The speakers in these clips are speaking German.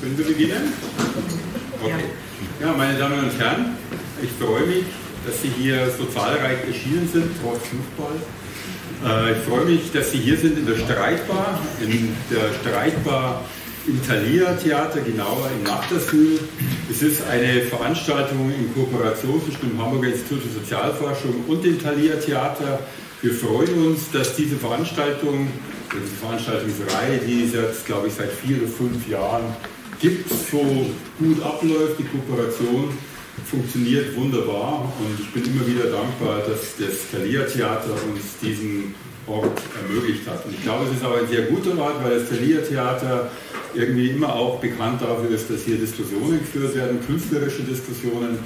Können wir beginnen? Okay. Ja, meine Damen und Herren, ich freue mich, dass Sie hier so zahlreich erschienen sind, trotz Fußball. Äh, ich freue mich, dass Sie hier sind in der Streitbar, in der Streitbar im Thalia Theater, genauer im Nachtasyl. Es ist eine Veranstaltung in Kooperation zwischen dem Hamburger Institut für Sozialforschung und dem Thalia Theater. Wir freuen uns, dass diese Veranstaltung, Veranstaltungsreihe, die es jetzt, glaube ich, seit vier oder fünf Jahren gibt, so gut abläuft. Die Kooperation funktioniert wunderbar und ich bin immer wieder dankbar, dass das Thalia Theater uns diesen Ort ermöglicht hat. Und ich glaube, es ist auch ein sehr guter Ort, weil das Thalia Theater irgendwie immer auch bekannt dafür ist, dass hier Diskussionen geführt werden, künstlerische Diskussionen.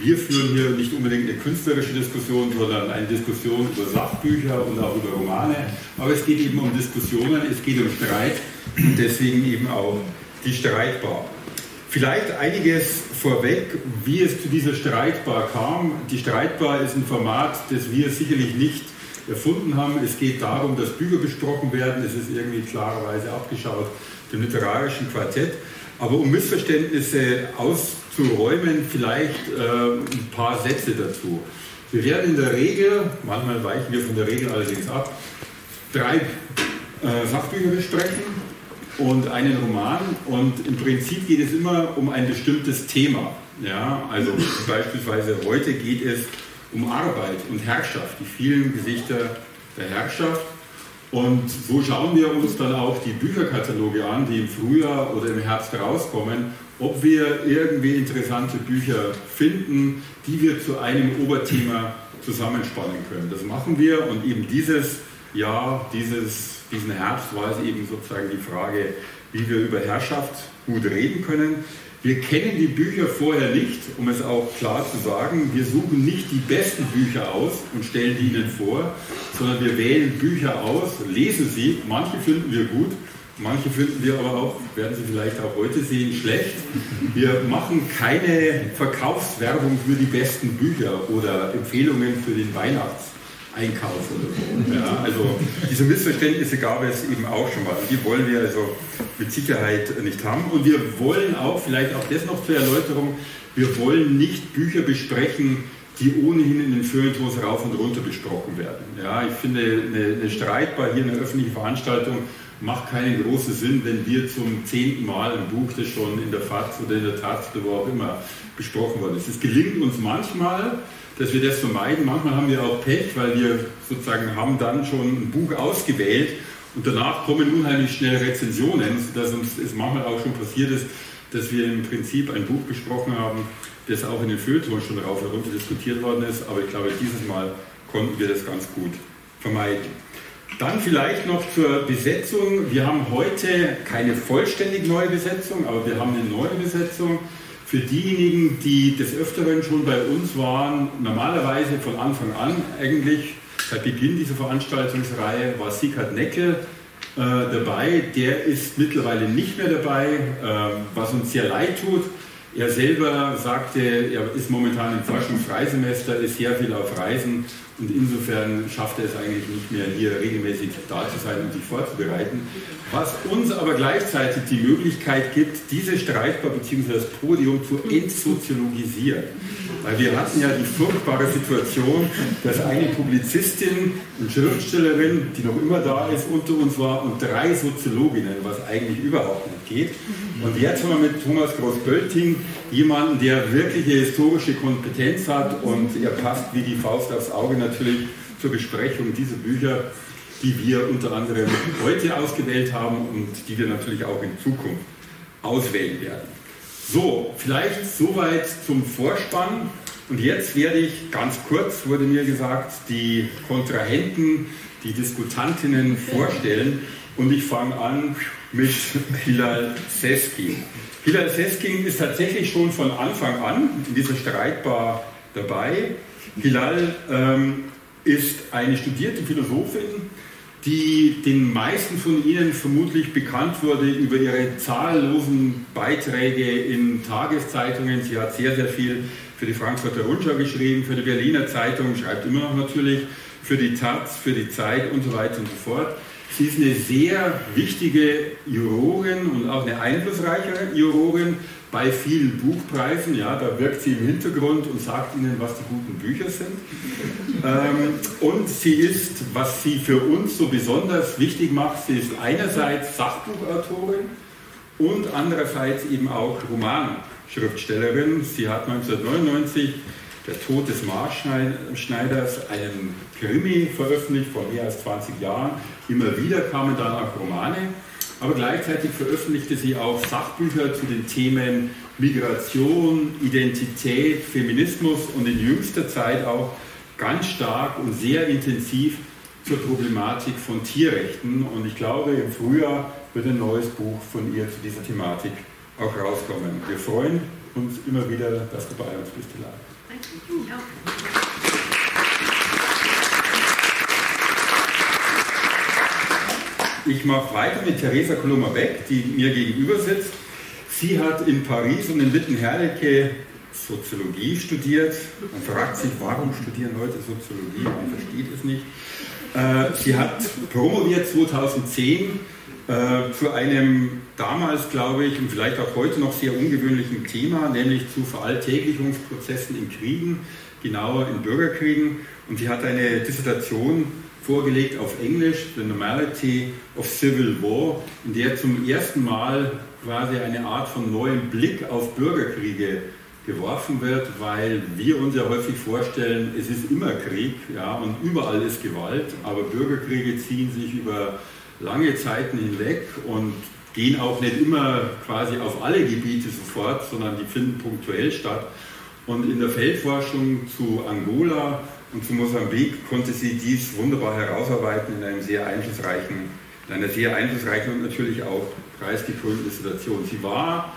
Wir führen hier nicht unbedingt eine künstlerische Diskussion, sondern eine Diskussion über Sachbücher und auch über Romane. Aber es geht eben um Diskussionen, es geht um Streit und deswegen eben auch die Streitbar. Vielleicht einiges vorweg, wie es zu dieser Streitbar kam. Die Streitbar ist ein Format, das wir sicherlich nicht erfunden haben. Es geht darum, dass Bücher besprochen werden. Es ist irgendwie klarerweise abgeschaut dem literarischen Quartett. Aber um Missverständnisse auszuräumen, vielleicht äh, ein paar Sätze dazu. Wir werden in der Regel, manchmal weichen wir von der Regel allerdings ab, drei äh, Sachbücher besprechen und einen Roman. Und im Prinzip geht es immer um ein bestimmtes Thema. Ja, also beispielsweise heute geht es um Arbeit und Herrschaft, die vielen Gesichter der Herrschaft. Und so schauen wir uns dann auch die Bücherkataloge an, die im Frühjahr oder im Herbst rauskommen, ob wir irgendwie interessante Bücher finden, die wir zu einem Oberthema zusammenspannen können. Das machen wir und eben dieses Jahr, dieses, diesen Herbst war es eben sozusagen die Frage, wie wir über Herrschaft gut reden können. Wir kennen die Bücher vorher nicht, um es auch klar zu sagen. Wir suchen nicht die besten Bücher aus und stellen die Ihnen vor, sondern wir wählen Bücher aus, lesen sie. Manche finden wir gut, manche finden wir aber auch, werden Sie vielleicht auch heute sehen, schlecht. Wir machen keine Verkaufswerbung für die besten Bücher oder Empfehlungen für den Weihnachts. Einkauf oder so. Ja, also diese Missverständnisse gab es eben auch schon mal. Die wollen wir also mit Sicherheit nicht haben. Und wir wollen auch, vielleicht auch das noch zur Erläuterung, wir wollen nicht Bücher besprechen, die ohnehin in den Feuilletons rauf und runter besprochen werden. Ja, ich finde, eine, eine Streitbar hier, eine öffentliche Veranstaltung macht keinen großen Sinn, wenn wir zum zehnten Mal ein Buch, das schon in der FAZ oder in der Taz oder wo auch immer besprochen worden ist. Es gelingt uns manchmal, dass wir das vermeiden. Manchmal haben wir auch Pech, weil wir sozusagen haben dann schon ein Buch ausgewählt und danach kommen unheimlich schnell Rezensionen, sodass uns es manchmal auch schon passiert ist, dass wir im Prinzip ein Buch besprochen haben, das auch in den Feuilleton schon rauf und runter diskutiert worden ist. Aber ich glaube, dieses Mal konnten wir das ganz gut vermeiden. Dann vielleicht noch zur Besetzung. Wir haben heute keine vollständig neue Besetzung, aber wir haben eine neue Besetzung. Für diejenigen, die des Öfteren schon bei uns waren, normalerweise von Anfang an eigentlich, seit Beginn dieser Veranstaltungsreihe, war Sikat Neckel äh, dabei. Der ist mittlerweile nicht mehr dabei, äh, was uns sehr leid tut. Er selber sagte, er ist momentan im Forschungsfreisemester, ist sehr viel auf Reisen und insofern schafft er es eigentlich nicht mehr, hier regelmäßig da zu sein und sich vorzubereiten. Was uns aber gleichzeitig die Möglichkeit gibt, diese Streitbar bzw. das Podium zu entsoziologisieren. Weil wir hatten ja die furchtbare Situation, dass eine Publizistin und Schriftstellerin, die noch immer da ist, unter uns war und drei Soziologinnen, was eigentlich überhaupt nicht geht. Und jetzt haben wir mit Thomas Groß-Bölting jemanden, der wirkliche historische Kompetenz hat und er passt wie die Faust aufs Auge natürlich zur Besprechung dieser Bücher, die wir unter anderem heute ausgewählt haben und die wir natürlich auch in Zukunft auswählen werden. So, vielleicht soweit zum Vorspann. Und jetzt werde ich ganz kurz, wurde mir gesagt, die Kontrahenten, die Diskutantinnen vorstellen. Und ich fange an mit Hilal Seskin. Hilal Seskin ist tatsächlich schon von Anfang an in dieser Streitbar dabei. Hilal ähm, ist eine studierte Philosophin, die den meisten von Ihnen vermutlich bekannt wurde über ihre zahllosen Beiträge in Tageszeitungen. Sie hat sehr, sehr viel für die Frankfurter Rundschau geschrieben, für die Berliner Zeitung, schreibt immer noch natürlich, für die Taz, für die Zeit und so weiter und so fort. Sie ist eine sehr wichtige Jurorin und auch eine einflussreiche Jurorin bei vielen Buchpreisen. Ja, da wirkt sie im Hintergrund und sagt Ihnen, was die guten Bücher sind. Ähm, und sie ist, was sie für uns so besonders wichtig macht, sie ist einerseits Sachbuchautorin und andererseits eben auch Romanschriftstellerin. Sie hat 1999 der Tod des Marschneiders, einen Krimi veröffentlicht vor mehr als 20 Jahren. Immer wieder kamen dann auch Romane. Aber gleichzeitig veröffentlichte sie auch Sachbücher zu den Themen Migration, Identität, Feminismus und in jüngster Zeit auch ganz stark und sehr intensiv zur Problematik von Tierrechten. Und ich glaube, im Frühjahr wird ein neues Buch von ihr zu dieser Thematik auch rauskommen. Wir freuen uns immer wieder, dass du bei uns bist, Hilal. Danke. Ich mache weiter mit Theresa Koloma-Beck, die mir gegenüber sitzt. Sie hat in Paris und in Wittenherdecke Soziologie studiert. Man fragt sich, warum studieren Leute Soziologie? Man versteht es nicht. Äh, sie hat promoviert 2010 äh, zu einem damals, glaube ich, und vielleicht auch heute noch sehr ungewöhnlichen Thema, nämlich zu Veralltäglichungsprozessen in Kriegen, genauer in Bürgerkriegen. Und sie hat eine Dissertation vorgelegt auf Englisch, The Normality of Civil War, in der zum ersten Mal quasi eine Art von neuem Blick auf Bürgerkriege geworfen wird, weil wir uns ja häufig vorstellen, es ist immer Krieg ja, und überall ist Gewalt, aber Bürgerkriege ziehen sich über lange Zeiten hinweg und gehen auch nicht immer quasi auf alle Gebiete sofort, sondern die finden punktuell statt. Und in der Feldforschung zu Angola und zu Mosambik konnte sie dies wunderbar herausarbeiten in, einem sehr einflussreichen, in einer sehr einflussreichen und natürlich auch preisgekrönten Situation. Sie war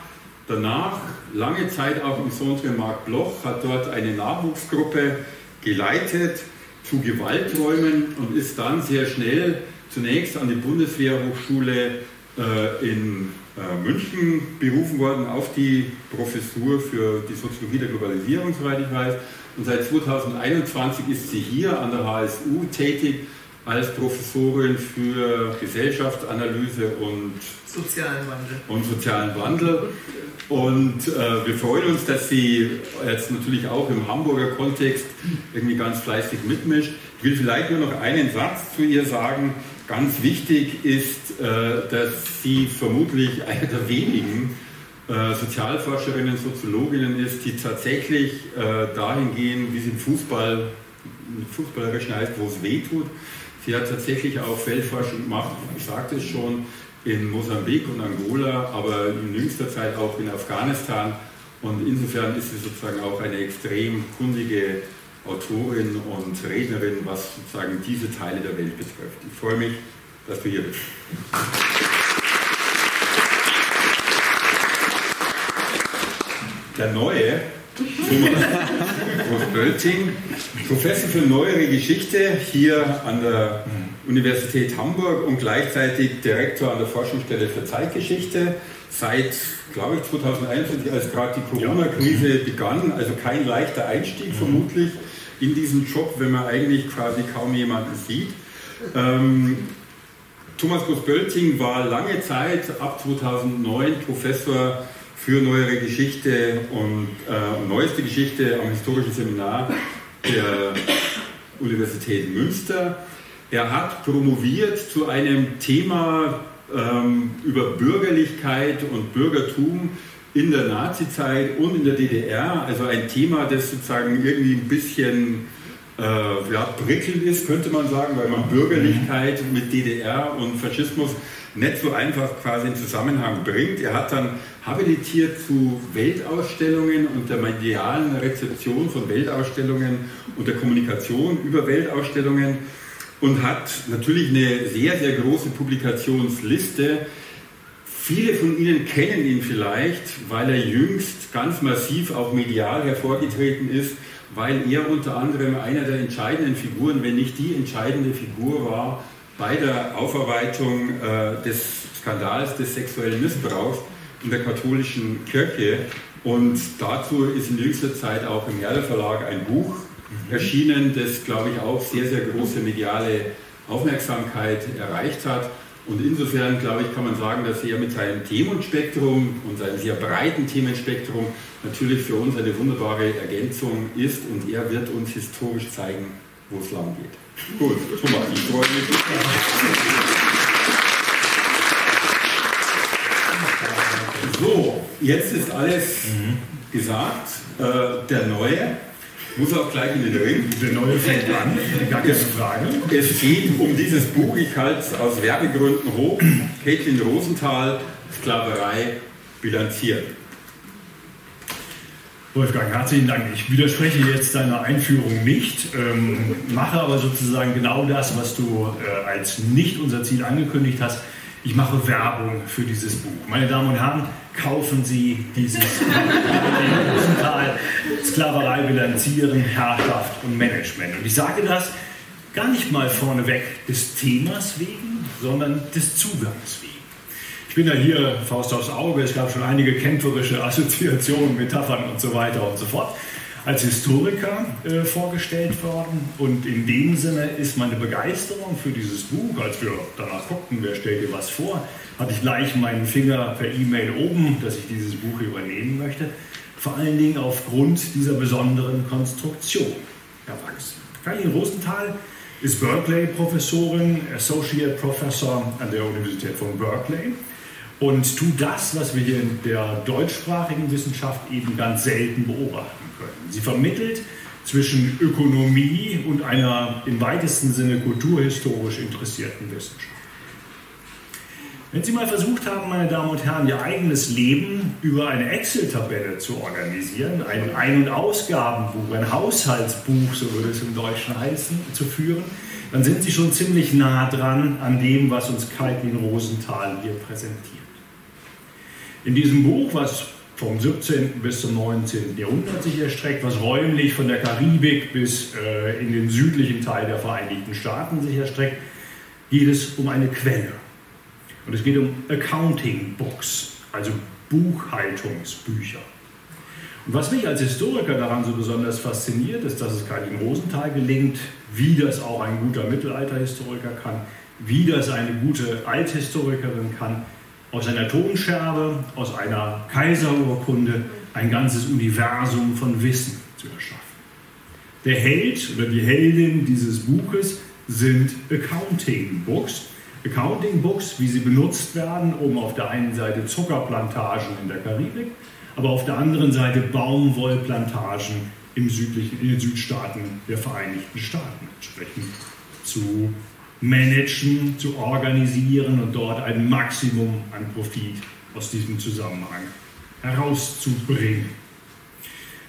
danach lange Zeit auch im Centre Marc Bloch, hat dort eine Nachwuchsgruppe geleitet zu Gewalträumen und ist dann sehr schnell zunächst an die Bundeswehrhochschule äh, in äh, München berufen worden auf die Professur für die Soziologie der Globalisierung, soweit ich weiß. Und seit 2021 ist sie hier an der HSU tätig als Professorin für Gesellschaftsanalyse und sozialen Wandel. Und, sozialen Wandel. und äh, wir freuen uns, dass sie jetzt natürlich auch im Hamburger Kontext irgendwie ganz fleißig mitmischt. Ich will vielleicht nur noch einen Satz zu ihr sagen. Ganz wichtig ist, äh, dass sie vermutlich eine der wenigen äh, Sozialforscherinnen, Soziologinnen ist, die tatsächlich äh, dahin gehen, wie es im Fußball, fußballerischen heißt, wo es weh tut. Sie hat tatsächlich auch Feldforschung gemacht, ich sagte es schon, in Mosambik und Angola, aber in jüngster Zeit auch in Afghanistan. Und insofern ist sie sozusagen auch eine extrem kundige Autorin und Rednerin, was sozusagen diese Teile der Welt betrifft. Ich freue mich, dass du hier bist. Der neue Thomas Bölting, Professor für neuere Geschichte hier an der Universität Hamburg und gleichzeitig Direktor an der Forschungsstelle für Zeitgeschichte seit, glaube ich, 2021, als gerade die Corona-Krise begann. Also kein leichter Einstieg vermutlich in diesen Job, wenn man eigentlich quasi kaum jemanden sieht. Ähm, Thomas Groß-Bölting war lange Zeit, ab 2009, Professor für neuere Geschichte und äh, neueste Geschichte am historischen Seminar der Universität Münster. Er hat promoviert zu einem Thema ähm, über Bürgerlichkeit und Bürgertum in der Nazizeit und in der DDR. Also ein Thema, das sozusagen irgendwie ein bisschen äh, ja, prickelnd ist, könnte man sagen, weil man Bürgerlichkeit mit DDR und Faschismus nicht so einfach quasi in Zusammenhang bringt. Er hat dann habilitiert zu Weltausstellungen und der medialen Rezeption von Weltausstellungen und der Kommunikation über Weltausstellungen und hat natürlich eine sehr, sehr große Publikationsliste. Viele von Ihnen kennen ihn vielleicht, weil er jüngst ganz massiv auch medial hervorgetreten ist, weil er unter anderem einer der entscheidenden Figuren, wenn nicht die entscheidende Figur war, bei der Aufarbeitung äh, des Skandals des sexuellen Missbrauchs in der katholischen Kirche. Und dazu ist in jüngster Zeit auch im Herder Verlag ein Buch erschienen, das, glaube ich, auch sehr, sehr große mediale Aufmerksamkeit erreicht hat. Und insofern, glaube ich, kann man sagen, dass er mit seinem Themenspektrum und seinem sehr breiten Themenspektrum natürlich für uns eine wunderbare Ergänzung ist und er wird uns historisch zeigen, wo es lang geht. Gut, Thomas, ich freue mich. So, jetzt ist alles mhm. gesagt. Äh, der Neue muss auch gleich in den Ring. Der Neue fängt an, gar keine Frage. Es geht um dieses Buch, ich halte es aus Werbegründen hoch, Caitlin Rosenthal, Sklaverei bilanziert. Wolfgang, herzlichen Dank. Ich widerspreche jetzt deiner Einführung nicht, ähm, mache aber sozusagen genau das, was du äh, als nicht unser Ziel angekündigt hast. Ich mache Werbung für dieses Buch. Meine Damen und Herren, kaufen Sie dieses Rosenthal Sklaverei bilanzieren, Herrschaft und Management. Und ich sage das gar nicht mal vorneweg des Themas wegen, sondern des Zugangs wegen. Bin ja hier Faust aufs Auge, es gab schon einige kämpferische Assoziationen, Metaphern und so weiter und so fort als Historiker äh, vorgestellt worden. Und in dem Sinne ist meine Begeisterung für dieses Buch, als wir danach guckten, wer stellt dir was vor, hatte ich gleich meinen Finger per E-Mail oben, dass ich dieses Buch übernehmen möchte. Vor allen Dingen aufgrund dieser besonderen Konstruktion erwachsen. Karin Rosenthal ist Berkeley-Professorin, Associate Professor an der Universität von Berkeley und tut das, was wir hier in der deutschsprachigen Wissenschaft eben ganz selten beobachten können. Sie vermittelt zwischen Ökonomie und einer im weitesten Sinne kulturhistorisch interessierten Wissenschaft. Wenn Sie mal versucht haben, meine Damen und Herren, Ihr eigenes Leben über eine Excel-Tabelle zu organisieren, ein Ein- und Ausgabenbuch, ein Haushaltsbuch, so würde es im Deutschen heißen, zu führen, dann sind Sie schon ziemlich nah dran an dem, was uns Kaitlin Rosenthal hier präsentiert. In diesem Buch, was vom 17. bis zum 19. Jahrhundert sich erstreckt, was räumlich von der Karibik bis äh, in den südlichen Teil der Vereinigten Staaten sich erstreckt, geht es um eine Quelle. Und es geht um Accounting Books, also Buchhaltungsbücher. Und was mich als Historiker daran so besonders fasziniert, ist, dass es Karin Rosenthal gelingt, wie das auch ein guter Mittelalterhistoriker kann, wie das eine gute Althistorikerin kann, aus einer Tonscherbe, aus einer Kaiserurkunde ein ganzes Universum von Wissen zu erschaffen. Der Held oder die Heldin dieses Buches sind Accounting Books. Accounting Books, wie sie benutzt werden, um auf der einen Seite Zuckerplantagen in der Karibik, aber auf der anderen Seite Baumwollplantagen im südlichen, in den Südstaaten der Vereinigten Staaten entsprechend zu managen, zu organisieren und dort ein Maximum an Profit aus diesem Zusammenhang herauszubringen.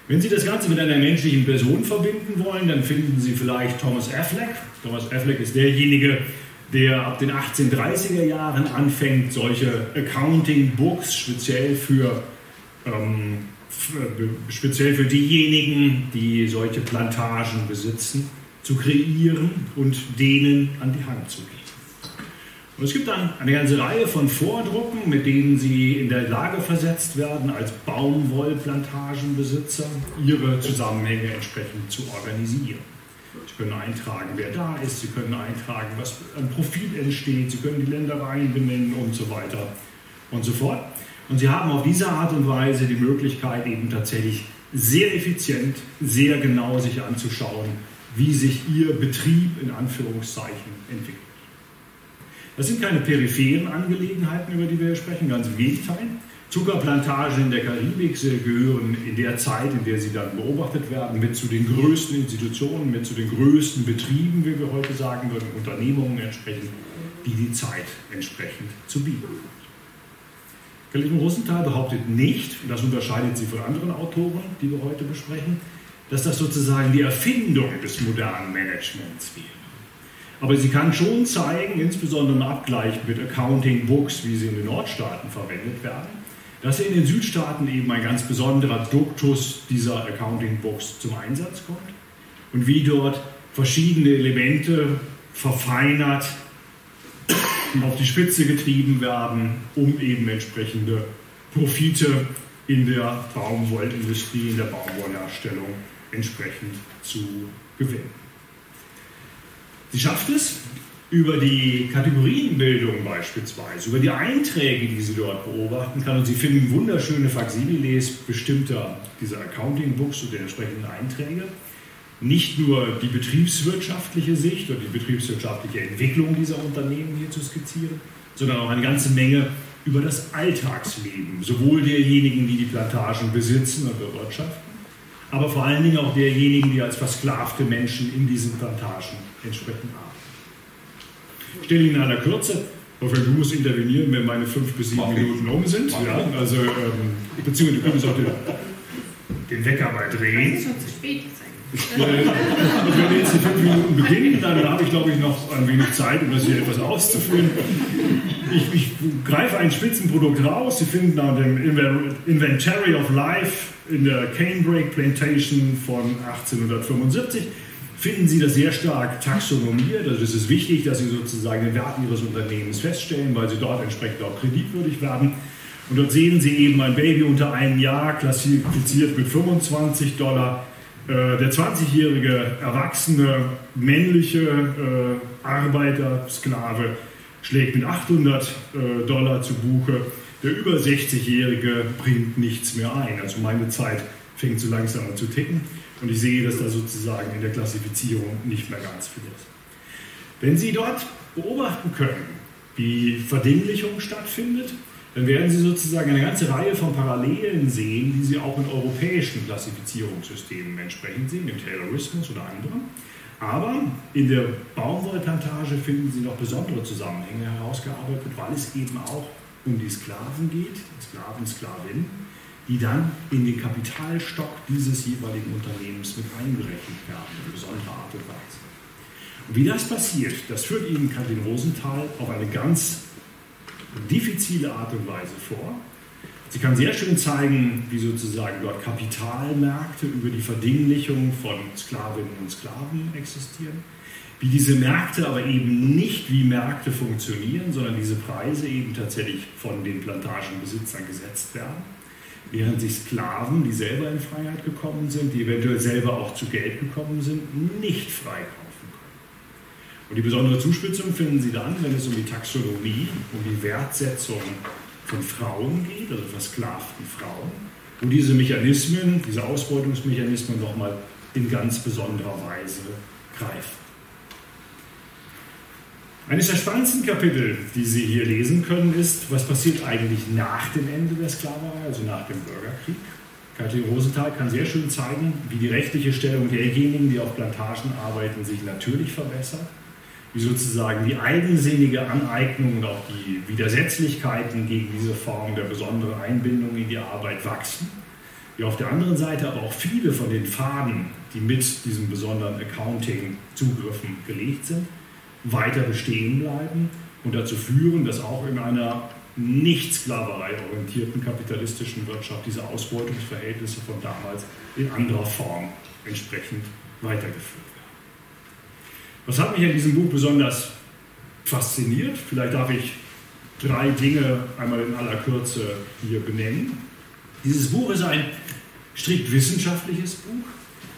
Wenn Sie das Ganze mit einer menschlichen Person verbinden wollen, dann finden Sie vielleicht Thomas Affleck. Thomas Affleck ist derjenige, der ab den 1830er Jahren anfängt, solche Accounting-Books speziell für, ähm, speziell für diejenigen, die solche Plantagen besitzen, zu kreieren und denen an die Hand zu geben. Und es gibt dann eine ganze Reihe von Vordrucken, mit denen Sie in der Lage versetzt werden, als Baumwollplantagenbesitzer Ihre Zusammenhänge entsprechend zu organisieren. Sie können eintragen, wer da ist, Sie können eintragen, was an Profit entsteht, Sie können die Ländereien benennen und so weiter und so fort. Und Sie haben auf diese Art und Weise die Möglichkeit, eben tatsächlich sehr effizient, sehr genau sich anzuschauen, wie sich ihr Betrieb in Anführungszeichen entwickelt. Das sind keine peripheren Angelegenheiten, über die wir hier sprechen, ganz im Gegenteil. Zuckerplantagen in der Karibik gehören in der Zeit, in der sie dann beobachtet werden, mit zu den größten Institutionen, mit zu den größten Betrieben, wie wir heute sagen würden, Unternehmungen entsprechend, die die Zeit entsprechend zu bieten hat. Galileo Rosenthal behauptet nicht, und das unterscheidet sie von anderen Autoren, die wir heute besprechen, dass das sozusagen die Erfindung des modernen Managements wäre. Aber sie kann schon zeigen, insbesondere im Abgleich mit Accounting Books, wie sie in den Nordstaaten verwendet werden, dass in den Südstaaten eben ein ganz besonderer Duktus dieser Accounting Books zum Einsatz kommt und wie dort verschiedene Elemente verfeinert auf die Spitze getrieben werden, um eben entsprechende Profite in der Baumwollindustrie, in der Baumwollherstellung entsprechend zu gewinnen. Sie schafft es, über die Kategorienbildung beispielsweise, über die Einträge, die sie dort beobachten kann. Und Sie finden wunderschöne Faximiles bestimmter dieser Accounting-Books und der entsprechenden Einträge. Nicht nur die betriebswirtschaftliche Sicht oder die betriebswirtschaftliche Entwicklung dieser Unternehmen hier zu skizzieren, sondern auch eine ganze Menge über das Alltagsleben, sowohl derjenigen, die die Plantagen besitzen und bewirtschaften, aber vor allen Dingen auch derjenigen, die als versklavte Menschen in diesen Plantagen entsprechend arbeiten. Ich stelle Ihnen in aller Kürze, Wolfgang, du musst intervenieren, wenn meine fünf bis sieben Minuten um sind. Ja, also, ähm, beziehungsweise du könntest auch den, den Wecker mal drehen. Das ist schon zu spät ich, äh, wenn wir jetzt die fünf Minuten beginnen, dann habe ich, glaube ich, noch ein wenig Zeit, um das hier etwas auszuführen. Ich, ich greife ein Spitzenprodukt raus. Sie finden da dem Inventory of Life in der Canebrake Plantation von 1875 finden Sie das sehr stark taxonomiert. Also es ist wichtig, dass Sie sozusagen den Wert Ihres Unternehmens feststellen, weil Sie dort entsprechend auch kreditwürdig werden. Und dort sehen Sie eben ein Baby unter einem Jahr, klassifiziert mit 25 Dollar. Äh, der 20-jährige erwachsene männliche äh, Arbeiter, Sklave, schlägt mit 800 äh, Dollar zu Buche. Der über 60-jährige bringt nichts mehr ein. Also meine Zeit fängt so langsam an zu ticken. Und ich sehe, dass da sozusagen in der Klassifizierung nicht mehr ganz viel ist. Wenn Sie dort beobachten können, wie Verdinglichung stattfindet, dann werden Sie sozusagen eine ganze Reihe von Parallelen sehen, die Sie auch in europäischen Klassifizierungssystemen entsprechend sehen, im Taylorismus oder anderen. Aber in der Baumwollplantage finden Sie noch besondere Zusammenhänge herausgearbeitet, weil es eben auch um die Sklaven geht, Sklaven, Sklavinnen, die dann in den Kapitalstock dieses jeweiligen Unternehmens mit eingerechnet werden, in besonderer Art und Weise. Und wie das passiert, das führt Ihnen Kathrin Rosenthal auf eine ganz diffizile Art und Weise vor. Sie kann sehr schön zeigen, wie sozusagen dort Kapitalmärkte über die Verdinglichung von Sklavinnen und Sklaven existieren, wie diese Märkte aber eben nicht wie Märkte funktionieren, sondern diese Preise eben tatsächlich von den Plantagenbesitzern gesetzt werden während sich Sklaven, die selber in Freiheit gekommen sind, die eventuell selber auch zu Geld gekommen sind, nicht können. Und die besondere Zuspitzung finden Sie dann, wenn es um die Taxonomie, um die Wertsetzung von Frauen geht, also versklavten Frauen, wo diese Mechanismen, diese Ausbeutungsmechanismen nochmal in ganz besonderer Weise greifen. Eines der spannendsten Kapitel, die Sie hier lesen können, ist, was passiert eigentlich nach dem Ende der Sklaverei, also nach dem Bürgerkrieg. Kathrin Rosenthal kann sehr schön zeigen, wie die rechtliche Stellung derjenigen, die auf Plantagen arbeiten, sich natürlich verbessert, wie sozusagen die eigensinnige Aneignung und auch die Widersetzlichkeiten gegen diese Form der besonderen Einbindung in die Arbeit wachsen, wie auf der anderen Seite aber auch viele von den Faden, die mit diesen besonderen Accounting-Zugriffen gelegt sind, weiter bestehen bleiben und dazu führen, dass auch in einer nicht sklaverei-orientierten kapitalistischen Wirtschaft diese Ausbeutungsverhältnisse von damals in anderer Form entsprechend weitergeführt. Was hat mich in diesem Buch besonders fasziniert? Vielleicht darf ich drei Dinge einmal in aller Kürze hier benennen. Dieses Buch ist ein strikt wissenschaftliches Buch.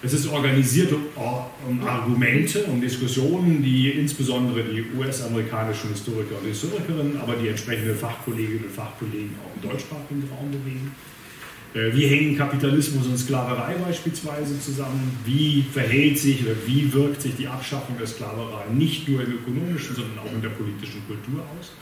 Es ist organisiert um Argumente, um Diskussionen, die insbesondere die US-amerikanischen Historiker und Historikerinnen, aber die entsprechenden Fachkolleginnen und Fachkollegen auch im deutschsprachigen Raum bewegen. Äh, wie hängen Kapitalismus und Sklaverei beispielsweise zusammen? Wie verhält sich oder wie wirkt sich die Abschaffung der Sklaverei nicht nur im ökonomischen, sondern auch in der politischen Kultur aus?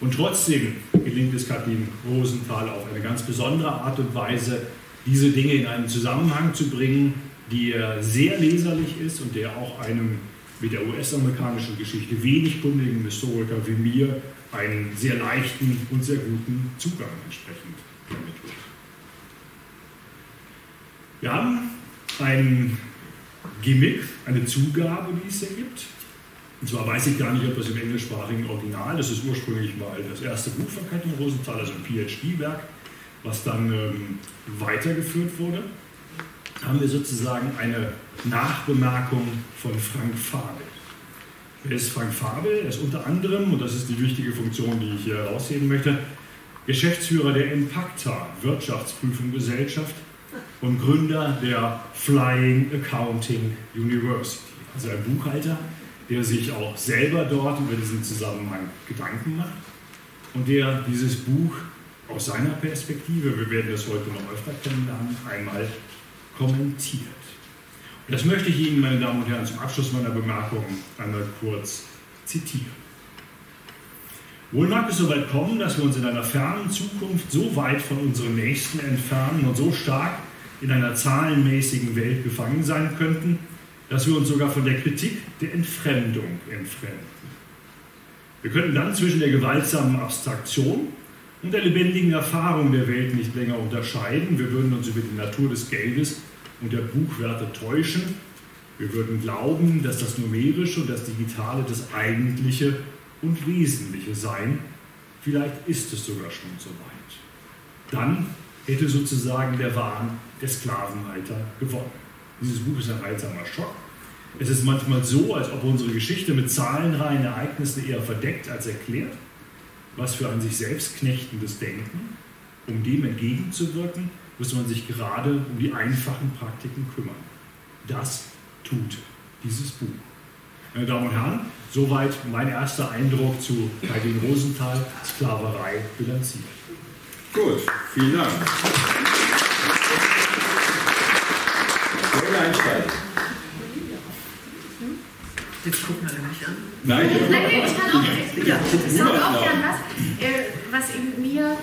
Und trotzdem gelingt es Kathleen Rosenthal auf eine ganz besondere Art und Weise, diese Dinge in einen Zusammenhang zu bringen, der sehr leserlich ist und der auch einem mit der US-amerikanischen Geschichte wenig kundigen Historiker wie mir einen sehr leichten und sehr guten Zugang entsprechend vermittelt. Wir haben ein Gimmick, eine Zugabe, die es hier gibt. Und zwar weiß ich gar nicht, ob das im englischsprachigen Original, das ist ursprünglich mal das erste Buch von Katrin Rosenthal, also ein PhD-Werk, was dann ähm, weitergeführt wurde haben wir sozusagen eine Nachbemerkung von Frank Fabel. Wer ist Frank Fabel? Er ist unter anderem, und das ist die wichtige Funktion, die ich hier herausheben möchte, Geschäftsführer der Impacta Wirtschaftsprüfung Gesellschaft und Gründer der Flying Accounting University. Also ein Buchhalter, der sich auch selber dort über diesen Zusammenhang Gedanken macht und der dieses Buch aus seiner Perspektive, wir werden das heute noch öfter kennenlernen, einmal kommentiert. Und das möchte ich Ihnen, meine Damen und Herren, zum Abschluss meiner Bemerkungen einmal kurz zitieren. Wohl mag es so weit kommen, dass wir uns in einer fernen Zukunft so weit von unseren Nächsten entfernen und so stark in einer zahlenmäßigen Welt gefangen sein könnten, dass wir uns sogar von der Kritik der Entfremdung entfremden. Wir könnten dann zwischen der gewaltsamen Abstraktion und der lebendigen Erfahrung der Welt nicht länger unterscheiden. Wir würden uns über die Natur des Geldes und der Buchwerte täuschen. Wir würden glauben, dass das Numerische und das Digitale das Eigentliche und Wesentliche sein. Vielleicht ist es sogar schon so weit. Dann hätte sozusagen der Wahn der Sklavenhalter gewonnen. Dieses Buch ist ein heilsamer Schock. Es ist manchmal so, als ob unsere Geschichte mit zahlenreihen Ereignissen eher verdeckt als erklärt. Was für ein sich selbst knechtendes Denken. Um dem entgegenzuwirken, muss man sich gerade um die einfachen Praktiken kümmern. Das tut dieses Buch. Meine Damen und Herren, soweit mein erster Eindruck zu Heidin Rosenthal, Sklaverei bilanziert. Gut, vielen Dank. Wollen einsteigen? Jetzt gucken alle mich an. Nein, Nein, ich kann auch, Ja, ich sage auch gern was, äh, was in mir,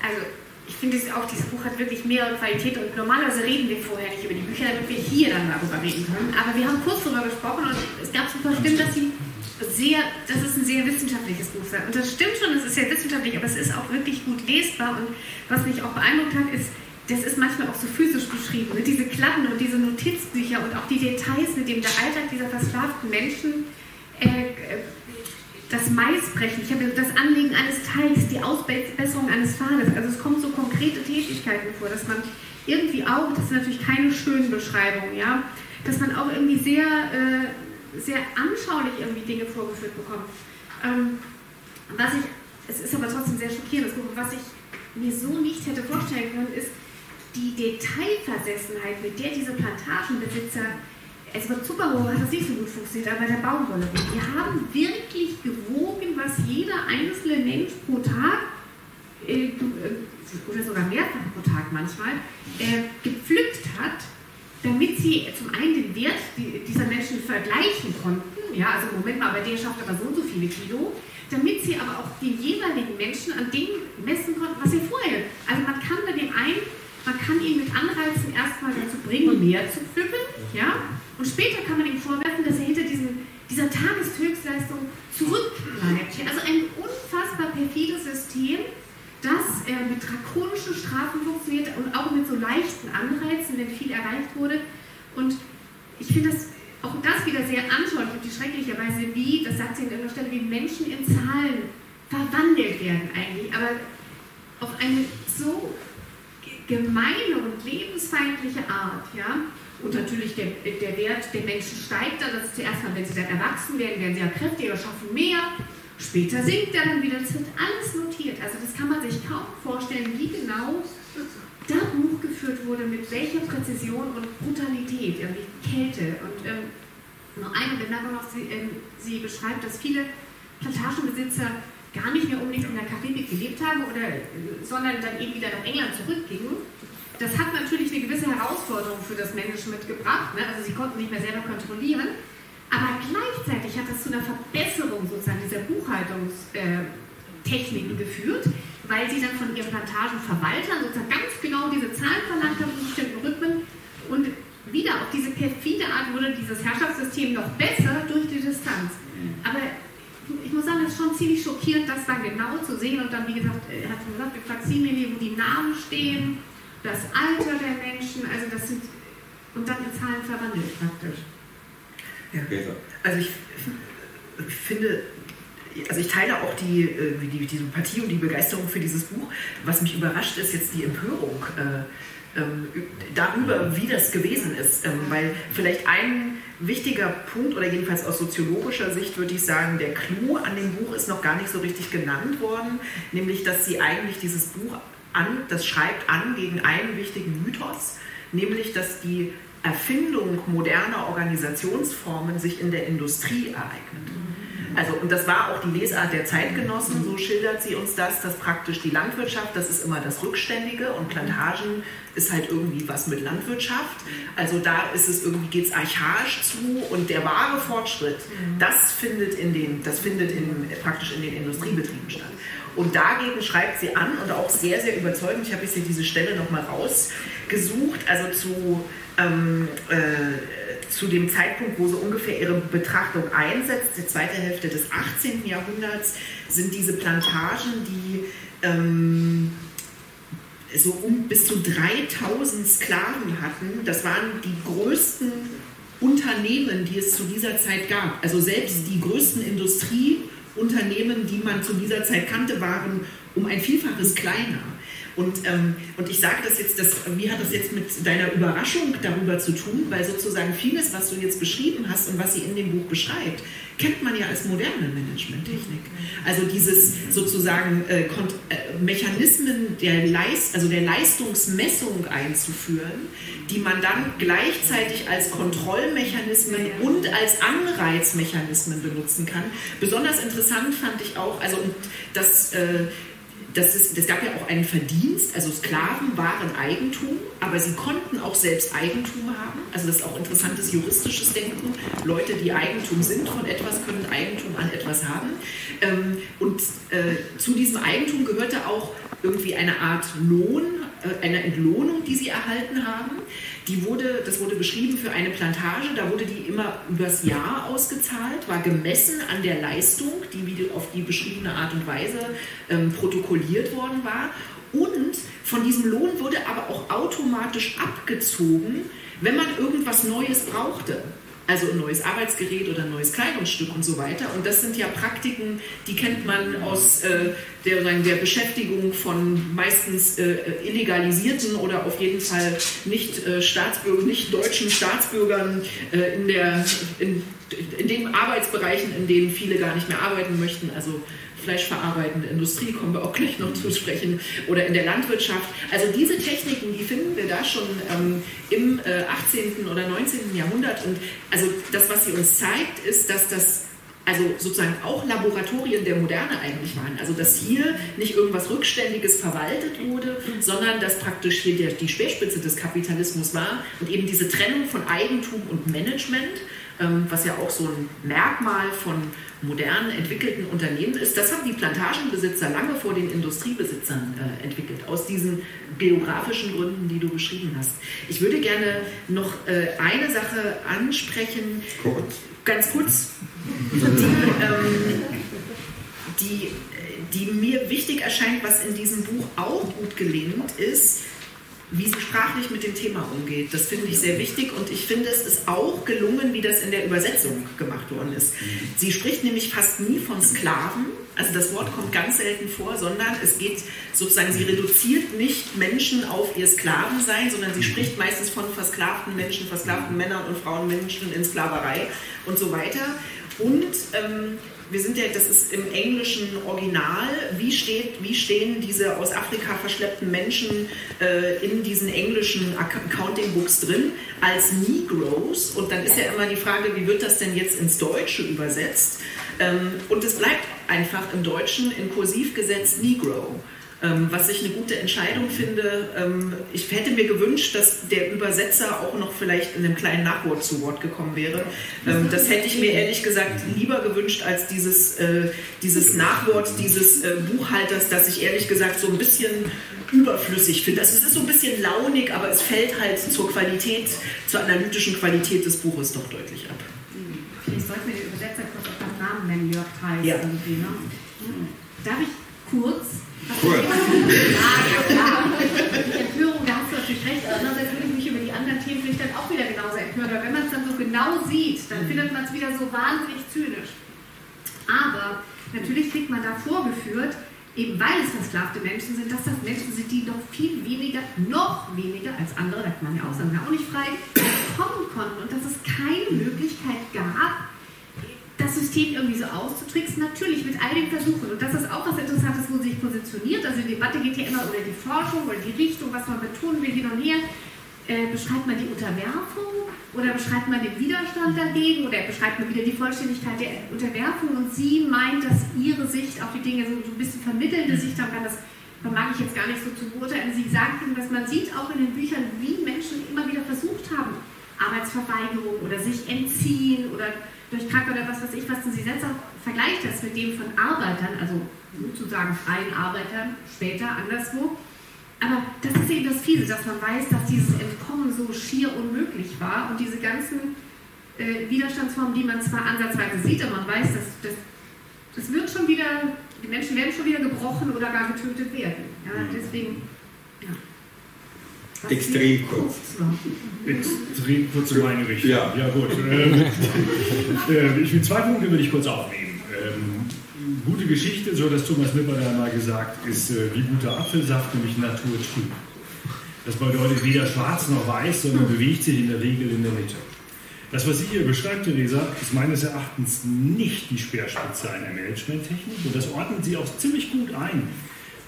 also ich finde auch, dieses Buch hat wirklich mehrere Qualitäten und normalerweise reden wir vorher nicht über die Bücher, damit wir hier dann darüber reden können. Aber wir haben kurz darüber gesprochen und es gab paar Stimmen, dass sie sehr, dass es ein sehr wissenschaftliches Buch sei. Und das stimmt schon, es ist sehr wissenschaftlich, aber es ist auch wirklich gut lesbar und was mich auch beeindruckt hat, ist, das ist manchmal auch so physisch beschrieben. Ne? Diese Klappen und diese Notizbücher und auch die Details, mit dem der Alltag dieser versklavten Menschen, äh, das Maisbrechen, ich habe das Anlegen eines Teigs, die Ausbesserung eines Pfades. Also es kommen so konkrete Tätigkeiten vor, dass man irgendwie auch, das sind natürlich keine schönen Beschreibungen, ja, dass man auch irgendwie sehr, äh, sehr anschaulich irgendwie Dinge vorgeführt bekommt. Ähm, was ich, es ist aber trotzdem sehr schockierend, was ich mir so nicht hätte vorstellen können, ist, die Detailversessenheit, mit der diese Plantagenbesitzer, also bei Zuckerrohr hat das nicht so gut funktioniert, aber bei der Baumwolle, die haben wirklich gewogen, was jeder einzelne Mensch pro Tag, äh, äh, oder sogar mehrfach pro Tag manchmal, äh, gepflückt hat, damit sie zum einen den Wert dieser Menschen vergleichen konnten, ja, also Moment mal, bei der schafft aber so und so viele Kilo, damit sie aber auch den jeweiligen Menschen an dem messen konnten, was sie vorher. Also man kann bei dem einen man kann ihn mit Anreizen erstmal dazu bringen, mehr zu pflücken, ja? Und später kann man ihm vorwerfen, dass er hinter diesem, dieser Tageshöchstleistung zurückbleibt. Also ein unfassbar perfides System, das äh, mit drakonischen Strafen funktioniert und auch mit so leichten Anreizen, wenn viel erreicht wurde. Und ich finde das auch das wieder sehr anschaulich und die schrecklicherweise, wie, das sagt sie an irgendeiner Stelle, wie Menschen in Zahlen verwandelt werden eigentlich, aber auf eine so gemeine und lebensfeindliche Art, ja, und natürlich der, der Wert der Menschen steigt dann, das ist zuerst mal, wenn sie dann erwachsen werden, werden sie ja kräftiger, schaffen mehr, später sinkt er dann wieder, das wird alles notiert, also das kann man sich kaum vorstellen, wie genau da Buch geführt wurde, mit welcher Präzision und Brutalität, irgendwie Kälte. Und ähm, noch eine Bemerkung noch, sie, ähm, sie beschreibt, dass viele Plantagenbesitzer gar nicht mehr unbedingt in der Karibik gelebt haben, oder, sondern dann eben wieder nach England zurückgingen. Das hat natürlich eine gewisse Herausforderung für das Management gebracht. Ne? Also sie konnten nicht mehr selber kontrollieren. Aber gleichzeitig hat das zu einer Verbesserung sozusagen dieser Buchhaltungstechniken geführt, weil sie dann von ihren Plantagenverwaltern sozusagen ganz genau diese Zahlen verlangt haben in bestimmten Rhythmen. Und wieder auf diese perfide Art wurde dieses Herrschaftssystem noch besser durch die Distanz. Aber ich muss sagen, es ist schon ziemlich schockierend, das dann genau zu sehen und dann, wie gesagt, er hat schon gesagt, die Faksimile, wo die Namen stehen, das Alter der Menschen, also das sind, und dann in Zahlen verwandelt praktisch. Ja. Also ich, finde, also ich teile auch die, äh, die, die Sympathie und die Begeisterung für dieses Buch. Was mich überrascht, ist jetzt die Empörung äh, ähm, darüber, wie das gewesen ist. Ähm, weil vielleicht ein wichtiger Punkt, oder jedenfalls aus soziologischer Sicht würde ich sagen, der Clou an dem Buch ist noch gar nicht so richtig genannt worden, nämlich dass sie eigentlich dieses Buch an, das schreibt an gegen einen wichtigen Mythos, nämlich dass die Erfindung moderner Organisationsformen sich in der Industrie ereignet. Also, und das war auch die Lesart der Zeitgenossen, so schildert sie uns das, dass praktisch die Landwirtschaft, das ist immer das Rückständige und Plantagen ist halt irgendwie was mit Landwirtschaft. Also da ist es irgendwie, geht es archaisch zu und der wahre Fortschritt, das findet, in den, das findet in, praktisch in den Industriebetrieben statt. Und dagegen schreibt sie an und auch sehr, sehr überzeugend, ich habe jetzt hier diese Stelle nochmal rausgesucht, also zu ähm, äh, zu dem Zeitpunkt, wo so ungefähr ihre Betrachtung einsetzt, die zweite Hälfte des 18. Jahrhunderts, sind diese Plantagen, die ähm, so um bis zu 3000 Sklaven hatten. Das waren die größten Unternehmen, die es zu dieser Zeit gab. Also selbst die größten Industrieunternehmen, die man zu dieser Zeit kannte, waren um ein Vielfaches kleiner. Und, ähm, und ich sage das jetzt, das, wie hat das jetzt mit deiner Überraschung darüber zu tun? Weil sozusagen vieles, was du jetzt beschrieben hast und was sie in dem Buch beschreibt, kennt man ja als moderne Managementtechnik. Also dieses sozusagen äh, äh, Mechanismen der, Leist, also der Leistungsmessung einzuführen, die man dann gleichzeitig als Kontrollmechanismen und als Anreizmechanismen benutzen kann. Besonders interessant fand ich auch, also das äh, das, ist, das gab ja auch einen Verdienst, also Sklaven waren Eigentum, aber sie konnten auch selbst Eigentum haben. Also das ist auch interessantes juristisches Denken. Leute, die Eigentum sind von etwas, können Eigentum an etwas haben. Ähm, und äh, zu diesem Eigentum gehörte auch irgendwie eine Art Lohn, äh, eine Entlohnung, die sie erhalten haben. Die wurde, das wurde beschrieben für eine Plantage, da wurde die immer übers Jahr ausgezahlt, war gemessen an der Leistung, die auf die beschriebene Art und Weise ähm, protokolliert worden war. Und von diesem Lohn wurde aber auch automatisch abgezogen, wenn man irgendwas Neues brauchte also ein neues Arbeitsgerät oder ein neues Kleidungsstück und so weiter. Und das sind ja Praktiken, die kennt man aus äh, der, der Beschäftigung von meistens äh, illegalisierten oder auf jeden Fall nicht, äh, Staatsbürger, nicht deutschen Staatsbürgern äh, in, der, in, in den Arbeitsbereichen, in denen viele gar nicht mehr arbeiten möchten. Also fleischverarbeitende Industrie, kommen wir auch gleich noch zu sprechen, oder in der Landwirtschaft. Also diese Techniken, die finden wir da schon ähm, im äh, 18. oder 19. Jahrhundert. Und also das, was sie uns zeigt, ist, dass das also sozusagen auch Laboratorien der Moderne eigentlich waren. Also dass hier nicht irgendwas Rückständiges verwaltet wurde, sondern dass praktisch hier die Speerspitze des Kapitalismus war und eben diese Trennung von Eigentum und Management, was ja auch so ein Merkmal von modernen, entwickelten Unternehmen ist. Das haben die Plantagenbesitzer lange vor den Industriebesitzern äh, entwickelt, aus diesen geografischen Gründen, die du beschrieben hast. Ich würde gerne noch äh, eine Sache ansprechen, kurz. ganz kurz, die, ähm, die, die mir wichtig erscheint, was in diesem Buch auch gut gelingt, ist, wie sie sprachlich mit dem Thema umgeht. Das finde ich sehr wichtig und ich finde, es ist auch gelungen, wie das in der Übersetzung gemacht worden ist. Sie spricht nämlich fast nie von Sklaven, also das Wort kommt ganz selten vor, sondern es geht sozusagen, sie reduziert nicht Menschen auf ihr Sklavensein, sondern sie spricht meistens von versklavten Menschen, versklavten Männern und Frauenmenschen in Sklaverei und so weiter. Und ähm, wir sind ja, das ist im englischen Original, wie, steht, wie stehen diese aus Afrika verschleppten Menschen äh, in diesen englischen Accounting Books drin als Negroes? Und dann ist ja immer die Frage, wie wird das denn jetzt ins Deutsche übersetzt? Ähm, und es bleibt einfach im Deutschen in Kursiv gesetzt Negro. Ähm, was ich eine gute Entscheidung finde. Ähm, ich hätte mir gewünscht, dass der Übersetzer auch noch vielleicht in einem kleinen Nachwort zu Wort gekommen wäre. Ähm, das hätte ich mir ehrlich gesagt lieber gewünscht als dieses, äh, dieses Nachwort dieses äh, Buchhalters, das ich ehrlich gesagt so ein bisschen überflüssig finde. Also es ist so ein bisschen launig, aber es fällt halt zur Qualität, zur analytischen Qualität des Buches doch deutlich ab. Vielleicht sollten wir den Übersetzer kurz auf den Namen nennen, Jörg Theis. Ja. Ne? Darf ich kurz Cool. Empörung, da hast du natürlich recht. Andererseits würde ich mich über die anderen Themen vielleicht auch wieder genauso empören. Aber wenn man es dann so genau sieht, dann findet man es wieder so wahnsinnig zynisch. Aber natürlich kriegt man da vorgeführt, eben weil es versklavte Menschen sind, dass das Menschen sind, die noch viel weniger, noch weniger als andere, da kann man ja auch sagen, auch nicht frei, kommen konnten und dass es keine Möglichkeit gab, das System irgendwie so auszutricksen, natürlich mit all den Versuchen. Und das ist auch was Interessantes, wo sich positioniert. Also die Debatte geht ja immer über die Forschung oder die Richtung, was man betonen will, hin und her. äh, beschreibt man die Unterwerfung oder beschreibt man den Widerstand dagegen oder beschreibt man wieder die Vollständigkeit der Unterwerfung und sie meint, dass ihre Sicht auf die Dinge so ein bisschen vermittelnde Sicht haben kann, das vermag ich jetzt gar nicht so zu beurteilen. Sie sagt eben, dass man sieht auch in den Büchern, wie Menschen immer wieder versucht haben, Arbeitsverweigerung oder sich entziehen oder durch Krankheit oder was weiß ich was. Und sie setzt auch, vergleicht das mit dem von Arbeitern, also sozusagen freien Arbeitern, später anderswo aber das ist eben das Fiese, dass man weiß, dass dieses Entkommen so schier unmöglich war und diese ganzen äh, Widerstandsformen, die man zwar ansatzweise sieht, aber man weiß, dass das, das wird schon wieder, die Menschen werden schon wieder gebrochen oder gar getötet werden. Ja, mhm. deswegen, ja. Extrem kurz. Extrem kurz in meine Richtung. Ja, ja gut. Ähm, äh, ich will zwei Punkte würde ich kurz aufnehmen. Ähm, gute Geschichte, so das Thomas Nipper da mal gesagt, ist äh, wie guter Apfelsaft, nämlich naturtrüb. Das bedeutet weder schwarz noch weiß, sondern bewegt sich in der Regel in der Mitte. Das, was Sie hier beschreibt, Theresa, ist meines Erachtens nicht die Speerspitze einer Managementtechnik und das ordnet sie auch ziemlich gut ein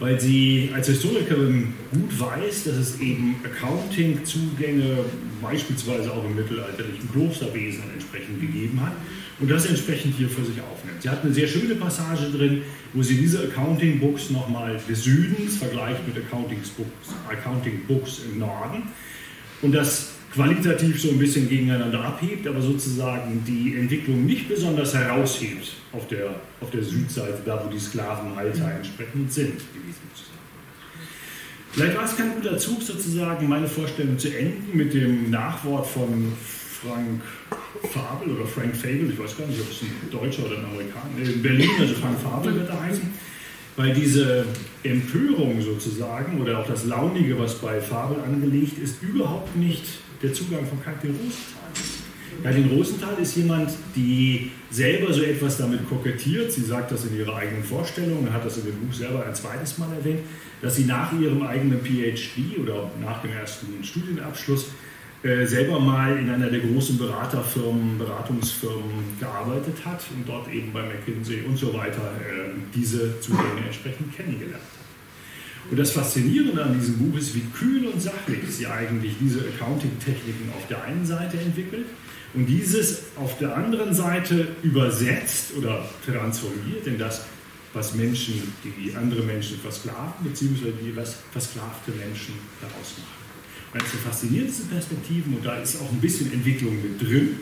weil sie als Historikerin gut weiß, dass es eben Accounting-Zugänge beispielsweise auch im mittelalterlichen Klosterwesen entsprechend gegeben hat und das entsprechend hier für sich aufnimmt. Sie hat eine sehr schöne Passage drin, wo sie diese Accounting-Books nochmal des Südens vergleicht mit Accounting-Books Accounting -Books im Norden und das qualitativ so ein bisschen gegeneinander abhebt, aber sozusagen die Entwicklung nicht besonders heraushebt auf der, auf der Südseite, da wo die Sklavenhalter entsprechend sind. Vielleicht war es kein guter Zug, sozusagen meine Vorstellung zu enden mit dem Nachwort von Frank Fabel oder Frank Fable, ich weiß gar nicht, ob es ein Deutscher oder ein Amerikaner, in Berlin, also Frank Fabel wird er heißen, weil diese Empörung sozusagen oder auch das Launige, was bei Fabel angelegt ist, überhaupt nicht der Zugang von Katrin Rosenthal. Katrin Rosenthal ist jemand, die selber so etwas damit kokettiert. Sie sagt das in ihrer eigenen Vorstellung und hat das in dem Buch selber ein zweites Mal erwähnt, dass sie nach ihrem eigenen PhD oder nach dem ersten Studienabschluss äh, selber mal in einer der großen Beraterfirmen, Beratungsfirmen gearbeitet hat und dort eben bei McKinsey und so weiter äh, diese Zugänge entsprechend kennengelernt hat. Und das Faszinierende an diesem Buch ist, wie kühl und sachlich sie eigentlich diese Accounting-Techniken auf der einen Seite entwickelt und dieses auf der anderen Seite übersetzt oder transformiert in das, was Menschen, die andere Menschen versklaven, beziehungsweise die was versklavte Menschen daraus machen. Und das sind faszinierendste Perspektiven und da ist auch ein bisschen Entwicklung mit drin.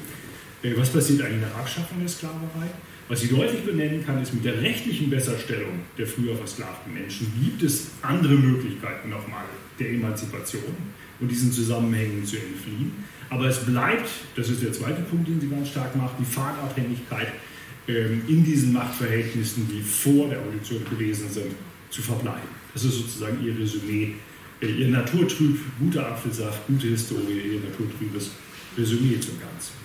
Äh, was passiert eigentlich nach Abschaffung der Sklaverei? Was sie deutlich benennen kann, ist mit der rechtlichen Besserstellung der früher versklavten Menschen gibt es andere Möglichkeiten nochmal der Emanzipation und diesen Zusammenhängen zu entfliehen. Aber es bleibt, das ist der zweite Punkt, den sie ganz stark macht, die Fahrtabhängigkeit ähm, in diesen Machtverhältnissen, die vor der Evolution gewesen sind, zu verbleiben. Das ist sozusagen ihr Resümee, äh, ihr naturtrüb, guter Apfelsaft, gute Historie, ihr naturtrübes Resümee zum Ganzen.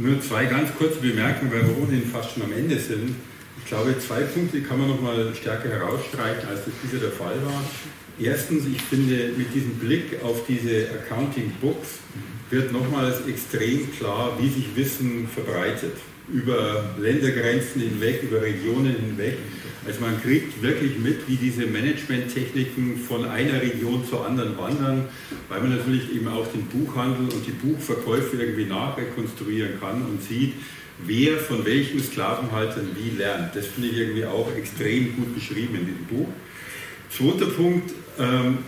Nur zwei ganz kurze Bemerkungen, weil wir ohnehin fast schon am Ende sind. Ich glaube, zwei Punkte kann man noch mal stärker herausstreichen, als das bisher der Fall war. Erstens, ich finde, mit diesem Blick auf diese Accounting Books wird nochmals extrem klar, wie sich Wissen verbreitet. Über Ländergrenzen hinweg, über Regionen hinweg. Also man kriegt wirklich mit, wie diese Managementtechniken von einer Region zur anderen wandern, weil man natürlich eben auch den Buchhandel und die Buchverkäufe irgendwie nachrekonstruieren kann und sieht, wer von welchen Sklavenhaltern wie lernt. Das finde ich irgendwie auch extrem gut beschrieben in diesem Buch. Zweiter Punkt, ähm,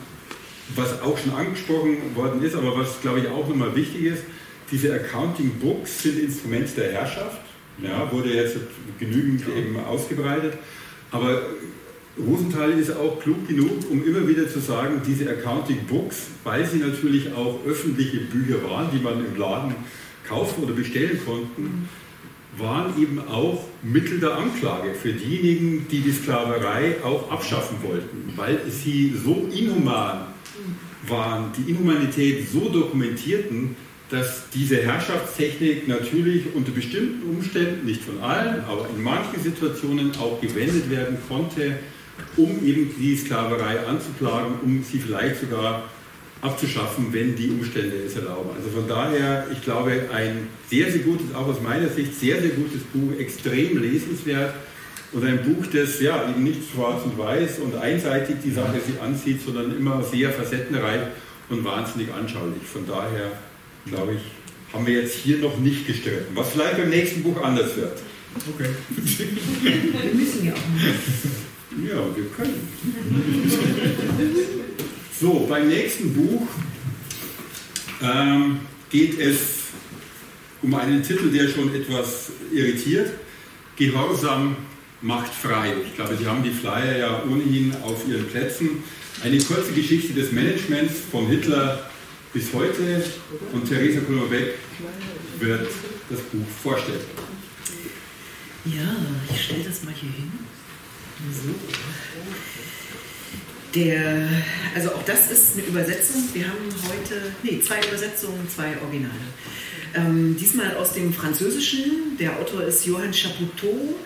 was auch schon angesprochen worden ist, aber was glaube ich auch nochmal wichtig ist, diese Accounting Books sind Instrument der Herrschaft, ja, wurde jetzt genügend eben ausgebreitet. Aber Rosenthal ist auch klug genug, um immer wieder zu sagen, diese Accounting Books, weil sie natürlich auch öffentliche Bücher waren, die man im Laden kaufen oder bestellen konnten, waren eben auch Mittel der Anklage für diejenigen, die die Sklaverei auch abschaffen wollten, weil sie so inhuman waren, die Inhumanität so dokumentierten, dass diese Herrschaftstechnik natürlich unter bestimmten Umständen, nicht von allen, aber in manchen Situationen auch gewendet werden konnte, um eben die Sklaverei anzuklagen, um sie vielleicht sogar abzuschaffen, wenn die Umstände es erlauben. Also von daher, ich glaube, ein sehr, sehr gutes, auch aus meiner Sicht, sehr, sehr gutes Buch, extrem lesenswert und ein Buch, das ja eben nicht schwarz und weiß und einseitig die Sache sich ansieht, sondern immer sehr facettenreich und wahnsinnig anschaulich. Von daher, glaube ich, haben wir jetzt hier noch nicht gestritten. Was vielleicht beim nächsten Buch anders wird. Okay. Wir müssen ja auch nicht. Ja, wir können. So, beim nächsten Buch ähm, geht es um einen Titel, der schon etwas irritiert. Gehorsam macht frei. Ich glaube, Sie haben die Flyer ja ohnehin auf Ihren Plätzen. Eine kurze Geschichte des Managements von Hitler bis heute und Theresa Kulmerbeck wird das Buch vorstellen. Ja, ich stelle das mal hier hin. So. Der, also auch das ist eine Übersetzung. Wir haben heute, nee, zwei Übersetzungen, zwei Originale. Ähm, diesmal aus dem Französischen. Der Autor ist Johann Chapoutot,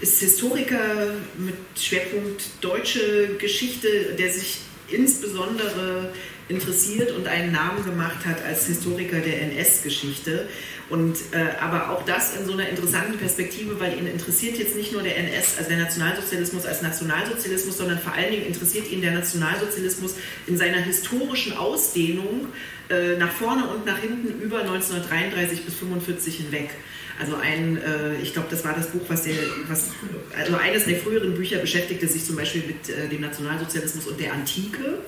ist Historiker mit Schwerpunkt deutsche Geschichte, der sich insbesondere interessiert und einen Namen gemacht hat als Historiker der NS-Geschichte. Und äh, aber auch das in so einer interessanten Perspektive, weil ihn interessiert jetzt nicht nur der NS, also der Nationalsozialismus als Nationalsozialismus, sondern vor allen Dingen interessiert ihn der Nationalsozialismus in seiner historischen Ausdehnung äh, nach vorne und nach hinten über 1933 bis 1945 hinweg. Also ein, äh, ich glaube, das war das Buch, was der, was, also eines der früheren Bücher beschäftigte sich zum Beispiel mit äh, dem Nationalsozialismus und der Antike.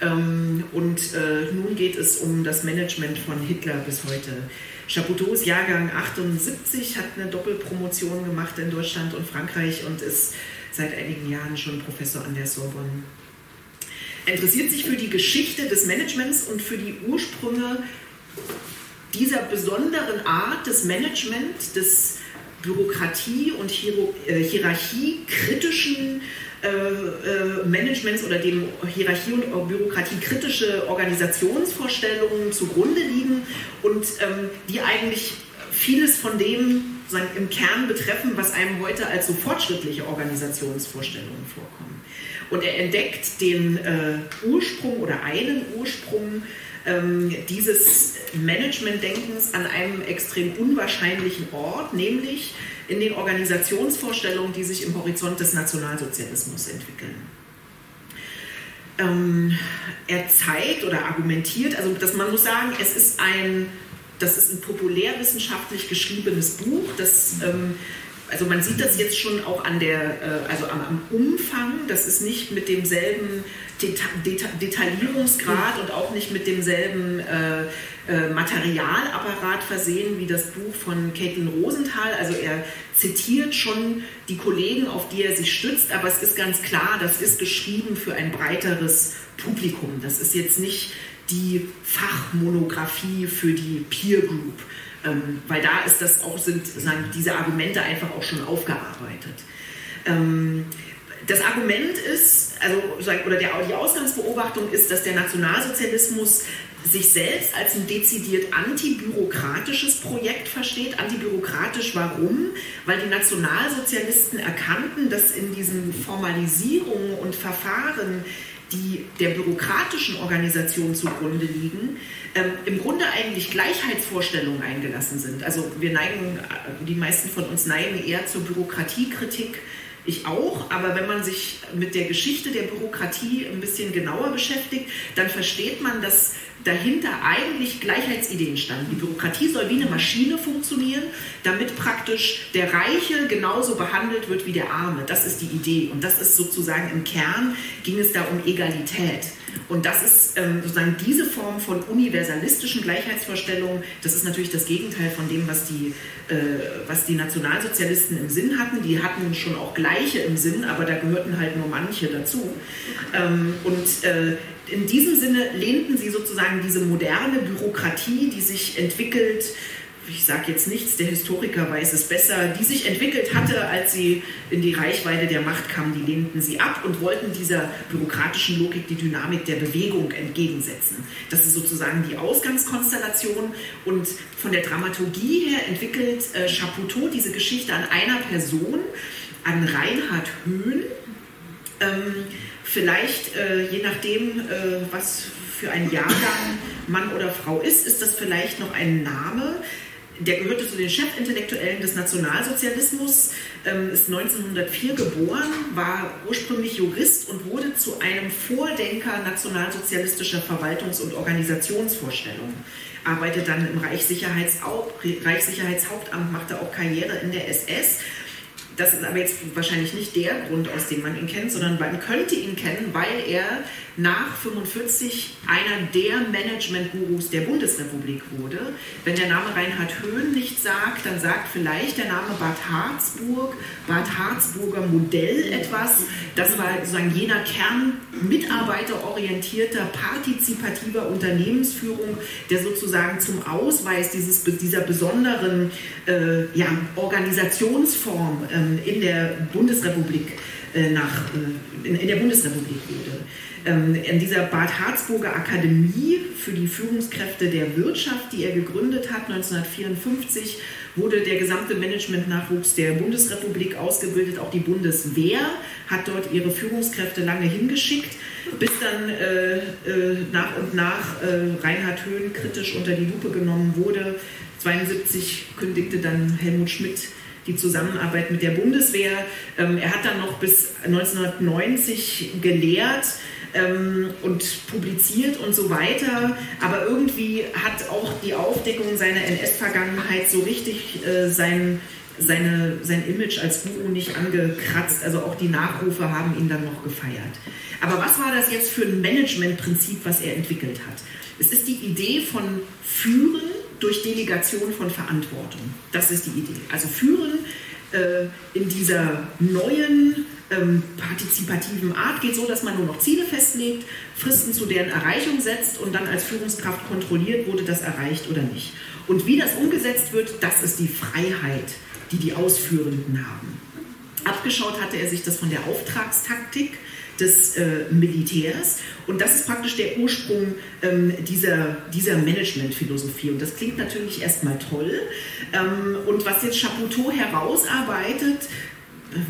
Ähm, und äh, nun geht es um das Management von Hitler bis heute. Chapoutot ist Jahrgang 78, hat eine Doppelpromotion gemacht in Deutschland und Frankreich und ist seit einigen Jahren schon Professor an der Sorbonne. Er interessiert sich für die Geschichte des Managements und für die Ursprünge dieser besonderen Art des Managements, des Bürokratie- und äh, Hierarchie-kritischen äh, äh, Managements oder dem Hierarchie- und Bürokratie kritische Organisationsvorstellungen zugrunde liegen und ähm, die eigentlich vieles von dem sagen, im Kern betreffen, was einem heute als so fortschrittliche Organisationsvorstellungen vorkommen. Und er entdeckt den äh, Ursprung oder einen Ursprung ähm, dieses Management-Denkens an einem extrem unwahrscheinlichen Ort, nämlich in den Organisationsvorstellungen, die sich im Horizont des Nationalsozialismus entwickeln. Ähm, er zeigt oder argumentiert, also dass man muss sagen, es ist ein, das ist ein populärwissenschaftlich geschriebenes Buch, das ähm, also man sieht das jetzt schon auch an der, äh, also am, Umfang, das ist nicht mit demselben Deta Deta Detaillierungsgrad und auch nicht mit demselben äh, äh, Materialapparat versehen wie das Buch von Caitlin Rosenthal. Also er zitiert schon die Kollegen, auf die er sich stützt, aber es ist ganz klar, das ist geschrieben für ein breiteres Publikum. Das ist jetzt nicht die Fachmonographie für die Peer Group, ähm, weil da ist das auch, sind sagen, diese Argumente einfach auch schon aufgearbeitet. Ähm, das Argument ist, also, oder der, die Ausgangsbeobachtung ist, dass der Nationalsozialismus sich selbst als ein dezidiert antibürokratisches Projekt versteht. Antibürokratisch warum? Weil die Nationalsozialisten erkannten, dass in diesen Formalisierungen und Verfahren, die der bürokratischen Organisation zugrunde liegen, ähm, im Grunde eigentlich Gleichheitsvorstellungen eingelassen sind. Also wir neigen, die meisten von uns neigen eher zur Bürokratiekritik ich auch, aber wenn man sich mit der Geschichte der Bürokratie ein bisschen genauer beschäftigt, dann versteht man, dass dahinter eigentlich Gleichheitsideen standen. Die Bürokratie soll wie eine Maschine funktionieren, damit praktisch der Reiche genauso behandelt wird wie der Arme. Das ist die Idee. Und das ist sozusagen im Kern ging es da um Egalität. Und das ist ähm, sozusagen diese Form von universalistischen Gleichheitsvorstellungen, das ist natürlich das Gegenteil von dem, was die, äh, was die Nationalsozialisten im Sinn hatten. Die hatten schon auch Gleiche im Sinn, aber da gehörten halt nur manche dazu. Ähm, und äh, in diesem Sinne lehnten sie sozusagen diese moderne Bürokratie, die sich entwickelt, ich sage jetzt nichts, der Historiker weiß es besser, die sich entwickelt hatte, als sie in die Reichweite der Macht kam, die lehnten sie ab und wollten dieser bürokratischen Logik die Dynamik der Bewegung entgegensetzen. Das ist sozusagen die Ausgangskonstellation und von der Dramaturgie her entwickelt äh, Chapoutot diese Geschichte an einer Person, an Reinhard Höhn. Ähm, vielleicht, äh, je nachdem, äh, was für ein Jahrgang Mann oder Frau ist, ist das vielleicht noch ein Name der gehörte zu den Chefintellektuellen des Nationalsozialismus, ähm, ist 1904 geboren, war ursprünglich Jurist und wurde zu einem Vordenker nationalsozialistischer Verwaltungs- und Organisationsvorstellungen. Arbeitet dann im Reichssicherheitshauptamt, machte auch Karriere in der SS das ist aber jetzt wahrscheinlich nicht der Grund, aus dem man ihn kennt, sondern man könnte ihn kennen, weil er nach 45 einer der Management-Gurus der Bundesrepublik wurde. Wenn der Name Reinhard Höhn nicht sagt, dann sagt vielleicht der Name Bad Harzburg, Bad Harzburger Modell etwas. Das war sozusagen jener Kern mitarbeiterorientierter, partizipativer Unternehmensführung, der sozusagen zum Ausweis dieses, dieser besonderen äh, ja, Organisationsform äh, in der Bundesrepublik äh, nach, äh, in, der Bundesrepublik wurde ähm, in dieser Bad Harzburger Akademie für die Führungskräfte der Wirtschaft, die er gegründet hat, 1954, wurde der gesamte Managementnachwuchs der Bundesrepublik ausgebildet. Auch die Bundeswehr hat dort ihre Führungskräfte lange hingeschickt, bis dann äh, äh, nach und nach äh, Reinhard Höhn kritisch unter die Lupe genommen wurde. 1972 kündigte dann Helmut Schmidt die Zusammenarbeit mit der Bundeswehr. Ähm, er hat dann noch bis 1990 gelehrt ähm, und publiziert und so weiter. Aber irgendwie hat auch die Aufdeckung seiner NS-Vergangenheit so richtig äh, sein, seine, sein Image als Guru nicht angekratzt. Also auch die Nachrufe haben ihn dann noch gefeiert. Aber was war das jetzt für ein Managementprinzip, was er entwickelt hat? Es ist die Idee von Führen durch Delegation von Verantwortung. Das ist die Idee. Also Führen äh, in dieser neuen ähm, partizipativen Art geht so, dass man nur noch Ziele festlegt, Fristen zu deren Erreichung setzt und dann als Führungskraft kontrolliert, wurde das erreicht oder nicht. Und wie das umgesetzt wird, das ist die Freiheit, die die Ausführenden haben. Abgeschaut hatte er sich das von der Auftragstaktik des äh, Militärs. Und das ist praktisch der Ursprung ähm, dieser, dieser Managementphilosophie. Und das klingt natürlich erstmal toll. Ähm, und was jetzt Chapoutot herausarbeitet,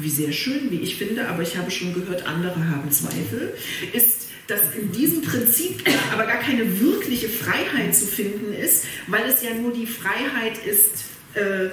wie sehr schön, wie ich finde, aber ich habe schon gehört, andere haben Zweifel, ist, dass in diesem Prinzip aber gar keine wirkliche Freiheit zu finden ist, weil es ja nur die Freiheit ist, äh,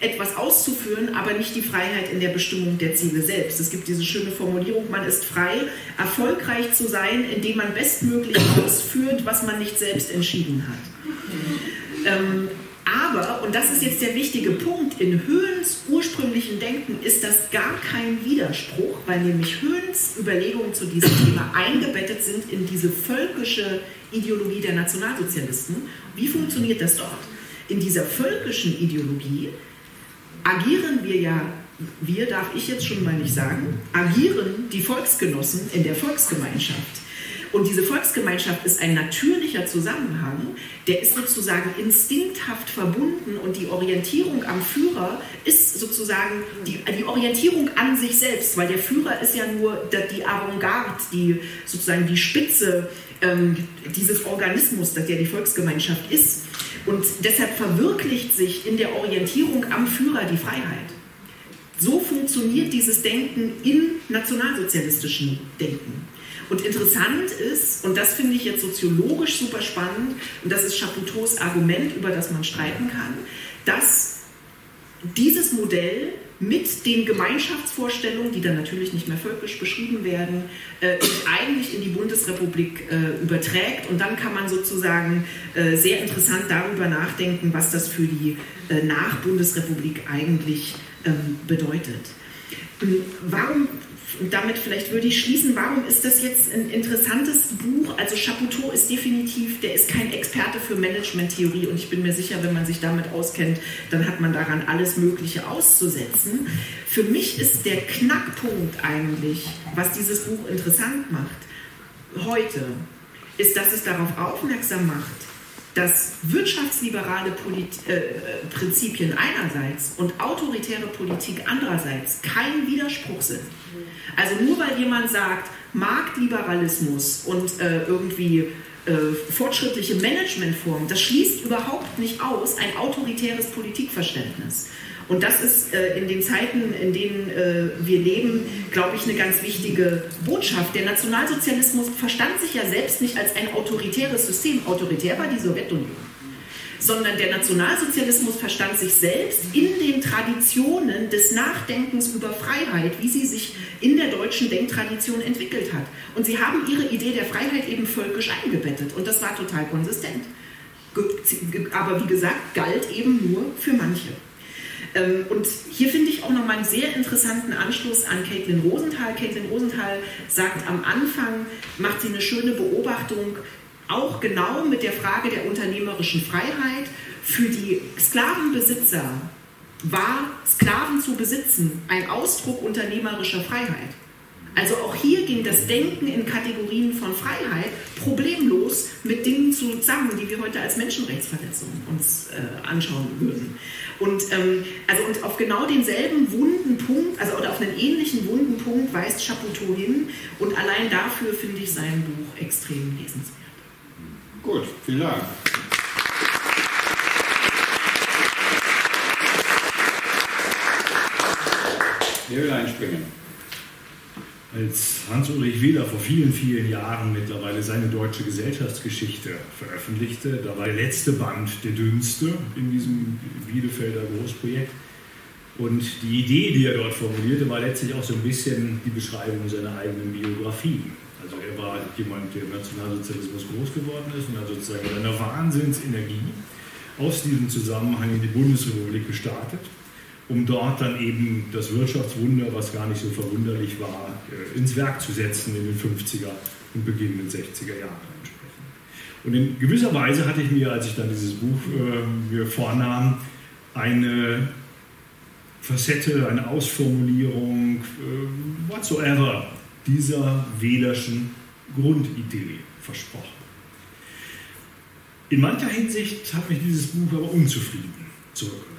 etwas auszuführen, aber nicht die Freiheit in der Bestimmung der Ziele selbst. Es gibt diese schöne Formulierung, man ist frei, erfolgreich zu sein, indem man bestmöglich ausführt, was man nicht selbst entschieden hat. Ähm, aber, und das ist jetzt der wichtige Punkt, in Höhens ursprünglichen Denken ist das gar kein Widerspruch, weil nämlich Höhens Überlegungen zu diesem Thema eingebettet sind in diese völkische Ideologie der Nationalsozialisten. Wie funktioniert das dort? In dieser völkischen Ideologie agieren wir ja, wir darf ich jetzt schon mal nicht sagen, agieren die Volksgenossen in der Volksgemeinschaft. Und diese Volksgemeinschaft ist ein natürlicher Zusammenhang, der ist sozusagen instinkthaft verbunden und die Orientierung am Führer ist sozusagen die, die Orientierung an sich selbst, weil der Führer ist ja nur die Avantgarde, die sozusagen die Spitze ähm, dieses Organismus, der die Volksgemeinschaft ist. Und deshalb verwirklicht sich in der Orientierung am Führer die Freiheit. So funktioniert dieses Denken im nationalsozialistischen Denken. Und interessant ist, und das finde ich jetzt soziologisch super spannend, und das ist Chapoutauds Argument, über das man streiten kann, dass dieses Modell mit den Gemeinschaftsvorstellungen, die dann natürlich nicht mehr völkisch beschrieben werden, äh, eigentlich in die Bundesrepublik äh, überträgt. Und dann kann man sozusagen äh, sehr interessant darüber nachdenken, was das für die äh, Nach-Bundesrepublik eigentlich ähm, bedeutet. Warum und damit vielleicht würde ich schließen, warum ist das jetzt ein interessantes Buch? Also Chapoutot ist definitiv, der ist kein Experte für Management-Theorie und ich bin mir sicher, wenn man sich damit auskennt, dann hat man daran alles Mögliche auszusetzen. Für mich ist der Knackpunkt eigentlich, was dieses Buch interessant macht, heute, ist, dass es darauf aufmerksam macht, dass wirtschaftsliberale Polit äh, Prinzipien einerseits und autoritäre Politik andererseits kein Widerspruch sind. Also nur weil jemand sagt, Marktliberalismus und äh, irgendwie äh, fortschrittliche Managementformen, das schließt überhaupt nicht aus ein autoritäres Politikverständnis. Und das ist äh, in den Zeiten, in denen äh, wir leben, glaube ich, eine ganz wichtige Botschaft. Der Nationalsozialismus verstand sich ja selbst nicht als ein autoritäres System. Autoritär war die Sowjetunion sondern der Nationalsozialismus verstand sich selbst in den Traditionen des Nachdenkens über Freiheit, wie sie sich in der deutschen Denktradition entwickelt hat. Und sie haben ihre Idee der Freiheit eben völkisch eingebettet und das war total konsistent. Aber wie gesagt, galt eben nur für manche. Ähm, und hier finde ich auch nochmal einen sehr interessanten Anschluss an Caitlin Rosenthal. Caitlin Rosenthal sagt am Anfang, macht sie eine schöne Beobachtung, auch genau mit der Frage der unternehmerischen Freiheit. Für die Sklavenbesitzer war Sklaven zu besitzen ein Ausdruck unternehmerischer Freiheit. Also auch hier ging das Denken in Kategorien von Freiheit problemlos mit Dingen zusammen, die wir heute als Menschenrechtsverletzungen uns äh, anschauen würden. Und, ähm, also, und auf genau denselben wunden Punkt, also oder auf einen ähnlichen wunden Punkt weist Chapoutot hin. Und allein dafür finde ich sein Buch extrem lesenswert. Gut, vielen Dank. Wer will einspringen? Als Hans-Ulrich Weder vor vielen, vielen Jahren mittlerweile seine deutsche Gesellschaftsgeschichte veröffentlichte, da war der letzte Band der dünnste in diesem Bielefelder Großprojekt. Und die Idee, die er dort formulierte, war letztlich auch so ein bisschen die Beschreibung seiner eigenen Biografie. Also er war jemand, der im Nationalsozialismus groß geworden ist und hat sozusagen mit einer Wahnsinnsenergie aus diesem Zusammenhang in die Bundesrepublik gestartet um dort dann eben das Wirtschaftswunder, was gar nicht so verwunderlich war, äh, ins Werk zu setzen in den 50er und beginnenden 60er Jahren. Und in gewisser Weise hatte ich mir, als ich dann dieses Buch äh, mir vornahm, eine Facette, eine Ausformulierung, äh, whatsoever, dieser wählerschen Grundidee versprochen. In mancher Hinsicht hat mich dieses Buch aber unzufrieden zurückgelassen.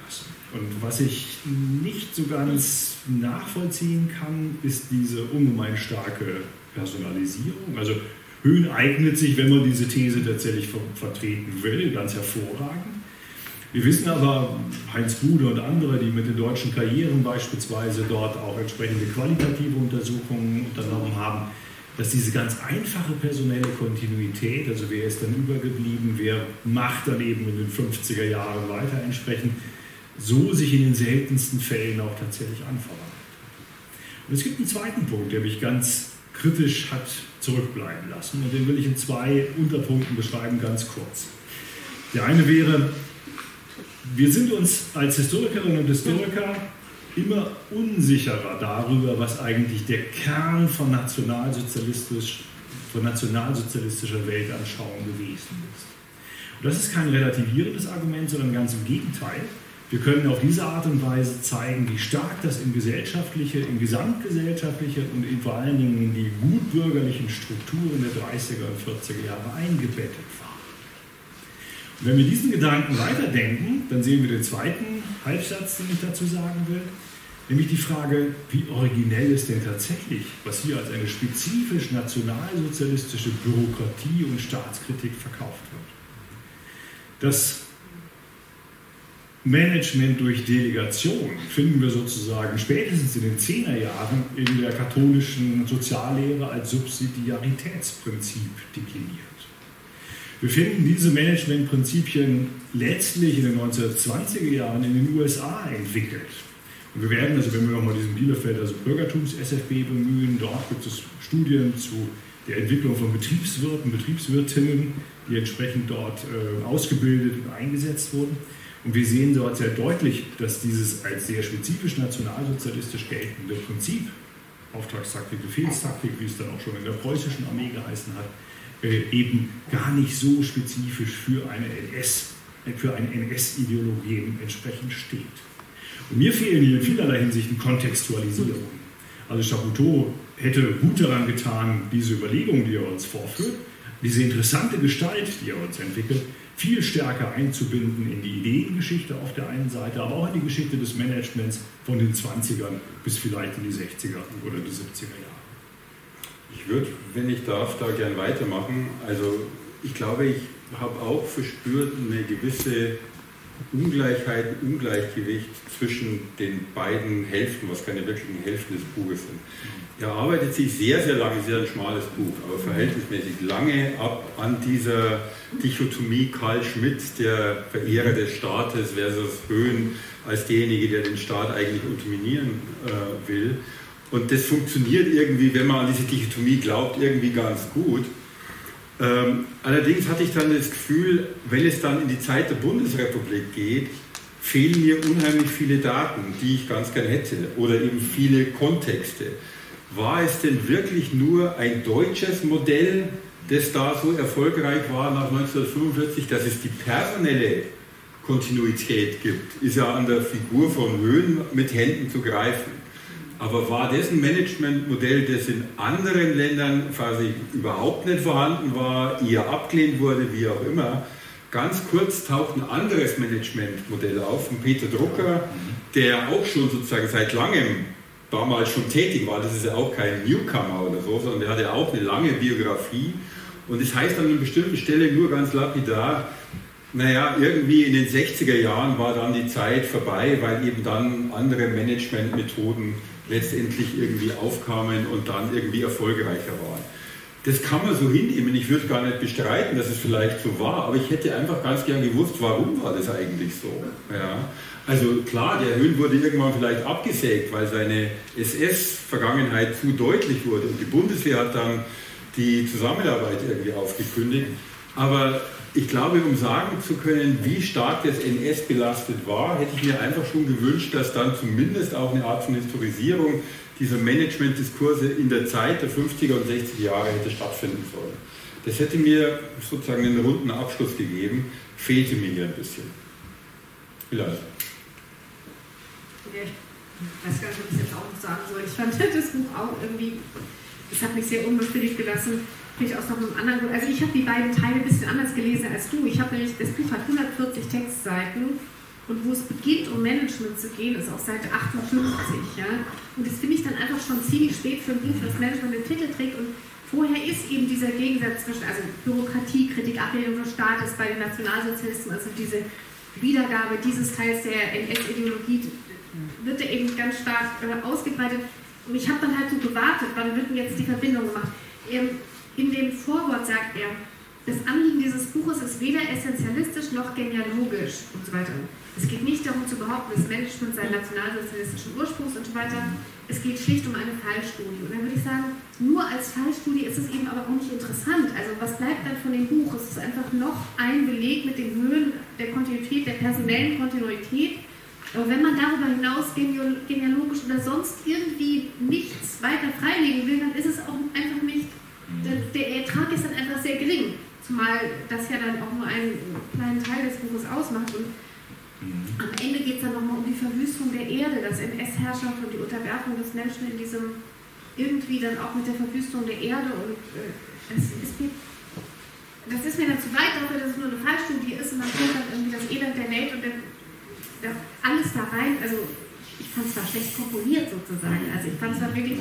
Und was ich nicht so ganz nachvollziehen kann, ist diese ungemein starke Personalisierung. Also Höhen eignet sich, wenn man diese These tatsächlich vertreten will, ganz hervorragend. Wir wissen aber, Heinz Bude und andere, die mit den deutschen Karrieren beispielsweise dort auch entsprechende qualitative Untersuchungen unternommen haben, dass diese ganz einfache personelle Kontinuität, also wer ist dann übergeblieben, wer macht dann eben in den 50er Jahren weiter entsprechend, so sich in den seltensten Fällen auch tatsächlich anverwandt. Und es gibt einen zweiten Punkt, der mich ganz kritisch hat zurückbleiben lassen. Und den will ich in zwei Unterpunkten beschreiben, ganz kurz. Der eine wäre, wir sind uns als Historikerinnen und Historiker immer unsicherer darüber, was eigentlich der Kern von, nationalsozialistisch, von nationalsozialistischer Weltanschauung gewesen ist. Und das ist kein relativierendes Argument, sondern ganz im Gegenteil. Wir können auf diese Art und Weise zeigen, wie stark das in gesellschaftliche, in gesamtgesellschaftliche und in vor allen Dingen in die gutbürgerlichen Strukturen der 30er und 40er Jahre eingebettet war. Und wenn wir diesen Gedanken weiterdenken, dann sehen wir den zweiten Halbsatz, den ich dazu sagen will, nämlich die Frage, wie originell ist denn tatsächlich, was hier als eine spezifisch nationalsozialistische Bürokratie und Staatskritik verkauft wird. Das Management durch Delegation finden wir sozusagen spätestens in den Zehnerjahren in der katholischen Soziallehre als Subsidiaritätsprinzip dekliniert. Wir finden diese Managementprinzipien letztlich in den 1920er Jahren in den USA entwickelt. Und wir werden, also wenn wir nochmal diesen Bielefelder also Bürgertums-SFB bemühen, dort gibt es Studien zu der Entwicklung von Betriebswirten, Betriebswirtinnen, die entsprechend dort äh, ausgebildet und eingesetzt wurden. Und wir sehen dort sehr deutlich, dass dieses als sehr spezifisch nationalsozialistisch geltende Prinzip, Auftragstaktik, Befehlstaktik, wie es dann auch schon in der preußischen Armee geheißen hat, äh, eben gar nicht so spezifisch für eine NS, äh, für eine NS-Ideologie entsprechend steht. Und mir fehlen hier in vielerlei Hinsicht Kontextualisierungen. Also Chapoutot hätte gut daran getan, diese Überlegungen, die er uns vorführt, diese interessante Gestalt, die er uns entwickelt, viel stärker einzubinden in die Ideengeschichte auf der einen Seite, aber auch in die Geschichte des Managements von den 20ern bis vielleicht in die 60er oder die 70er Jahre. Ich würde, wenn ich darf, da gern weitermachen. Also ich glaube, ich habe auch verspürt eine gewisse Ungleichheit, Ungleichgewicht zwischen den beiden Hälften, was keine wirklichen Hälften des Buches sind. Er arbeitet sich sehr, sehr lange, sehr ein schmales Buch, aber verhältnismäßig lange ab an dieser Dichotomie Karl Schmidt, der Verehrer des Staates, versus Höhn als derjenige, der den Staat eigentlich unterminieren äh, will. Und das funktioniert irgendwie, wenn man an diese Dichotomie glaubt, irgendwie ganz gut. Ähm, allerdings hatte ich dann das Gefühl, wenn es dann in die Zeit der Bundesrepublik geht, fehlen mir unheimlich viele Daten, die ich ganz gern hätte, oder eben viele Kontexte. War es denn wirklich nur ein deutsches Modell, das da so erfolgreich war nach 1945, dass es die personelle Kontinuität gibt? Ist ja an der Figur von Höhen mit Händen zu greifen. Aber war das ein Managementmodell, das in anderen Ländern quasi überhaupt nicht vorhanden war, eher abgelehnt wurde, wie auch immer? Ganz kurz taucht ein anderes Managementmodell auf von Peter Drucker, der auch schon sozusagen seit langem damals schon tätig war. Das ist ja auch kein Newcomer oder so, sondern der hat ja auch eine lange Biografie. Und es das heißt an einer bestimmten Stelle nur ganz lapidar, naja, irgendwie in den 60er Jahren war dann die Zeit vorbei, weil eben dann andere Managementmethoden letztendlich irgendwie aufkamen und dann irgendwie erfolgreicher waren. Das kann man so hinnehmen. Ich würde gar nicht bestreiten, dass es vielleicht so war, aber ich hätte einfach ganz gern gewusst, warum war das eigentlich so. Ja. Also klar, der Höhn wurde irgendwann vielleicht abgesägt, weil seine SS-Vergangenheit zu deutlich wurde und die Bundeswehr hat dann die Zusammenarbeit irgendwie aufgekündigt. Aber ich glaube, um sagen zu können, wie stark das NS belastet war, hätte ich mir einfach schon gewünscht, dass dann zumindest auch eine Art von Historisierung dieser Managementdiskurse in der Zeit der 50er und 60er Jahre hätte stattfinden sollen. Das hätte mir sozusagen einen runden Abschluss gegeben, fehlte mir hier ein bisschen. Vielleicht. Ich weiß gar nicht, ob ich jetzt auch noch sagen soll. Ich fand das Buch auch irgendwie, es hat mich sehr unbefriedigt gelassen vielleicht aus noch einem anderen Grund. Also ich habe die beiden Teile ein bisschen anders gelesen als du. Ich habe das Buch hat 140 Textseiten und wo es beginnt, um Management zu gehen, ist auf Seite 58. Ja? Und das finde ich dann einfach schon ziemlich spät für ein Buch, das Management den Titel trägt. Und vorher ist eben dieser Gegensatz zwischen also Bürokratie, Kritik, Ablehnung des Staates bei den Nationalsozialisten, also diese Wiedergabe dieses Teils der NS-Ideologie wird ja eben ganz stark äh, ausgebreitet. Und ich habe dann halt so gewartet, wann wird denn jetzt die Verbindung gemacht? Ähm, in dem Vorwort sagt er, das Anliegen dieses Buches ist weder essentialistisch noch genealogisch und so weiter. Es geht nicht darum zu behaupten, das Management sei nationalsozialistischen Ursprungs und so weiter. Es geht schlicht um eine Fallstudie. Und dann würde ich sagen, nur als Fallstudie ist es eben aber auch nicht interessant. Also was bleibt dann von dem Buch? Es ist einfach noch ein Beleg mit den Höhen der Kontinuität, der personellen Kontinuität. Aber wenn man darüber hinaus genealogisch oder sonst irgendwie nichts weiter freilegen will, dann ist es auch einfach nicht der, Ertrag ist dann einfach sehr gering. Zumal das ja dann auch nur einen kleinen Teil des Buches ausmacht. Und mhm. am Ende geht es dann nochmal um die Verwüstung der Erde, das NS-Herrschaft und die Unterwerfung des Menschen in diesem, irgendwie dann auch mit der Verwüstung der Erde. Und äh, das, ist mir, das ist mir dann zu weit dafür, dass es nur eine Fallstudie ist und dann kommt dann irgendwie das Elend der Welt und der, der, alles da rein. Also ich fand es zwar schlecht komponiert sozusagen. Also ich fand es war wirklich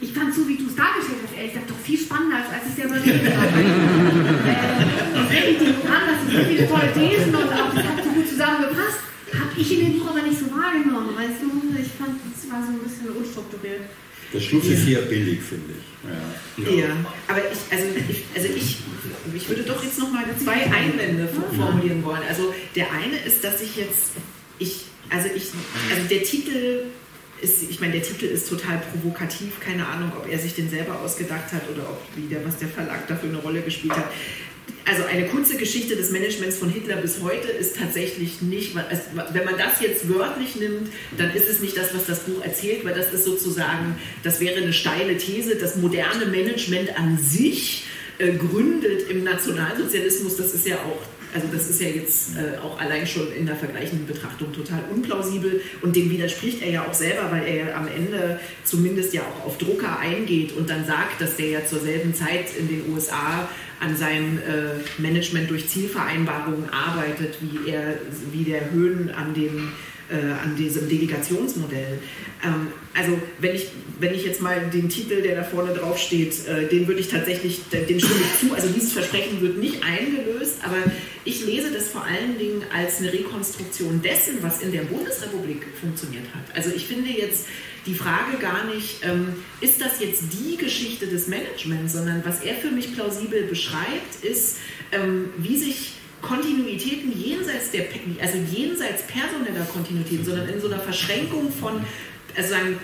ich fand so, wie du es dargestellt hast, ehrlich gesagt, doch viel spannender, als, als ich selber gelesen habe. äh, wirklich die Programm, das sind so viele tolle Thesen und auch das hat so gut zusammengepasst. Habe ich in dem Buch aber nicht so wahrgenommen, weißt du? Ich fand, es war so ein bisschen unstrukturiert. Der Schluss ja. ist sehr billig, finde ich. Ja. ja. aber ich, also ich, also ich, ich würde doch jetzt nochmal zwei Einwände formulieren wollen. Also der eine ist, dass ich jetzt, ich, also ich, also der Titel ist, ich meine, der Titel ist total provokativ, keine Ahnung, ob er sich den selber ausgedacht hat oder ob wieder was der Verlag dafür eine Rolle gespielt hat. Also eine kurze Geschichte des Managements von Hitler bis heute ist tatsächlich nicht, wenn man das jetzt wörtlich nimmt, dann ist es nicht das, was das Buch erzählt, weil das ist sozusagen, das wäre eine steile These, das moderne Management an sich äh, gründet im Nationalsozialismus, das ist ja auch also das ist ja jetzt äh, auch allein schon in der vergleichenden Betrachtung total unplausibel. Und dem widerspricht er ja auch selber, weil er ja am Ende zumindest ja auch auf Drucker eingeht und dann sagt, dass der ja zur selben Zeit in den USA an seinem äh, Management durch Zielvereinbarungen arbeitet, wie er, wie der Höhen an dem äh, an diesem Delegationsmodell. Ähm, also wenn ich, wenn ich jetzt mal den Titel, der da vorne drauf steht, äh, den würde ich tatsächlich, dem stimme ich zu. Also dieses Versprechen wird nicht eingelöst, aber ich lese das vor allen Dingen als eine Rekonstruktion dessen, was in der Bundesrepublik funktioniert hat. Also ich finde jetzt die Frage gar nicht, ähm, ist das jetzt die Geschichte des Managements, sondern was er für mich plausibel beschreibt, ist, ähm, wie sich Kontinuitäten jenseits der, also jenseits personeller Kontinuitäten, sondern in so einer Verschränkung von, also sagen,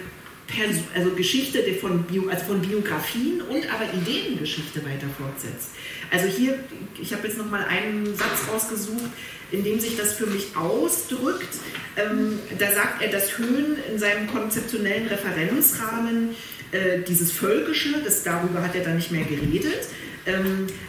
also Geschichte von, Bio, also von Biografien und aber Ideengeschichte weiter fortsetzt. Also hier, ich habe jetzt noch mal einen Satz rausgesucht, in dem sich das für mich ausdrückt. Ähm, da sagt er, dass Höhen in seinem konzeptionellen Referenzrahmen äh, dieses Völkische, das, darüber hat er dann nicht mehr geredet,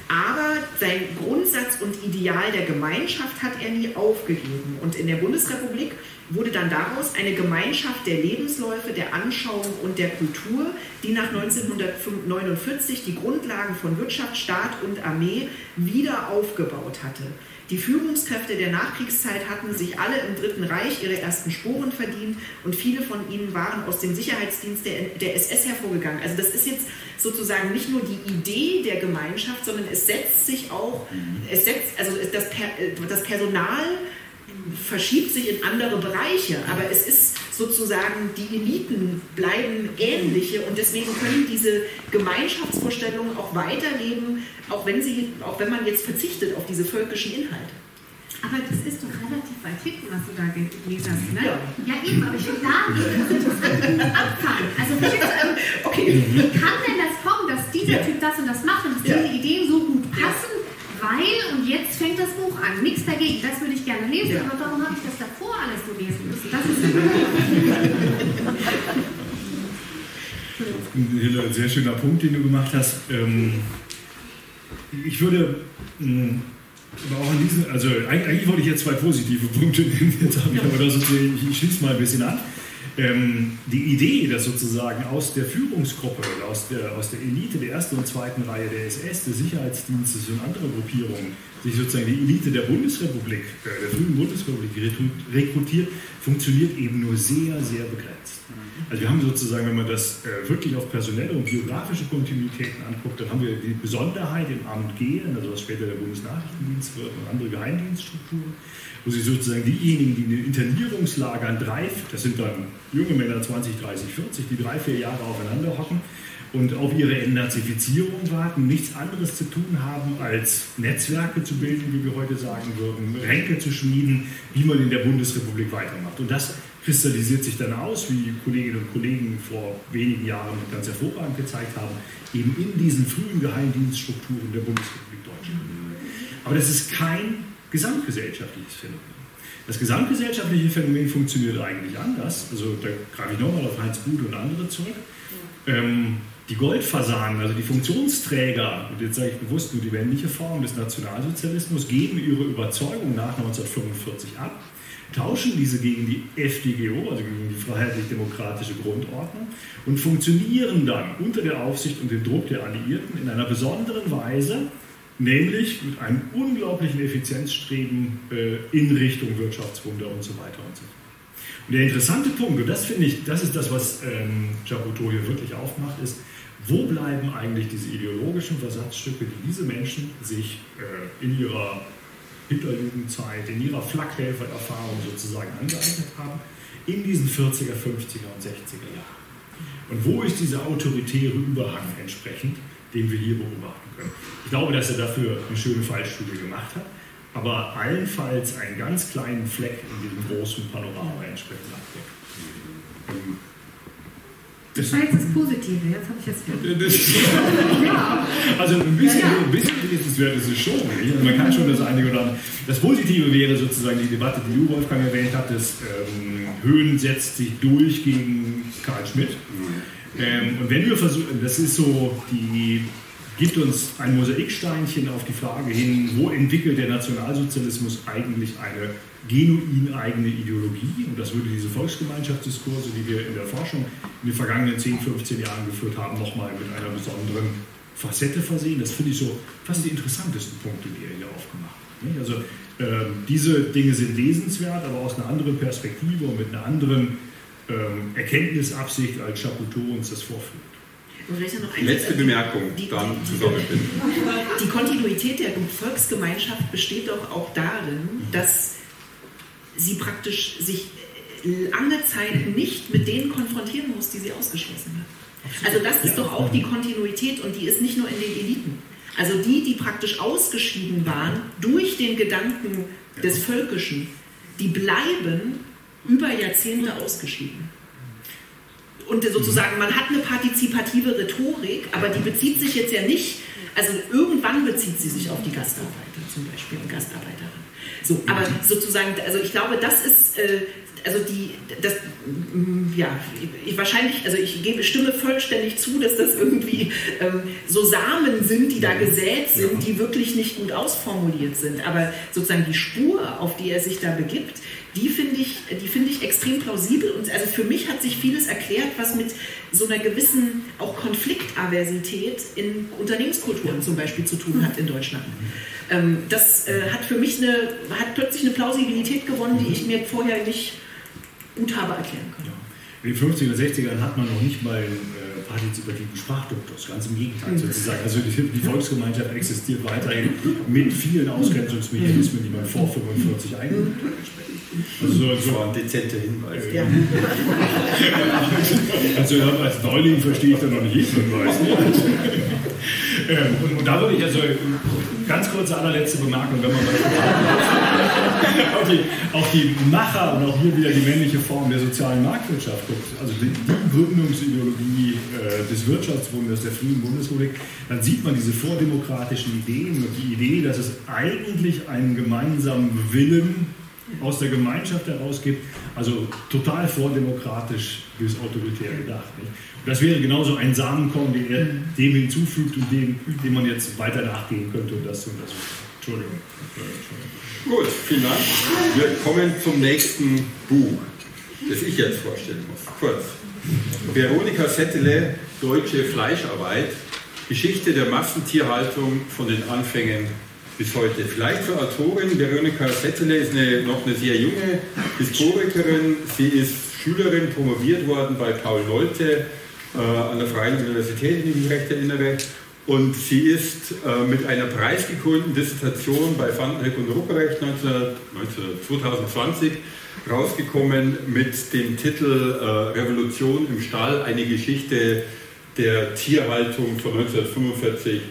aber sein Grundsatz und Ideal der Gemeinschaft hat er nie aufgegeben. Und in der Bundesrepublik wurde dann daraus eine Gemeinschaft der Lebensläufe, der Anschauung und der Kultur, die nach 1949 die Grundlagen von Wirtschaft, Staat und Armee wieder aufgebaut hatte. Die Führungskräfte der Nachkriegszeit hatten sich alle im Dritten Reich ihre ersten Sporen verdient und viele von ihnen waren aus dem Sicherheitsdienst der, der SS hervorgegangen. Also das ist jetzt sozusagen nicht nur die Idee der Gemeinschaft, sondern es setzt sich auch, es setzt, also das, das Personal verschiebt sich in andere Bereiche, aber es ist sozusagen, die Eliten bleiben ähnliche und deswegen können diese Gemeinschaftsvorstellungen auch weiterleben, auch wenn, sie, auch wenn man jetzt verzichtet auf diese völkischen Inhalte. Aber das ist doch relativ weit hinten, was du da gelesen hast, ne? Ja, ja eben, aber ich will da abfangen. Also, okay. wie kann denn das kommen, dass dieser ja. Typ das und das macht und dass ja. diese Ideen so gut passen? Weil, und jetzt fängt das Buch an, nichts dagegen, das würde ich gerne lesen, ja. aber warum habe ich das davor alles so lesen müssen? Das ist ein sehr schöner Punkt, den du gemacht hast. Ähm, ich würde hm, aber auch an diesen, also eigentlich wollte ich jetzt zwei positive Punkte nehmen, jetzt habe ich aber das, ich schließe mal ein bisschen an ähm, die Idee, dass sozusagen aus der Führungsgruppe, aus der, aus der Elite der ersten und zweiten Reihe der SS, des Sicherheitsdienstes und anderer Gruppierungen sich sozusagen die Elite der Bundesrepublik, äh, der frühen Bundesrepublik rekrutiert, funktioniert eben nur sehr, sehr begrenzt. Also wir haben sozusagen, wenn man das äh, wirklich auf personelle und biografische Kontinuitäten anguckt, dann haben wir die Besonderheit im Amt gehen, also was später der Bundesnachrichtendienst wird und andere Geheimdienststrukturen wo sie sozusagen diejenigen, die in den Internierungslagern drei, das sind dann junge Männer 20, 30, 40, die drei, vier Jahre aufeinander hocken und auf ihre Entnazifizierung warten, nichts anderes zu tun haben, als Netzwerke zu bilden, wie wir heute sagen würden, Ränke zu schmieden, wie man in der Bundesrepublik weitermacht. Und das kristallisiert sich dann aus, wie Kolleginnen und Kollegen vor wenigen Jahren ganz hervorragend gezeigt haben, eben in diesen frühen Geheimdienststrukturen der Bundesrepublik Deutschland. Aber das ist kein gesamtgesellschaftliches Phänomen. Das gesamtgesellschaftliche Phänomen funktioniert eigentlich anders. Also da greife ich nochmal auf Heinz Bude und andere zurück. Ähm, die Goldfasanen, also die Funktionsträger, und jetzt sage ich bewusst nur die männliche Form des Nationalsozialismus, geben ihre Überzeugung nach 1945 ab, tauschen diese gegen die FDGO, also gegen die freiheitlich-demokratische Grundordnung, und funktionieren dann unter der Aufsicht und dem Druck der Alliierten in einer besonderen Weise nämlich mit einem unglaublichen Effizienzstreben äh, in Richtung Wirtschaftswunder und so weiter und so fort. Und der interessante Punkt, und das finde ich, das ist das, was ähm, Chaputo hier wirklich aufmacht, ist, wo bleiben eigentlich diese ideologischen Versatzstücke, die diese Menschen sich äh, in ihrer Hinterjugendzeit, in ihrer Flakhelfererfahrung sozusagen angeeignet haben, in diesen 40er, 50er und 60er Jahren. Und wo ist dieser autoritäre Überhang entsprechend, den wir hier beobachten? Ich glaube, dass er dafür eine schöne Fallstudie gemacht hat, aber allenfalls einen ganz kleinen Fleck in diesem großen Panorama entsprechend abdeckt. Das war jetzt das Positive, jetzt habe ich jetzt ja. Also ein bisschen, ja, ja. ein bisschen wert ist es schon. Nicht? Man kann schon das einige oder andere. Das Positive wäre sozusagen die Debatte, die du, Wolfgang, erwähnt hattest. Ähm, Höhen setzt sich durch gegen Karl Schmidt. Mhm. Ähm, und wenn wir versuchen, das ist so die gibt uns ein Mosaiksteinchen auf die Frage hin, wo entwickelt der Nationalsozialismus eigentlich eine genuin eigene Ideologie? Und das würde diese Volksgemeinschaftsdiskurse, die wir in der Forschung in den vergangenen 10, 15 Jahren geführt haben, nochmal mit einer besonderen Facette versehen. Das finde ich so fast die interessantesten Punkte, die er hier aufgemacht hat. Also ähm, diese Dinge sind lesenswert, aber aus einer anderen Perspektive und mit einer anderen ähm, Erkenntnisabsicht, als Chapoutot uns das vorführt. Letzte Bemerkung, die, dann die, zusammen. Die Kontinuität der Volksgemeinschaft besteht doch auch darin, dass sie praktisch sich lange Zeit nicht mit denen konfrontieren muss, die sie ausgeschlossen hat. Also das ist doch auch die Kontinuität und die ist nicht nur in den Eliten. Also die, die praktisch ausgeschieden waren durch den Gedanken des Völkischen, die bleiben über Jahrzehnte ausgeschieden. Und sozusagen, man hat eine partizipative Rhetorik, aber die bezieht sich jetzt ja nicht, also irgendwann bezieht sie sich auf die Gastarbeiter zum Beispiel und Gastarbeiterinnen. So, aber sozusagen, also ich glaube, das ist äh, also die, das, mm, ja, ich, wahrscheinlich, also ich gebe, stimme vollständig zu, dass das irgendwie ähm, so Samen sind, die da gesät sind, die wirklich nicht gut ausformuliert sind. Aber sozusagen die Spur, auf die er sich da begibt, die finde ich, die finde ich extrem plausibel. Und also für mich hat sich vieles erklärt, was mit so einer gewissen auch Konfliktaversität in Unternehmenskulturen zum Beispiel zu tun hat in Deutschland. Ähm, das äh, hat für mich eine, hat plötzlich eine Plausibilität gewonnen, die ich mir vorher nicht gut habe erklären können. In den 50er, 60ern hat man noch nicht mal äh, partizipativen Sprachduktus, ganz im Gegenteil mhm. sozusagen. Also die, die, Volksgemeinschaft existiert weiterhin mit vielen Ausgrenzungsmechanismen, die man vor 45 eingeführt hat. Also so, das war ein dezenter Hinweis. Ja. also als Neuling verstehe ich da noch nicht jeden Hinweis. Ähm, und, und, da würde ich also ganz kurze allerletzte Bemerkung, wenn man auf, die, auf die Macher und auch hier wieder die männliche Form der sozialen Marktwirtschaft guckt, also die, die Gründungsideologie äh, des Wirtschaftswunders der frühen Bundesrepublik, dann sieht man diese vordemokratischen Ideen und die Idee, dass es eigentlich einen gemeinsamen Willen aus der Gemeinschaft heraus gibt, also total vordemokratisch bis autoritär gedacht. Nicht? das wäre genauso ein Samenkorn, den er dem hinzufügt und dem, dem man jetzt weiter nachgehen könnte und das und das. Entschuldigung. Gut, vielen Dank. Wir kommen zum nächsten Buch, das ich jetzt vorstellen muss. Kurz. Veronika Settele, Deutsche Fleischarbeit, Geschichte der Massentierhaltung von den Anfängen bis heute. Vielleicht zur Autorin, Veronika Settele ist eine, noch eine sehr junge Historikerin. Sie ist Schülerin, promoviert worden bei Paul Nolte äh, an der Freien Universität, wenn ich mich recht erinnere. Und sie ist äh, mit einer preisgekrönten Dissertation bei Vandenheck und Rupprecht 2020 rausgekommen mit dem Titel äh, Revolution im Stall, eine Geschichte der Tierhaltung von 1945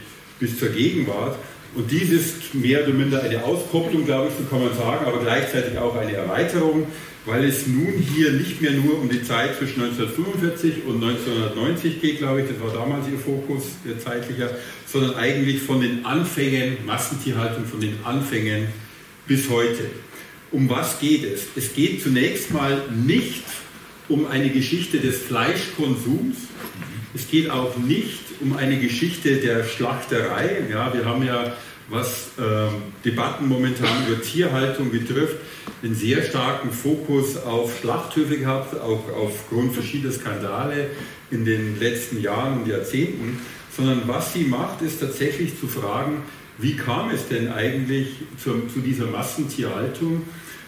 bis zur Gegenwart. Und dies ist mehr oder minder eine Auskopplung, glaube ich, so kann man sagen, aber gleichzeitig auch eine Erweiterung, weil es nun hier nicht mehr nur um die Zeit zwischen 1945 und 1990 geht, glaube ich, das war damals Ihr Fokus, der zeitlicher, sondern eigentlich von den Anfängen, Massentierhaltung, von den Anfängen bis heute. Um was geht es? Es geht zunächst mal nicht um eine Geschichte des Fleischkonsums, es geht auch nicht um eine Geschichte der Schlachterei. Ja, wir haben ja, was äh, Debatten momentan über Tierhaltung betrifft, einen sehr starken Fokus auf Schlachthöfe gehabt, auch aufgrund verschiedener Skandale in den letzten Jahren und Jahrzehnten. Sondern was sie macht, ist tatsächlich zu fragen, wie kam es denn eigentlich zu, zu dieser Massentierhaltung?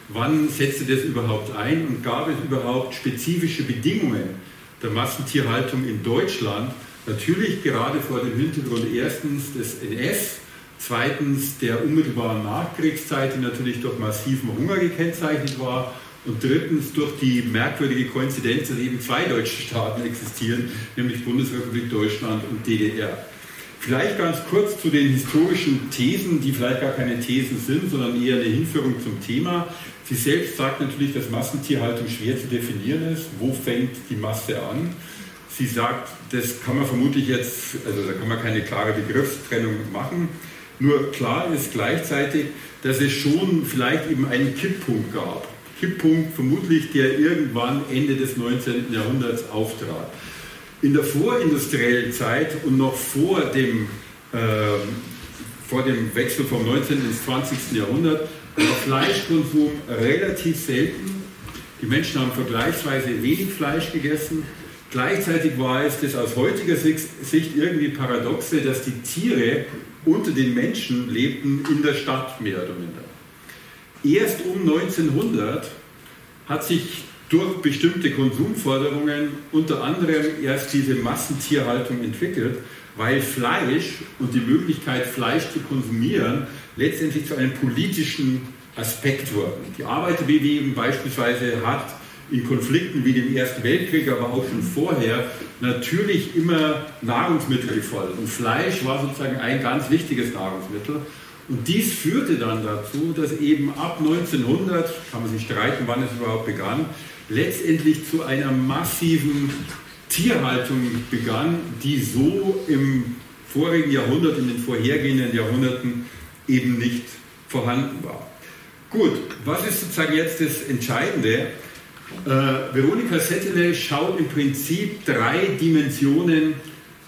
Wann setzte das überhaupt ein und gab es überhaupt spezifische Bedingungen der Massentierhaltung in Deutschland? Natürlich gerade vor dem Hintergrund erstens des NS, zweitens der unmittelbaren Nachkriegszeit, die natürlich durch massiven Hunger gekennzeichnet war und drittens durch die merkwürdige Koinzidenz, dass eben zwei deutsche Staaten existieren, nämlich Bundesrepublik Deutschland und DDR. Vielleicht ganz kurz zu den historischen Thesen, die vielleicht gar keine Thesen sind, sondern eher eine Hinführung zum Thema. Sie selbst sagt natürlich, dass Massentierhaltung schwer zu definieren ist. Wo fängt die Masse an? Sie sagt, das kann man vermutlich jetzt, also da kann man keine klare Begriffstrennung machen. Nur klar ist gleichzeitig, dass es schon vielleicht eben einen Kipppunkt gab. Kipppunkt vermutlich, der irgendwann Ende des 19. Jahrhunderts auftrat. In der vorindustriellen Zeit und noch vor dem, äh, vor dem Wechsel vom 19. ins 20. Jahrhundert war Fleischkonsum relativ selten. Die Menschen haben vergleichsweise wenig Fleisch gegessen. Gleichzeitig war es das aus heutiger Sicht irgendwie paradoxe, dass die Tiere unter den Menschen lebten in der Stadt mehr oder minder. Erst um 1900 hat sich durch bestimmte Konsumforderungen unter anderem erst diese Massentierhaltung entwickelt, weil Fleisch und die Möglichkeit, Fleisch zu konsumieren, letztendlich zu einem politischen Aspekt wurden. Die Arbeiterbewegung beispielsweise hat in Konflikten wie dem Ersten Weltkrieg, aber auch schon vorher, natürlich immer Nahrungsmittel gefordert. Und Fleisch war sozusagen ein ganz wichtiges Nahrungsmittel. Und dies führte dann dazu, dass eben ab 1900, kann man sich streiten, wann es überhaupt begann, letztendlich zu einer massiven Tierhaltung begann, die so im vorigen Jahrhundert, in den vorhergehenden Jahrhunderten eben nicht vorhanden war. Gut, was ist sozusagen jetzt das Entscheidende? Äh, Veronika Settele schaut im Prinzip drei Dimensionen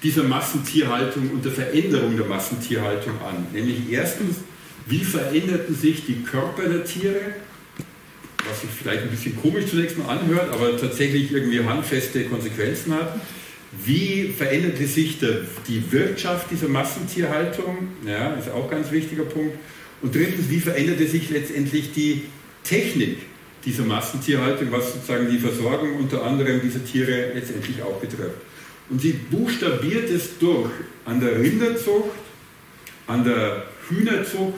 dieser Massentierhaltung und der Veränderung der Massentierhaltung an. Nämlich erstens, wie veränderten sich die Körper der Tiere, was sich vielleicht ein bisschen komisch zunächst mal anhört, aber tatsächlich irgendwie handfeste Konsequenzen hat. Wie veränderte sich die Wirtschaft dieser Massentierhaltung? Ja, ist auch ein ganz wichtiger Punkt. Und drittens, wie veränderte sich letztendlich die Technik dieser Massentierhaltung, was sozusagen die Versorgung unter anderem dieser Tiere letztendlich auch betrifft. Und sie buchstabiert es durch an der Rinderzucht, an der Hühnerzucht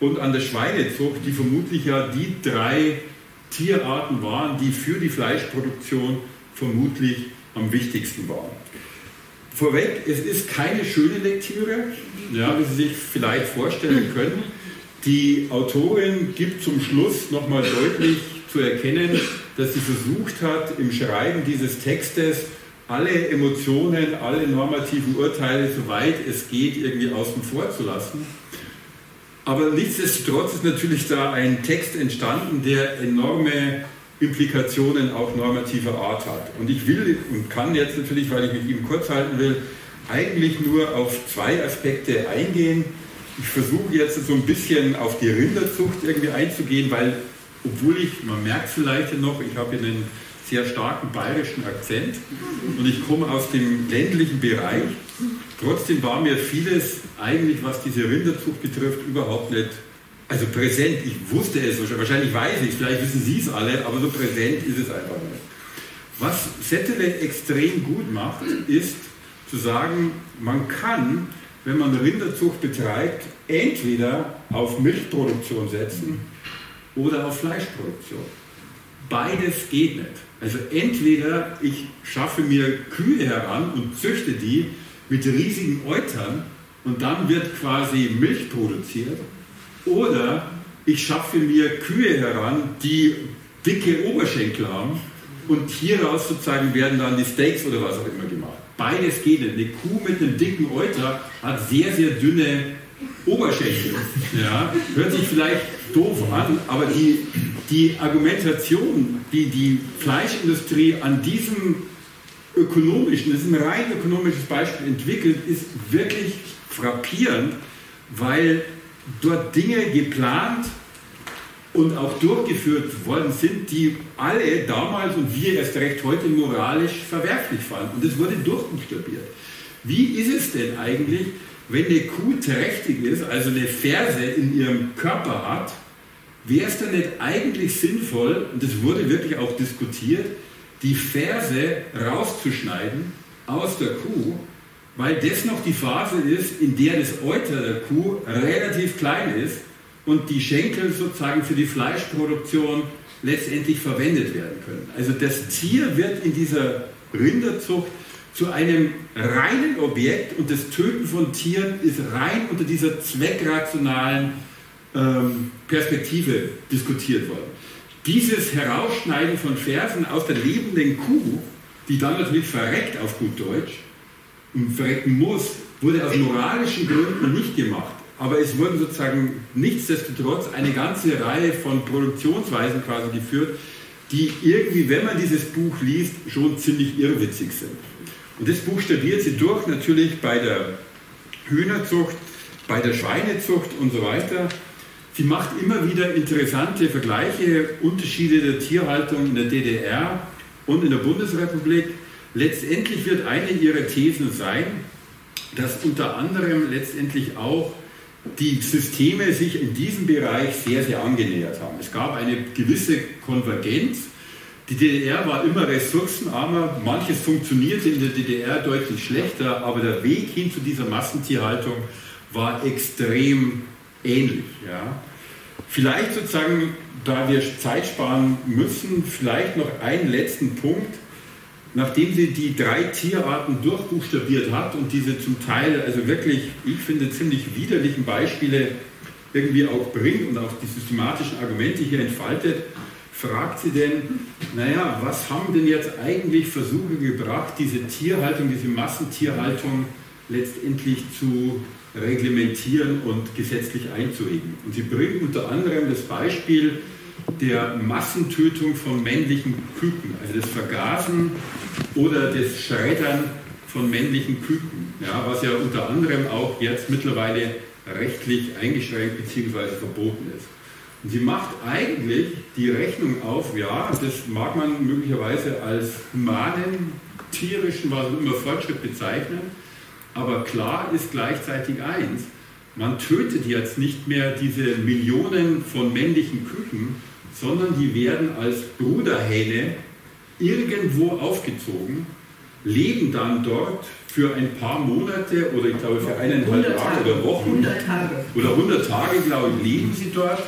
und an der Schweinezucht, die vermutlich ja die drei Tierarten waren, die für die Fleischproduktion vermutlich am wichtigsten waren. Vorweg, es ist keine schöne Lektüre, ja, wie Sie sich vielleicht vorstellen können. Die Autorin gibt zum Schluss nochmal deutlich zu erkennen, dass sie versucht hat, im Schreiben dieses Textes alle Emotionen, alle normativen Urteile, soweit es geht, irgendwie außen vor zu lassen. Aber nichtsdestotrotz ist natürlich da ein Text entstanden, der enorme Implikationen auch normativer Art hat. Und ich will und kann jetzt natürlich, weil ich mich ihm kurz halten will, eigentlich nur auf zwei Aspekte eingehen ich versuche jetzt so ein bisschen auf die Rinderzucht irgendwie einzugehen, weil, obwohl ich, man merkt vielleicht noch, ich habe einen sehr starken bayerischen Akzent und ich komme aus dem ländlichen Bereich. Trotzdem war mir vieles eigentlich, was diese Rinderzucht betrifft, überhaupt nicht also präsent. Ich wusste es, wahrscheinlich weiß ich es, vielleicht wissen Sie es alle, aber so präsent ist es einfach nicht. Was Settele extrem gut macht, ist zu sagen, man kann wenn man Rinderzucht betreibt, entweder auf Milchproduktion setzen oder auf Fleischproduktion. Beides geht nicht. Also entweder ich schaffe mir Kühe heran und züchte die mit riesigen Eutern und dann wird quasi Milch produziert, oder ich schaffe mir Kühe heran, die dicke Oberschenkel haben und hieraus sozusagen werden dann die Steaks oder was auch immer gemacht. Beides geht nicht. Eine Kuh mit einem dicken Euter hat sehr, sehr dünne Oberschenkel. Ja, hört sich vielleicht doof an, aber die, die Argumentation, die die Fleischindustrie an diesem ökonomischen, das ist ein rein ökonomisches Beispiel entwickelt, ist wirklich frappierend, weil dort Dinge geplant und auch durchgeführt worden sind, die alle damals und wir erst recht heute moralisch verwerflich fanden. Und es wurde durchbuchstabiert. Wie ist es denn eigentlich, wenn eine Kuh trächtig ist, also eine Ferse in ihrem Körper hat, wäre es dann nicht eigentlich sinnvoll, und das wurde wirklich auch diskutiert, die Ferse rauszuschneiden aus der Kuh, weil das noch die Phase ist, in der das Euter der Kuh relativ klein ist und die Schenkel sozusagen für die Fleischproduktion letztendlich verwendet werden können. Also das Tier wird in dieser Rinderzucht zu einem reinen Objekt und das Töten von Tieren ist rein unter dieser zweckrationalen ähm, Perspektive diskutiert worden. Dieses Herausschneiden von Fersen aus der lebenden Kuh, die dann natürlich verreckt auf gut Deutsch verrecken muss, wurde aus moralischen Gründen nicht gemacht. Aber es wurden sozusagen nichtsdestotrotz eine ganze Reihe von Produktionsweisen quasi geführt, die irgendwie, wenn man dieses Buch liest, schon ziemlich irrwitzig sind. Und das buchstabiert sie durch natürlich bei der Hühnerzucht, bei der Schweinezucht und so weiter. Sie macht immer wieder interessante Vergleiche, Unterschiede der Tierhaltung in der DDR und in der Bundesrepublik. Letztendlich wird eine ihrer Thesen sein, dass unter anderem letztendlich auch die Systeme sich in diesem Bereich sehr, sehr angenähert haben. Es gab eine gewisse Konvergenz. Die DDR war immer ressourcenarmer, manches funktionierte in der DDR deutlich schlechter, aber der Weg hin zu dieser Massentierhaltung war extrem ähnlich. Ja. Vielleicht sozusagen, da wir Zeit sparen müssen, vielleicht noch einen letzten Punkt nachdem sie die drei Tierarten durchbuchstabiert hat und diese zum Teil, also wirklich, ich finde, ziemlich widerlichen Beispiele irgendwie auch bringt und auch die systematischen Argumente hier entfaltet, fragt sie denn, naja, was haben denn jetzt eigentlich Versuche gebracht, diese Tierhaltung, diese Massentierhaltung letztendlich zu reglementieren und gesetzlich einzuhegen? Und sie bringt unter anderem das Beispiel, der Massentötung von männlichen Küken, also das Vergasen oder das Schreddern von männlichen Küken, ja, was ja unter anderem auch jetzt mittlerweile rechtlich eingeschränkt bzw. verboten ist. Und sie macht eigentlich die Rechnung auf, ja, das mag man möglicherweise als humanen, tierischen, was auch immer Fortschritt bezeichnen, aber klar ist gleichzeitig eins, man tötet jetzt nicht mehr diese Millionen von männlichen Küken, sondern die werden als Bruderhähne irgendwo aufgezogen, leben dann dort für ein paar Monate oder ich glaube für eineinhalb Jahre oder Wochen 100 Tage. oder 100 Tage, glaube ich, leben sie dort.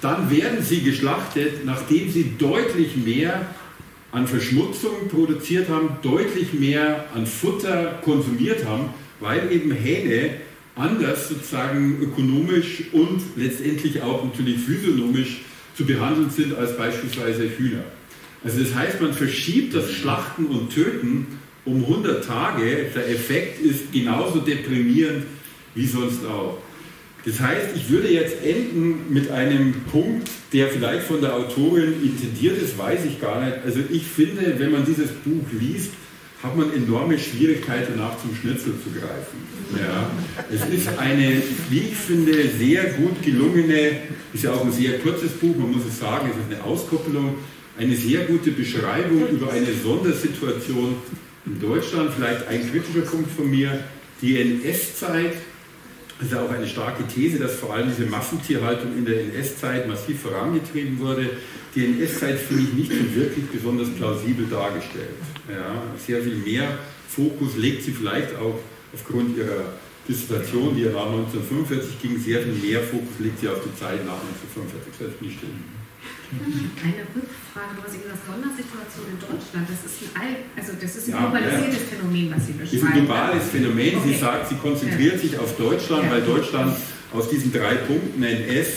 Dann werden sie geschlachtet, nachdem sie deutlich mehr an Verschmutzung produziert haben, deutlich mehr an Futter konsumiert haben, weil eben Hähne anders sozusagen ökonomisch und letztendlich auch natürlich physiognomisch zu behandeln sind als beispielsweise Hühner. Also das heißt, man verschiebt das Schlachten und Töten um 100 Tage. Der Effekt ist genauso deprimierend wie sonst auch. Das heißt, ich würde jetzt enden mit einem Punkt, der vielleicht von der Autorin intendiert ist, weiß ich gar nicht. Also ich finde, wenn man dieses Buch liest, hat man enorme Schwierigkeiten danach zum Schnitzel zu greifen. Ja. Es ist eine, wie ich finde, sehr gut gelungene, ist ja auch ein sehr kurzes Buch, man muss es sagen, es ist eine Auskopplung, eine sehr gute Beschreibung über eine Sondersituation in Deutschland. Vielleicht ein kritischer Punkt von mir, die NS-Zeit, das ist ja auch eine starke These, dass vor allem diese Massentierhaltung in der NS-Zeit massiv vorangetrieben wurde. Die NS-Zeit finde ich nicht so wirklich besonders plausibel dargestellt. Ja, sehr viel mehr Fokus legt sie vielleicht auch aufgrund ihrer Dissertation, die ja nach 1945 ging, sehr viel mehr Fokus legt sie auf die Zeit nach 1945. Das nicht stimmen. Eine Rückfrage, du hast eben gesagt, Sondersituation in Deutschland, das ist ein, All, also das ist ein ja, globalisiertes ja. Phänomen, was Sie beschreiben. Das ist ein globales Phänomen. Okay. Sie sagt, sie konzentriert sich auf Deutschland, weil Deutschland aus diesen drei Punkten NS,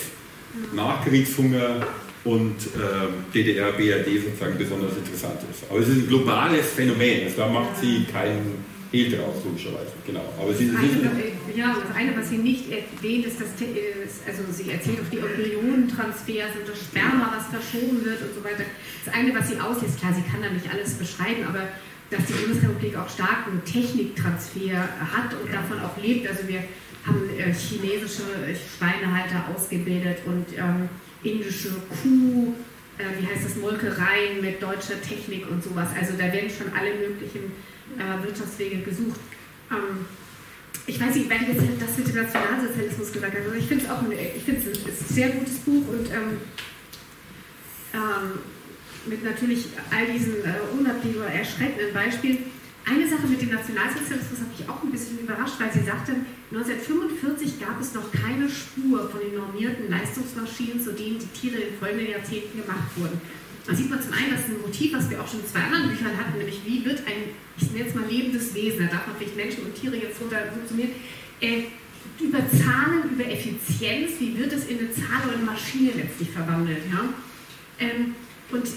mhm. Nachkriegshunger und äh, DDR, BRD sozusagen besonders interessant ist. Aber es ist ein globales Phänomen, also da macht sie keinen Hehl draus, logischerweise. Genau. Aber sie, das eine, ja, das eine, was sie nicht erwähnt, ist, dass also sie erzählt auch die Embryonentransfers und das Sperma, was verschoben wird und so weiter. Das eine, was sie auslässt, klar, sie kann da nicht alles beschreiben, aber dass die Bundesrepublik auch starken Techniktransfer hat und davon auch lebt. Also wir haben äh, chinesische Schweinehalter ausgebildet und ähm, indische Kuh, äh, wie heißt das, Molkereien mit deutscher Technik und sowas. Also da werden schon alle möglichen äh, Wirtschaftswege gesucht. Ähm, ich weiß nicht, weil jetzt das mit dem Nationalsozialismus gesagt hat. Also ich finde es auch ein, ich find's ein, sehr gutes Buch und ähm, ähm, mit natürlich all diesen äh, oder erschreckenden Beispielen. Eine Sache mit dem Nationalsozialismus hat mich auch ein bisschen überrascht, weil sie sagte, 1945 gab es noch keine Spur von den normierten Leistungsmaschinen, zu denen die Tiere in folgenden Jahrzehnten gemacht wurden. Da sieht man zum einen, das ist ein Motiv, was wir auch schon in zwei anderen Büchern hatten, nämlich wie wird ein, ich nenne jetzt mal lebendes Wesen, da darf man vielleicht Menschen und Tiere jetzt runter subsumieren, äh, über Zahlen, über Effizienz, wie wird es in eine Zahl oder eine Maschine letztlich verwandelt. Ja? Ähm, und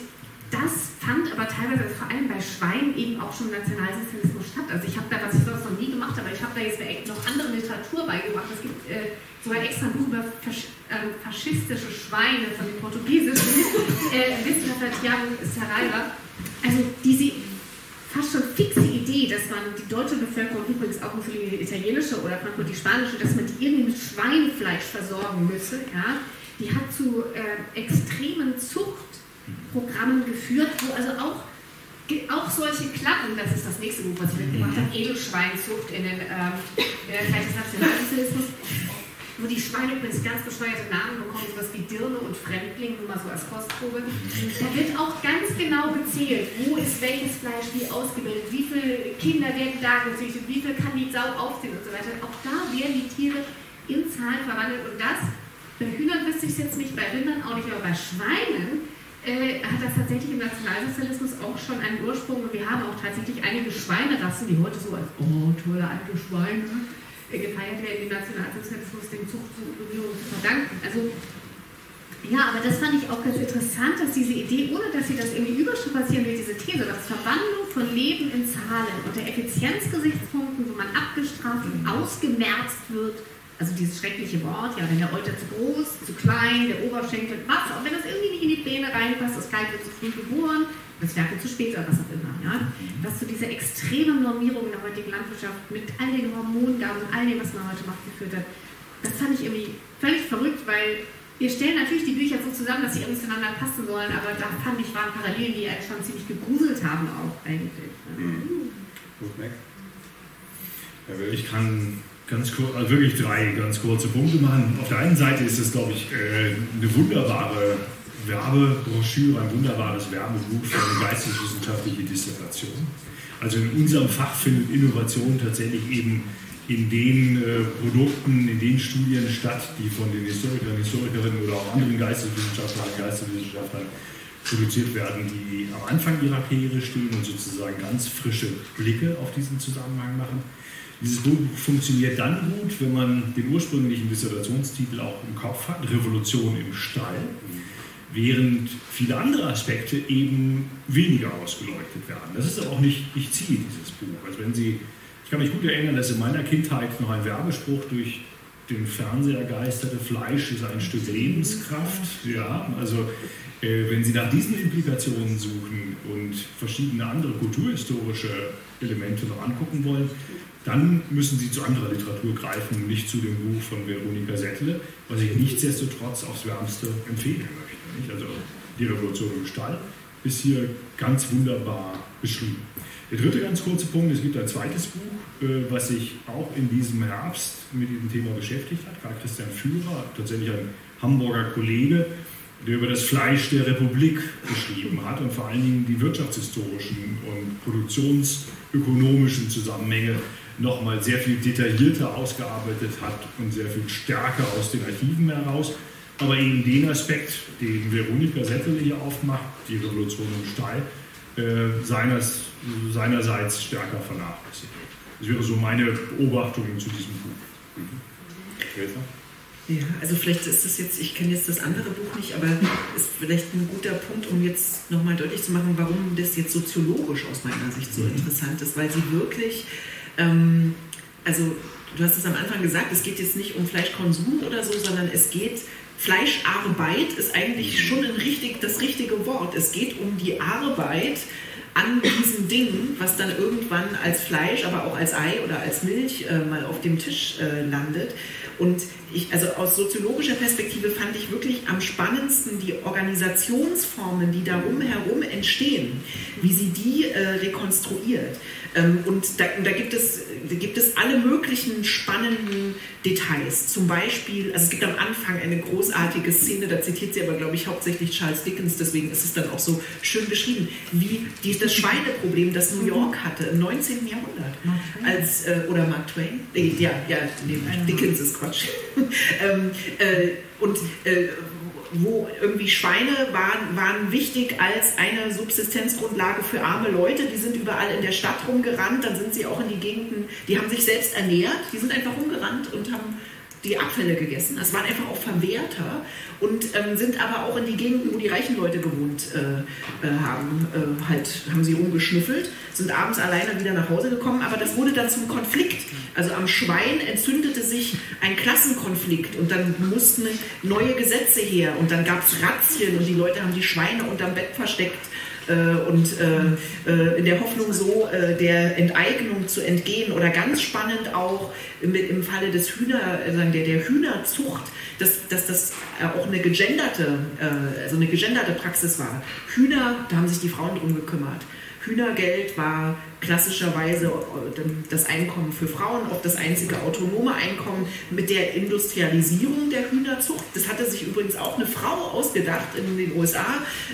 das fand aber teilweise, vor allem bei Schweinen, eben auch schon im Nationalsozialismus statt. Also ich habe da, was ich sonst noch nie gemacht habe, aber ich habe da jetzt noch andere Literatur beigebracht. Es gibt äh, sogar extra ein Buch über Fasch äh, faschistische Schweine von den portugiesischen äh, Wissenschaftler Thiago Saraiva. Also diese fast schon fixe Idee, dass man die deutsche Bevölkerung, übrigens auch für die italienische oder die spanische, dass man die irgendwie mit Schweinefleisch versorgen müsse, ja, die hat zu äh, extremen Zucht Programmen geführt, wo also auch auch solche Klappen, das ist das nächste Buch, was ich mitgebracht habe, Edelschweinzucht in, den, Zeit des Nationalsozialismus, wo die Schweine übrigens ganz bescheuerte Namen bekommen, sowas wie Dirne und Fremdling, nur mal so als Kostprobe. Da wird auch ganz genau gezählt, wo ist welches Fleisch wie ausgebildet, wie viele Kinder werden da gezüchtet, wie viel kann die Sau aufziehen und so weiter. Auch da werden die Tiere in Zahlen verwandelt und das, bei Hühnern wüsste ich es jetzt nicht, bei Rindern auch nicht, aber bei Schweinen äh, hat das tatsächlich im Nationalsozialismus auch schon einen Ursprung. Und wir haben auch tatsächlich einige Schweinerassen, die heute so als, oh, tolle alte Schweine, äh, gefeiert werden, im Nationalsozialismus den Zuchtbemühungen zu verdanken. Also, ja, aber das fand ich auch ganz interessant, dass diese Idee, ohne dass sie das irgendwie überstrapazieren will, diese These, dass Verwandlung von Leben in Zahlen unter Effizienzgesichtspunkten, wo man abgestraft und ausgemerzt wird, also dieses schreckliche Wort, ja, wenn der Euter zu groß, zu klein, der Oberschenkel, was, auch wenn das irgendwie nicht in die Pläne reinpasst, das Kalb wird zu früh geboren, das Werk zu spät oder was auch immer, ja, was zu dieser extremen Normierung in der heutigen Landwirtschaft mit all den Hormongaben und all dem, was man heute macht, geführt hat, das fand ich irgendwie völlig verrückt, weil wir stellen natürlich die Bücher so zusammen, dass sie irgendwie zueinander passen sollen, aber da fand ich, waren Parallelen, die einen schon ziemlich gegruselt haben auch eigentlich. Mhm. Gut, Ich kann ganz kurz, also wirklich drei ganz kurze Punkte machen. Auf der einen Seite ist es, glaube ich, äh, eine wunderbare Werbebroschüre, ein wunderbares Werbebuch für eine geisteswissenschaftliche Dissertation. Also in unserem Fach findet Innovation tatsächlich eben in den äh, Produkten, in den Studien statt, die von den Historikern, Historikerinnen oder auch anderen Geisteswissenschaftlern, Geisteswissenschaftlern produziert werden, die am Anfang ihrer Karriere stehen und sozusagen ganz frische Blicke auf diesen Zusammenhang machen. Dieses Buch funktioniert dann gut, wenn man den ursprünglichen Dissertationstitel auch im Kopf hat, Revolution im Stall, während viele andere Aspekte eben weniger ausgeleuchtet werden. Das ist aber auch nicht, nicht Ziel dieses Buch. Also wenn Sie, ich kann mich gut erinnern, dass in meiner Kindheit noch ein Werbespruch durch den Fernseher geisterte, Fleisch ist ein Stück Lebenskraft. Ja, also äh, wenn Sie nach diesen Implikationen suchen und verschiedene andere kulturhistorische Elemente noch angucken wollen, dann müssen Sie zu anderer Literatur greifen, nicht zu dem Buch von Veronika Settle, was ich nichtsdestotrotz aufs Wärmste empfehlen möchte. Nicht? Also die Revolution im Stall ist hier ganz wunderbar beschrieben. Der dritte ganz kurze Punkt, es gibt ein zweites Buch, äh, was sich auch in diesem Herbst mit diesem Thema beschäftigt hat. Karl Christian Führer, tatsächlich ein Hamburger Kollege, der über das Fleisch der Republik geschrieben hat und vor allen Dingen die wirtschaftshistorischen und produktionsökonomischen Zusammenhänge nochmal sehr viel detaillierter ausgearbeitet hat und sehr viel stärker aus den Archiven heraus. Aber eben den Aspekt, den Veronika Settel hier aufmacht, die Revolution im Stall, äh, seines, seinerseits stärker vernachlässigt. Das wäre so meine Beobachtung zu diesem Buch. Mhm. Ja, also vielleicht ist das jetzt, ich kenne jetzt das andere Buch nicht, aber ist vielleicht ein guter Punkt, um jetzt nochmal deutlich zu machen, warum das jetzt soziologisch aus meiner Sicht so mhm. interessant ist, weil sie wirklich ähm, also du hast es am Anfang gesagt, es geht jetzt nicht um Fleischkonsum oder so, sondern es geht, Fleischarbeit ist eigentlich schon richtig, das richtige Wort. Es geht um die Arbeit an diesen Dingen, was dann irgendwann als Fleisch, aber auch als Ei oder als Milch äh, mal auf dem Tisch äh, landet. Und ich, also aus soziologischer Perspektive fand ich wirklich am spannendsten die Organisationsformen, die darum herum entstehen, wie sie die äh, rekonstruiert. Ähm, und da, da, gibt es, da gibt es alle möglichen spannenden Details. Zum Beispiel, also es gibt am Anfang eine großartige Szene, da zitiert sie aber, glaube ich, hauptsächlich Charles Dickens, deswegen ist es dann auch so schön beschrieben, wie die, das Schweineproblem, das New York hatte im 19. Jahrhundert. Als, äh, oder Mark Twain? Äh, ja, ja, nee, Dickens ist Quatsch. ähm, äh, und äh, wo irgendwie Schweine waren, waren wichtig als eine Subsistenzgrundlage für arme Leute. Die sind überall in der Stadt rumgerannt, dann sind sie auch in die Gegenden, die haben sich selbst ernährt, die sind einfach rumgerannt und haben die Abfälle gegessen. Das waren einfach auch Verwerter und ähm, sind aber auch in die Gegenden, wo die reichen Leute gewohnt äh, äh, haben, äh, halt haben sie rumgeschnüffelt, sind abends alleine wieder nach Hause gekommen, aber das wurde dann zum Konflikt. Also am Schwein entzündete sich ein Klassenkonflikt und dann mussten neue Gesetze her und dann gab es Razzien und die Leute haben die Schweine unterm Bett versteckt und äh, äh, in der Hoffnung so der Enteignung zu entgehen oder ganz spannend auch im Falle des Hühner, der, der Hühnerzucht, dass, dass das auch eine gegenderte, also eine gegenderte Praxis war. Hühner, da haben sich die Frauen drum gekümmert. Hühnergeld war klassischerweise äh, das Einkommen für Frauen, auch das einzige autonome Einkommen mit der Industrialisierung der Hühnerzucht. Das hatte sich übrigens auch eine Frau ausgedacht in den USA,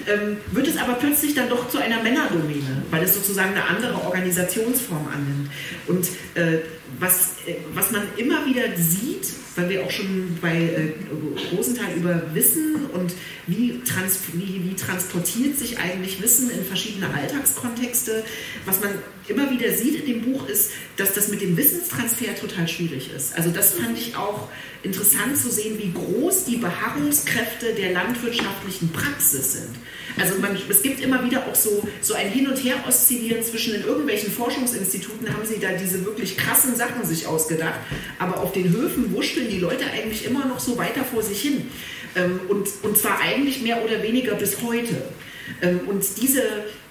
ähm, wird es aber plötzlich dann doch zu einer Männerdomäne, weil es sozusagen eine andere Organisationsform annimmt. Und äh, was, äh, was man immer wieder sieht, weil wir auch schon bei äh, Rosenthal über Wissen und wie, trans, wie, wie transportiert sich eigentlich Wissen in verschiedene Alltagskontexte, was man immer wieder sieht in dem Buch ist, dass das mit dem Wissenstransfer total schwierig ist. Also das fand ich auch interessant zu sehen, wie groß die Beharrungskräfte der landwirtschaftlichen Praxis sind. Also man, es gibt immer wieder auch so, so ein Hin- und Her-Oszillieren zwischen in irgendwelchen Forschungsinstituten haben sie da diese wirklich krassen Sachen sich ausgedacht, aber auf den Höfen wuscheln die Leute eigentlich immer noch so weiter vor sich hin. Ähm, und, und zwar eigentlich mehr oder weniger bis heute. Ähm, und diese,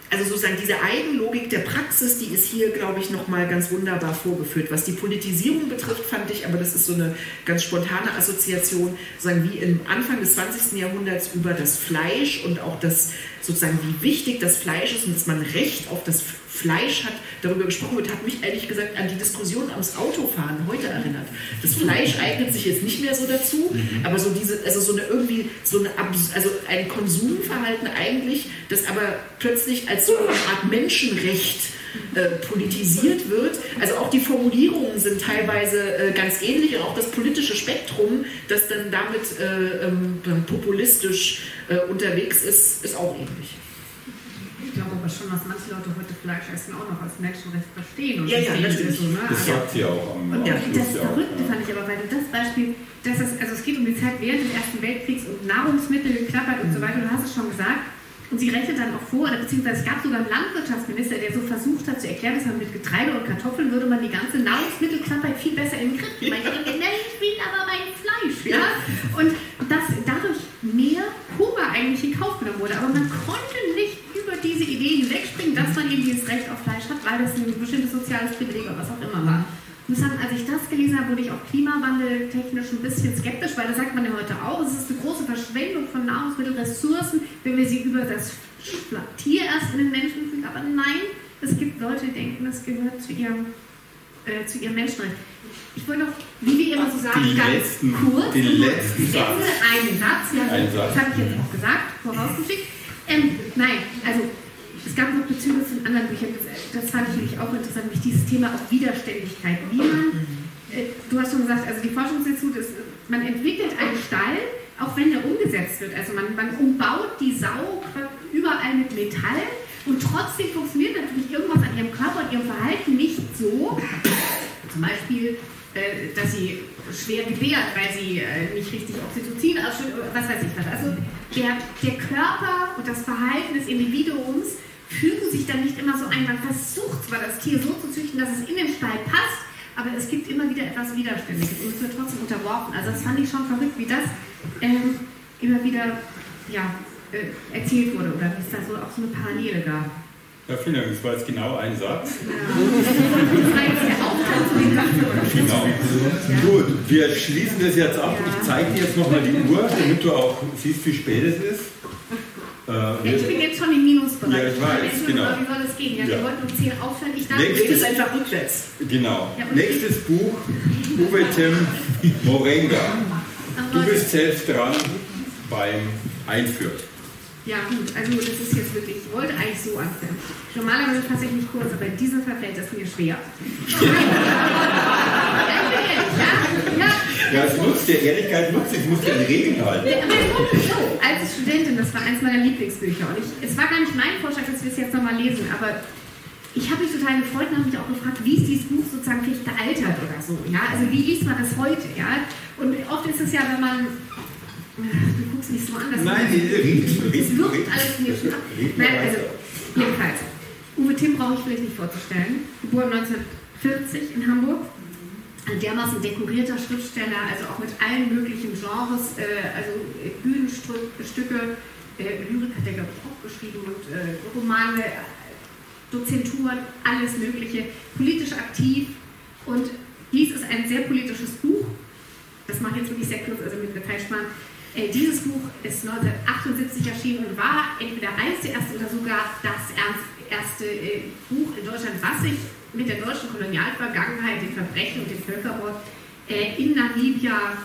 also sozusagen diese Eigenlogik der Praxis, die ist hier, glaube ich, nochmal ganz wunderbar vorgeführt. Was die Politisierung betrifft, fand ich, aber das ist so eine ganz spontane Assoziation, sozusagen wie im Anfang des 20. Jahrhunderts über das Fleisch und auch das, sozusagen, wie wichtig das Fleisch ist und dass man Recht auf das Fleisch hat, darüber gesprochen wird, hat mich ehrlich gesagt an die Diskussion ums Autofahren heute erinnert. Das Fleisch eignet sich jetzt nicht mehr so dazu, mhm. aber so diese, also so eine irgendwie, so eine, also ein Konsumverhalten eigentlich, das aber plötzlich als so eine Art Menschenrecht äh, politisiert wird. Also auch die Formulierungen sind teilweise äh, ganz ähnlich und auch das politische Spektrum, das dann damit äh, ähm, populistisch äh, unterwegs ist, ist auch ähnlich ich glaube aber schon, dass manche Leute heute Fleisch essen auch noch als Menschenrecht verstehen. Und ja, ja, natürlich. So, ne? Das sagt sie auch am, Und ja, das Verrückte fand ich aber, weil du das Beispiel, dass es, also es geht um die Zeit während des Ersten Weltkriegs und Nahrungsmittel geklappert und so weiter, du hast es schon gesagt. Und sie rechnet dann auch vor, oder beziehungsweise es gab sogar einen Landwirtschaftsminister, der so versucht hat zu erklären, dass man mit Getreide und Kartoffeln würde man die ganze Nahrungsmittelklapper viel besser in den Griff kriegen. Ich will aber mein Fleisch. Ja? Und dass dadurch mehr Hunger eigentlich in Kauf genommen wurde. Aber man konnte nicht über diese Idee hinwegspringen, dass man eben dieses Recht auf Fleisch hat, weil das ein bestimmtes soziales Privileg oder was auch immer war. Ich muss sagen, als ich das gelesen habe, wurde ich auch klimawandeltechnisch ein bisschen skeptisch, weil da sagt man ja heute auch, es ist eine große Verschwendung von Nahrungsmittelressourcen, wenn wir sie über das Tier erst in den Menschen fügen. Aber nein, es gibt Leute, die denken, das gehört zu ihrem, äh, zu ihrem Menschenrecht. Ich wollte noch, wie wir immer so sagen, die ganz letzten, kurz, den letzten Satz. einen Satz, ja, Ein Satz. das habe ich jetzt auch gesagt, vorausgeschickt. Ähm, nein, also es gab noch Bezüge zu anderen Büchern, das, fand ich nämlich auch interessant, nämlich dieses Thema auch Widerständigkeit. Wie man, äh, du hast schon gesagt, also die Forschungsinstitut ist, man entwickelt einen Stall, auch wenn der umgesetzt wird. Also man, man umbaut die Sau überall mit Metall und trotzdem funktioniert natürlich irgendwas an ihrem Körper und ihrem Verhalten nicht so. Zum Beispiel äh, dass sie schwer gebärt, weil sie äh, nicht richtig Oxytocin ausschüttet, was weiß ich was. Also der, der Körper und das Verhalten des Individuums fügen sich dann nicht immer so ein. Man versucht zwar das Tier so zu züchten, dass es in den Stall passt, aber es gibt immer wieder etwas Widerständiges und es wird trotzdem unterworfen. Also das fand ich schon verrückt, wie das ähm, immer wieder ja, äh, erzählt wurde oder wie es da so auch so eine Parallele gab. Ja, vielen Dank. Das war jetzt genau ein Satz. genau. Gut, wir schließen das jetzt ab. Ich zeige dir jetzt nochmal die Uhr, damit du auch siehst, wie spät es ist. Äh, ich bin jetzt schon im Minusbereich. Ja, ich weiß, genau. Wie soll es gehen? Ja, ja. Wir wollten um 10 aufhören. Ich dachte, Nächstes, ist einfach rückwärts. Genau. Ja, Nächstes Buch, Uwe Tim Morenga. Du bist selbst dran beim Einführen. Ja, gut, also das ist jetzt wirklich, ich wollte eigentlich so anfangen. Normalerweise fasse ich mich kurz, aber in diesem Fall fällt das mir schwer. ja, ja, ja. es nutzt der Ehrlichkeit nutzt, ich muss dir an Regeln halten. Ja, so, als Studentin, das war eins meiner Lieblingsbücher und ich, es war gar nicht mein Vorschlag, dass wir es jetzt nochmal lesen, aber ich habe mich total gefreut und habe mich auch gefragt, wie ist dieses Buch sozusagen vielleicht gealtert oder so. Ja? Also wie liest man das heute? Ja? Und oft ist es ja, wenn man Du guckst mich so an. Dass Nein, die riecht. Es wirkt alles mir schon ab. Nein, also, jedenfalls. Uwe Timm brauche ich vielleicht nicht vorzustellen. Geboren 1940 in Hamburg. Ein dermaßen dekorierter Schriftsteller, also auch mit allen möglichen Genres, äh, also Bühnenstücke, äh, Lyrik hat er, glaube ich, auch geschrieben und äh, Romane, Dozenturen, alles Mögliche, politisch aktiv. Und dies ist ein sehr politisches Buch das mache ich jetzt wirklich sehr kurz, also mit der Teilsparen. Äh, dieses Buch ist 1978 erschienen und war entweder eins der ersten oder sogar das erste äh, Buch in Deutschland, was sich mit der deutschen Kolonialvergangenheit, den Verbrechen und dem Völkermord äh, in Namibia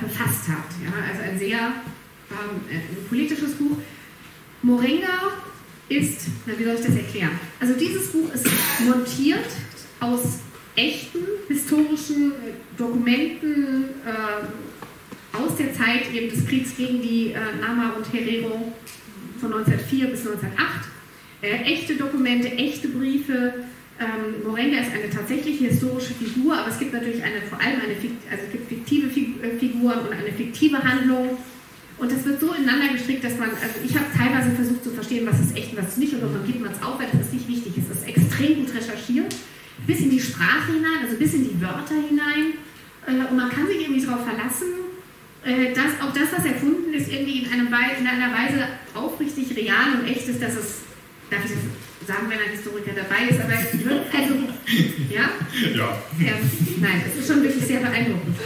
befasst hat. Ja, also ein sehr ähm, ein politisches Buch. Moringa ist, na, wie soll ich das erklären? Also dieses Buch ist montiert aus echten historischen Dokumenten äh, aus der Zeit eben des Kriegs gegen die äh, Nama und Herero von 1904 bis 1908. Äh, echte Dokumente, echte Briefe. Ähm, Morenga ist eine tatsächliche historische Figur, aber es gibt natürlich eine, vor allem eine also es gibt fiktive äh, Figuren und eine fiktive Handlung. Und das wird so ineinander gestrickt, dass man, also ich habe teilweise versucht zu verstehen, was ist echt und was ist nicht, und irgendwann gibt man es auf, weil das ist nicht wichtig. Es ist extrem gut recherchiert bis in die Sprache hinein, also bis in die Wörter hinein. Äh, und man kann sich irgendwie darauf verlassen, äh, dass auch das, was erfunden ist, irgendwie in, einem, in einer Weise aufrichtig real und echt ist, dass es, darf ich das sagen, wenn ein Historiker dabei ist, aber also, ja? Ja. Ähm, nein, es ist schon wirklich sehr beeindruckend.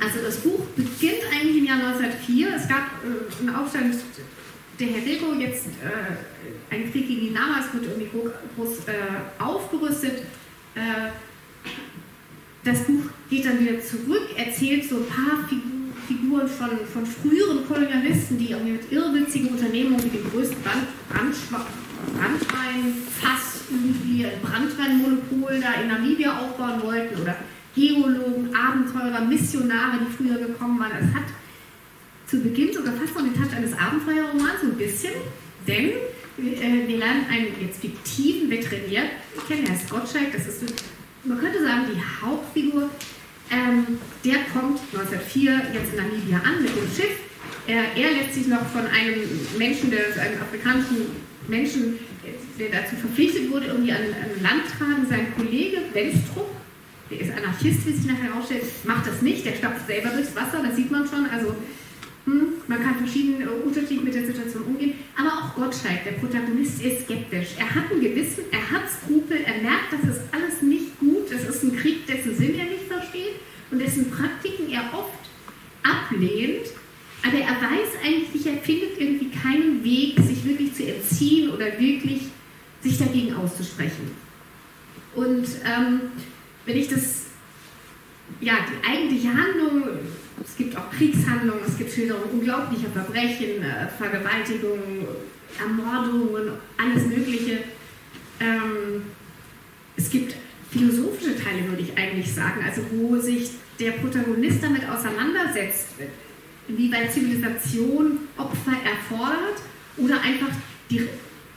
Also das Buch beginnt eigentlich im Jahr 1904. Es gab äh, einen Aufstand der Herero jetzt äh, ein Krieg gegen die Namas wird irgendwie groß äh, aufgerüstet. Äh, das Buch geht dann wieder zurück, erzählt so ein paar Figuren von, von früheren Kolonialisten, die irgendwie mit irrwitzigen Unternehmungen wie dem größten Brand, Brandweinfass irgendwie ein Brandweinmonopol da in Namibia aufbauen wollten oder Geologen, Abenteurer, Missionare, die früher gekommen waren. Es hat zu Beginn sogar fast noch den Touch eines Abenteuerromans, so ein bisschen, denn äh, wir lernen einen jetzt fiktiven Veterinär kennen, Herr Gottschalk, das ist, man könnte sagen, die Hauptfigur. Ähm, der kommt 1904 jetzt in Namibia an mit dem Schiff. Er, er lässt sich noch von einem Menschen, der, einem afrikanischen Menschen, der dazu verpflichtet wurde, irgendwie an, an Land tragen. Sein Kollege Wenstrup, der ist Anarchist, wie sich nachher herausstellt, macht das nicht. Der stapft selber durchs Wasser, das sieht man schon. Also hm, man kann verschieden äh, unterschiedlich mit der Situation umgehen, aber auch Gottschalk, der Protagonist, ist skeptisch. Er hat ein Gewissen, er hat Skrupel, er merkt, das ist alles nicht gut, es ist ein Krieg, dessen Sinn er nicht versteht und dessen Praktiken er oft ablehnt, aber er weiß eigentlich, er findet irgendwie keinen Weg, sich wirklich zu entziehen oder wirklich sich dagegen auszusprechen. Und ähm, wenn ich das, ja, die eigentliche Handlung es gibt auch Kriegshandlungen, es gibt Schilderungen unglaublicher Verbrechen, äh, Vergewaltigungen, Ermordungen, alles Mögliche. Ähm, es gibt philosophische Teile, würde ich eigentlich sagen, also wo sich der Protagonist damit auseinandersetzt, inwieweit Zivilisation Opfer erfordert oder einfach die,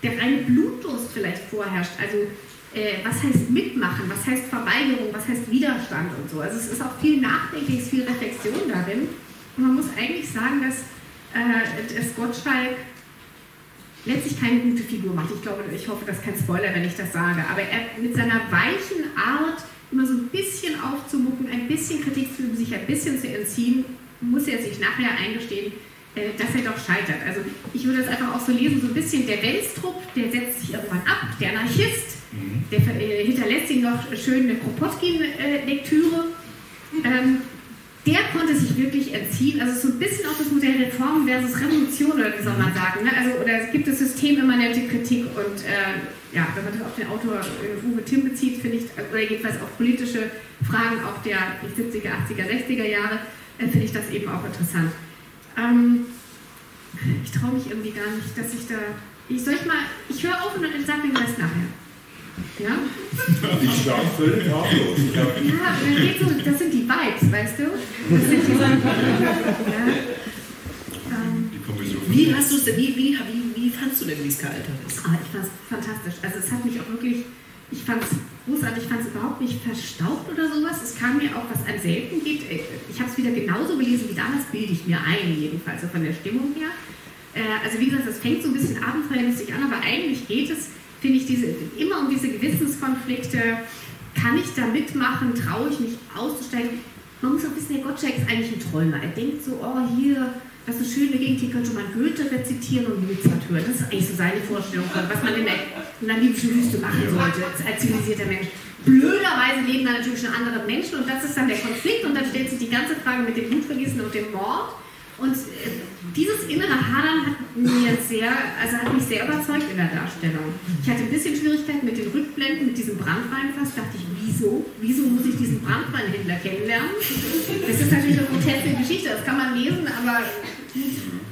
der reine Blutdurst vielleicht vorherrscht. Also äh, was heißt mitmachen, was heißt Verweigerung, was heißt Widerstand und so. Also es ist auch viel Nachdenken, es ist viel Reflexion darin. Und man muss eigentlich sagen, dass, äh, dass Gottschalk letztlich keine gute Figur macht. Ich glaube, ich hoffe, das ist kein Spoiler, wenn ich das sage. Aber er mit seiner weichen Art, immer so ein bisschen aufzumucken, ein bisschen Kritik zu üben, sich ein bisschen zu entziehen, muss er sich nachher eingestehen, äh, dass er doch scheitert. Also ich würde das einfach auch so lesen, so ein bisschen der Wenstrup, der setzt sich irgendwann ab, der Anarchist, Mhm. Der äh, hinterlässt ihm noch schön eine Kropotkin-Lektüre. Ähm, der konnte sich wirklich entziehen. Also so ein bisschen auch das Modell Reform versus Revolution, oder wie soll man sagen. Ne? Also, oder es gibt das systemimmanente Kritik und äh, ja, wenn man das auf den Autor äh, Uwe Timm bezieht, finde ich, oder jedenfalls auf politische Fragen auch der 70er, 80er, 60er Jahre, äh, finde ich das eben auch interessant. Ähm, ich traue mich irgendwie gar nicht, dass ich da. Ich soll ich mal, ich höre auf und sage mir das nachher. Ja? Ich war völlig harmlos. Ja, so, das sind die Vibes, weißt du? Das sind die, ja. ähm, wie, hast wie, wie, wie, wie fandst du denn, wie es gealtert ist? Ah, ich fand es fantastisch. Also es hat mich auch wirklich, ich fand es großartig, ich fand es überhaupt nicht verstaubt oder sowas. Es kam mir auch, was einem selten geht. Ich habe es wieder genauso gelesen wie damals, bilde ich mir ein, jedenfalls so von der Stimmung her. Äh, also wie gesagt, es fängt so ein bisschen abenteuermäßig an, aber eigentlich geht es finde ich diese, immer um diese Gewissenskonflikte. Kann ich da mitmachen? Traue ich mich auszusteigen? Man muss auch wissen, der Gottschalk ist eigentlich ein Träumer. Er denkt so, oh hier, das ist eine schöne Gegend, hier könnte man Goethe rezitieren und Mozart hören. Das ist eigentlich so seine Vorstellung von, was man in der namibischen Wüste machen sollte als zivilisierter Mensch. Blöderweise leben da natürlich schon andere Menschen und das ist dann der Konflikt und dann stellt sich die ganze Frage mit dem Blutvergießen und dem Mord Und äh, dieses innere Hadern hat mir sehr, also hat mich sehr überzeugt in der Darstellung. Ich hatte ein bisschen Schwierigkeiten mit den Rückblenden, mit diesem Brandweinfass. Dachte ich, wieso? Wieso muss ich diesen Brandweinhändler kennenlernen? Das ist natürlich eine groteske Geschichte, das kann man lesen, aber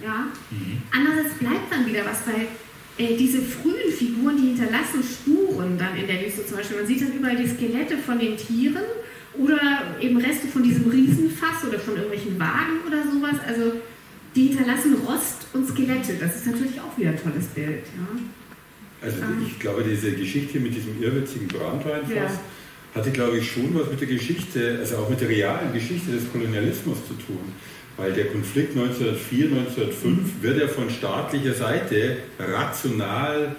ja. Andererseits bleibt dann wieder was, weil äh, diese frühen Figuren, die hinterlassen Spuren dann in der Wüste zum Beispiel. Man sieht dann überall die Skelette von den Tieren oder eben Reste von diesem Riesenfass oder von irgendwelchen Wagen oder sowas. Also die hinterlassen Rost und Skelette. Das ist natürlich auch wieder ein tolles Bild. Ja. Also ähm. ich glaube, diese Geschichte mit diesem irrwitzigen Brandweinfass ja. hatte, glaube ich, schon was mit der Geschichte, also auch mit der realen Geschichte des Kolonialismus zu tun. Weil der Konflikt 1904, 1905 wird ja von staatlicher Seite rational,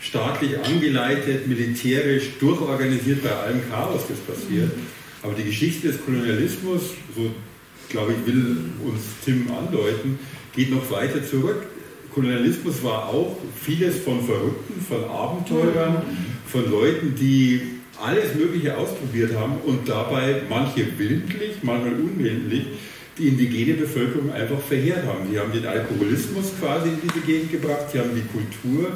staatlich angeleitet, militärisch durchorganisiert bei allem Chaos, das passiert. Aber die Geschichte des Kolonialismus, so glaube ich, will uns Tim andeuten, geht noch weiter zurück. Kolonialismus war auch vieles von Verrückten, von Abenteurern, von Leuten, die alles Mögliche ausprobiert haben und dabei manche willentlich, manchmal unwillentlich die indigene Bevölkerung einfach verheert haben. Sie haben den Alkoholismus quasi in diese Gegend gebracht, sie haben die Kultur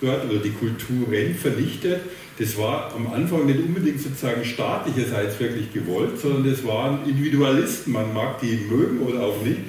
dort oder die Kulturen vernichtet. Das war am Anfang nicht unbedingt sozusagen staatlicherseits wirklich gewollt, sondern das waren Individualisten. Man mag die mögen oder auch nicht.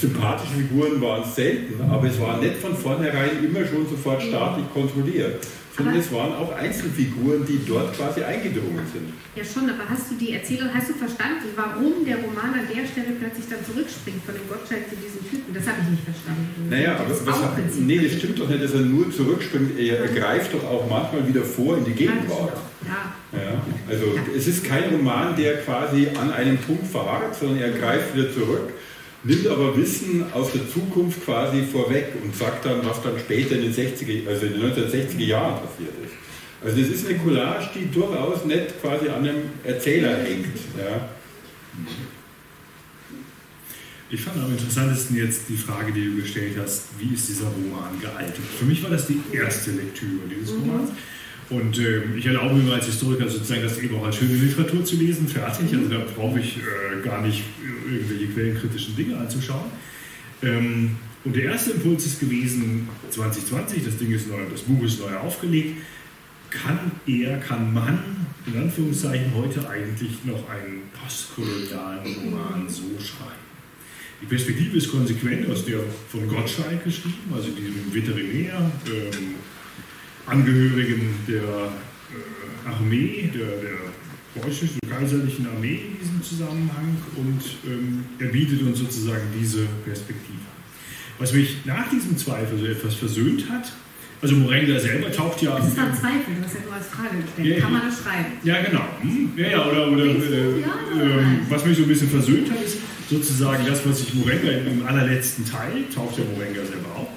Sympathische Figuren waren selten, aber es war nicht von vornherein immer schon sofort staatlich kontrolliert es waren auch Einzelfiguren, die dort quasi eingedrungen sind. Ja schon, aber hast du die Erzählung, hast du verstanden, warum der Roman an der Stelle plötzlich dann zurückspringt von dem Gottschalk zu diesem Typen? Das habe ich nicht verstanden. Naja, aber das, hat, nee, das stimmt doch nicht, dass er nur zurückspringt. Er, er greift doch auch manchmal wieder vor in die Gegenwart. Ja. ja. Also ja. es ist kein Roman, der quasi an einem Punkt verharrt, sondern er greift wieder zurück nimmt aber Wissen aus der Zukunft quasi vorweg und sagt dann, was dann später in den, 60er, also in den 1960er Jahren passiert ist. Also das ist eine Collage, die durchaus nicht quasi an einem Erzähler hängt. Ja. Ich fand am interessantesten jetzt die Frage, die du gestellt hast, wie ist dieser Roman gealtert? Für mich war das die erste Lektüre dieses mhm. Und äh, ich erlaube mir als Historiker sozusagen das eben auch als schöne Literatur zu lesen, fertig. Also da brauche ich äh, gar nicht irgendwelche quellenkritischen Dinge anzuschauen. Ähm, und der erste Impuls ist gewesen, 2020, das Ding ist neu, das Buch ist neu aufgelegt. Kann er, kann man, in Anführungszeichen, heute eigentlich noch einen postkolonialen Roman so schreiben? Die Perspektive ist konsequent aus der von Gottschalk geschrieben, also diesem Veterinär, ähm, Angehörigen der äh, Armee, der, der preußischen kaiserlichen Armee in diesem Zusammenhang und ähm, er bietet uns sozusagen diese Perspektive. Was mich nach diesem Zweifel so etwas versöhnt hat, also Morenga selber taucht ja. Das ist dann Zweifel, du hast ja nur als Frage gestellt. Ja, Kann man das schreiben? Ja, genau. Hm? Ja, ja, oder, oder äh, äh, was mich so ein bisschen versöhnt hat, ist sozusagen das, was ich Morenga im allerletzten Teil, taucht ja Morenga selber auf,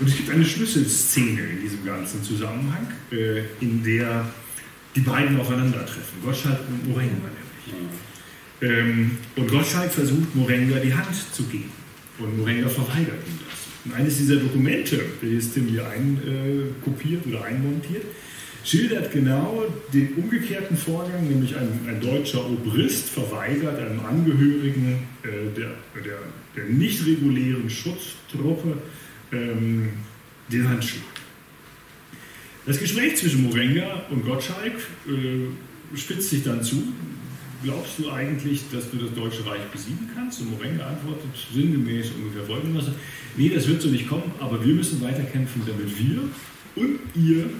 und es gibt eine Schlüsselszene in diesem ganzen Zusammenhang, äh, in der die beiden aufeinandertreffen, Gottschalk und Morenga nämlich. Ähm, und Gottschalk versucht Morenga die Hand zu geben und Morenga verweigert ihm das. Und eines dieser Dokumente, welches Tim hier einkopiert äh, oder einmontiert, schildert genau den umgekehrten Vorgang, nämlich ein, ein deutscher Obrist verweigert einem Angehörigen äh, der, der, der nicht regulären Schutztruppe ähm, den Handschuh. Das Gespräch zwischen Morenga und Gottschalk äh, spitzt sich dann zu. Glaubst du eigentlich, dass du das Deutsche Reich besiegen kannst? Und Morenga antwortet sinngemäß ungefähr folgendermaßen: Nee, das wird so nicht kommen, aber wir müssen weiterkämpfen, damit wir und ihr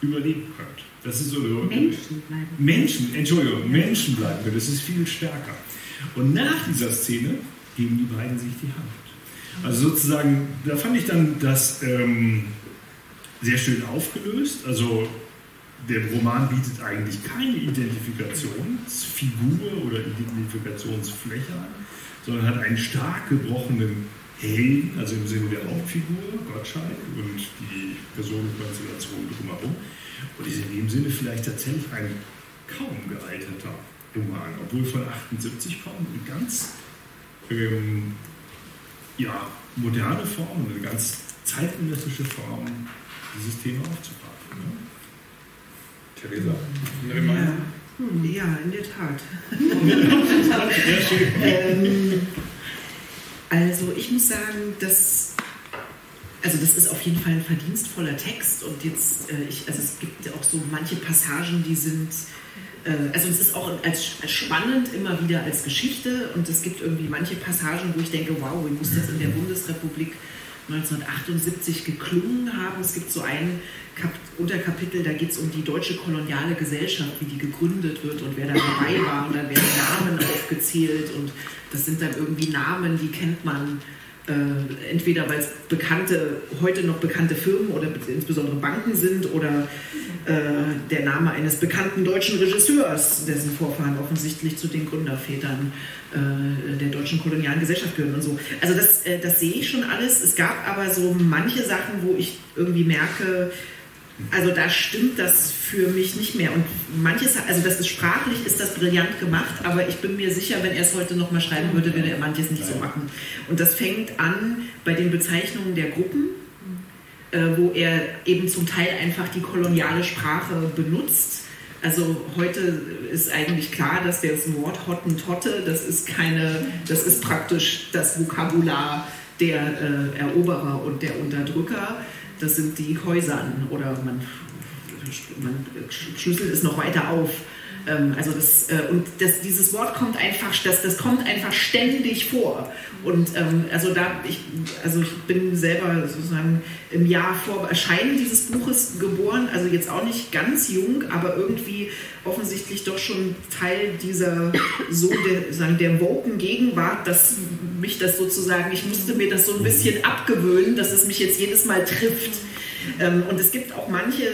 überleben könnt. Das ist so Menschen bleiben. Menschen, Entschuldigung. Menschen bleiben. Das ist viel stärker. Und nach dieser Szene geben die beiden sich die Hand. Also sozusagen, da fand ich dann das ähm, sehr schön aufgelöst. Also der Roman bietet eigentlich keine Identifikationsfigur oder Identifikationsfläche an, sondern hat einen stark gebrochenen Helden, also im Sinne der Hauptfigur, Gottschalk und die Personenkonstellation drumherum. Und ist in dem Sinne vielleicht tatsächlich ein kaum gealterter Roman, obwohl von 78 kommt, ein ganz ähm, ja, moderne Form eine ganz zeitgenössische Form, dieses Thema aufzugreifen. Ne? Theresa, ja. Hm, ja, in der Tat. ähm, Also ich muss sagen, dass also das ist auf jeden Fall ein verdienstvoller Text und jetzt, äh, ich, also es gibt auch so manche Passagen, die sind, also es ist auch als, als, spannend immer wieder als Geschichte und es gibt irgendwie manche Passagen, wo ich denke, wow, wie muss das in der Bundesrepublik 1978 geklungen haben. Es gibt so ein Kap Unterkapitel, da geht es um die deutsche koloniale Gesellschaft, wie die gegründet wird und wer da dabei war. Und dann werden Namen aufgezählt und das sind dann irgendwie Namen, die kennt man äh, entweder weil es bekannte, heute noch bekannte Firmen oder insbesondere Banken sind oder äh, der Name eines bekannten deutschen Regisseurs, dessen Vorfahren offensichtlich zu den Gründervätern äh, der deutschen kolonialen Gesellschaft gehören und so. Also das, äh, das sehe ich schon alles. Es gab aber so manche Sachen, wo ich irgendwie merke, also da stimmt das für mich nicht mehr. Und manches, also das ist sprachlich, ist das brillant gemacht, aber ich bin mir sicher, wenn er es heute nochmal schreiben würde, würde er manches nicht so machen. Und das fängt an bei den Bezeichnungen der Gruppen, äh, wo er eben zum Teil einfach die koloniale Sprache benutzt. Also heute ist eigentlich klar, dass das Wort Hottentotte, das ist keine, das ist praktisch das Vokabular der äh, Eroberer und der Unterdrücker das sind die Häusern oder man, man schlüsselt es noch weiter auf. Ähm, also das, äh, und das, dieses Wort kommt einfach, das, das kommt einfach ständig vor. Und ähm, also da, ich, also ich bin selber sozusagen im Jahr vor Erscheinen dieses Buches geboren, also jetzt auch nicht ganz jung, aber irgendwie offensichtlich doch schon Teil dieser so der, der woken Gegenwart, dass mich das sozusagen, ich musste mir das so ein bisschen abgewöhnen, dass es mich jetzt jedes Mal trifft. Ähm, und es gibt auch manche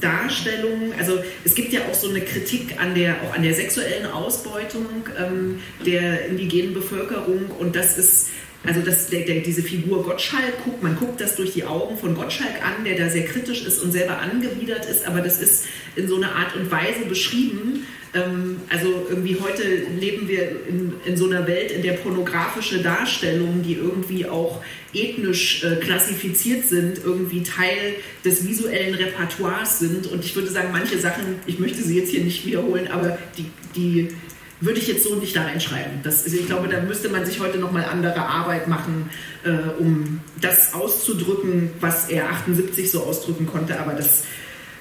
Darstellungen, also es gibt ja auch so eine Kritik an der, auch an der sexuellen Ausbeutung ähm, der indigenen Bevölkerung. Und das ist also das, der, der, diese Figur Gottschalk guckt, man guckt das durch die Augen von Gottschalk an, der da sehr kritisch ist und selber angewidert ist, aber das ist in so einer Art und Weise beschrieben, ähm, also irgendwie heute leben wir in, in, so einer Welt, in der pornografische Darstellungen, die irgendwie auch ethnisch äh, klassifiziert sind, irgendwie Teil des visuellen Repertoires sind. Und ich würde sagen, manche Sachen, ich möchte sie jetzt hier nicht wiederholen, aber die, die würde ich jetzt so nicht da reinschreiben. Das, ich glaube, da müsste man sich heute nochmal andere Arbeit machen, äh, um das auszudrücken, was er 78 so ausdrücken konnte. Aber das,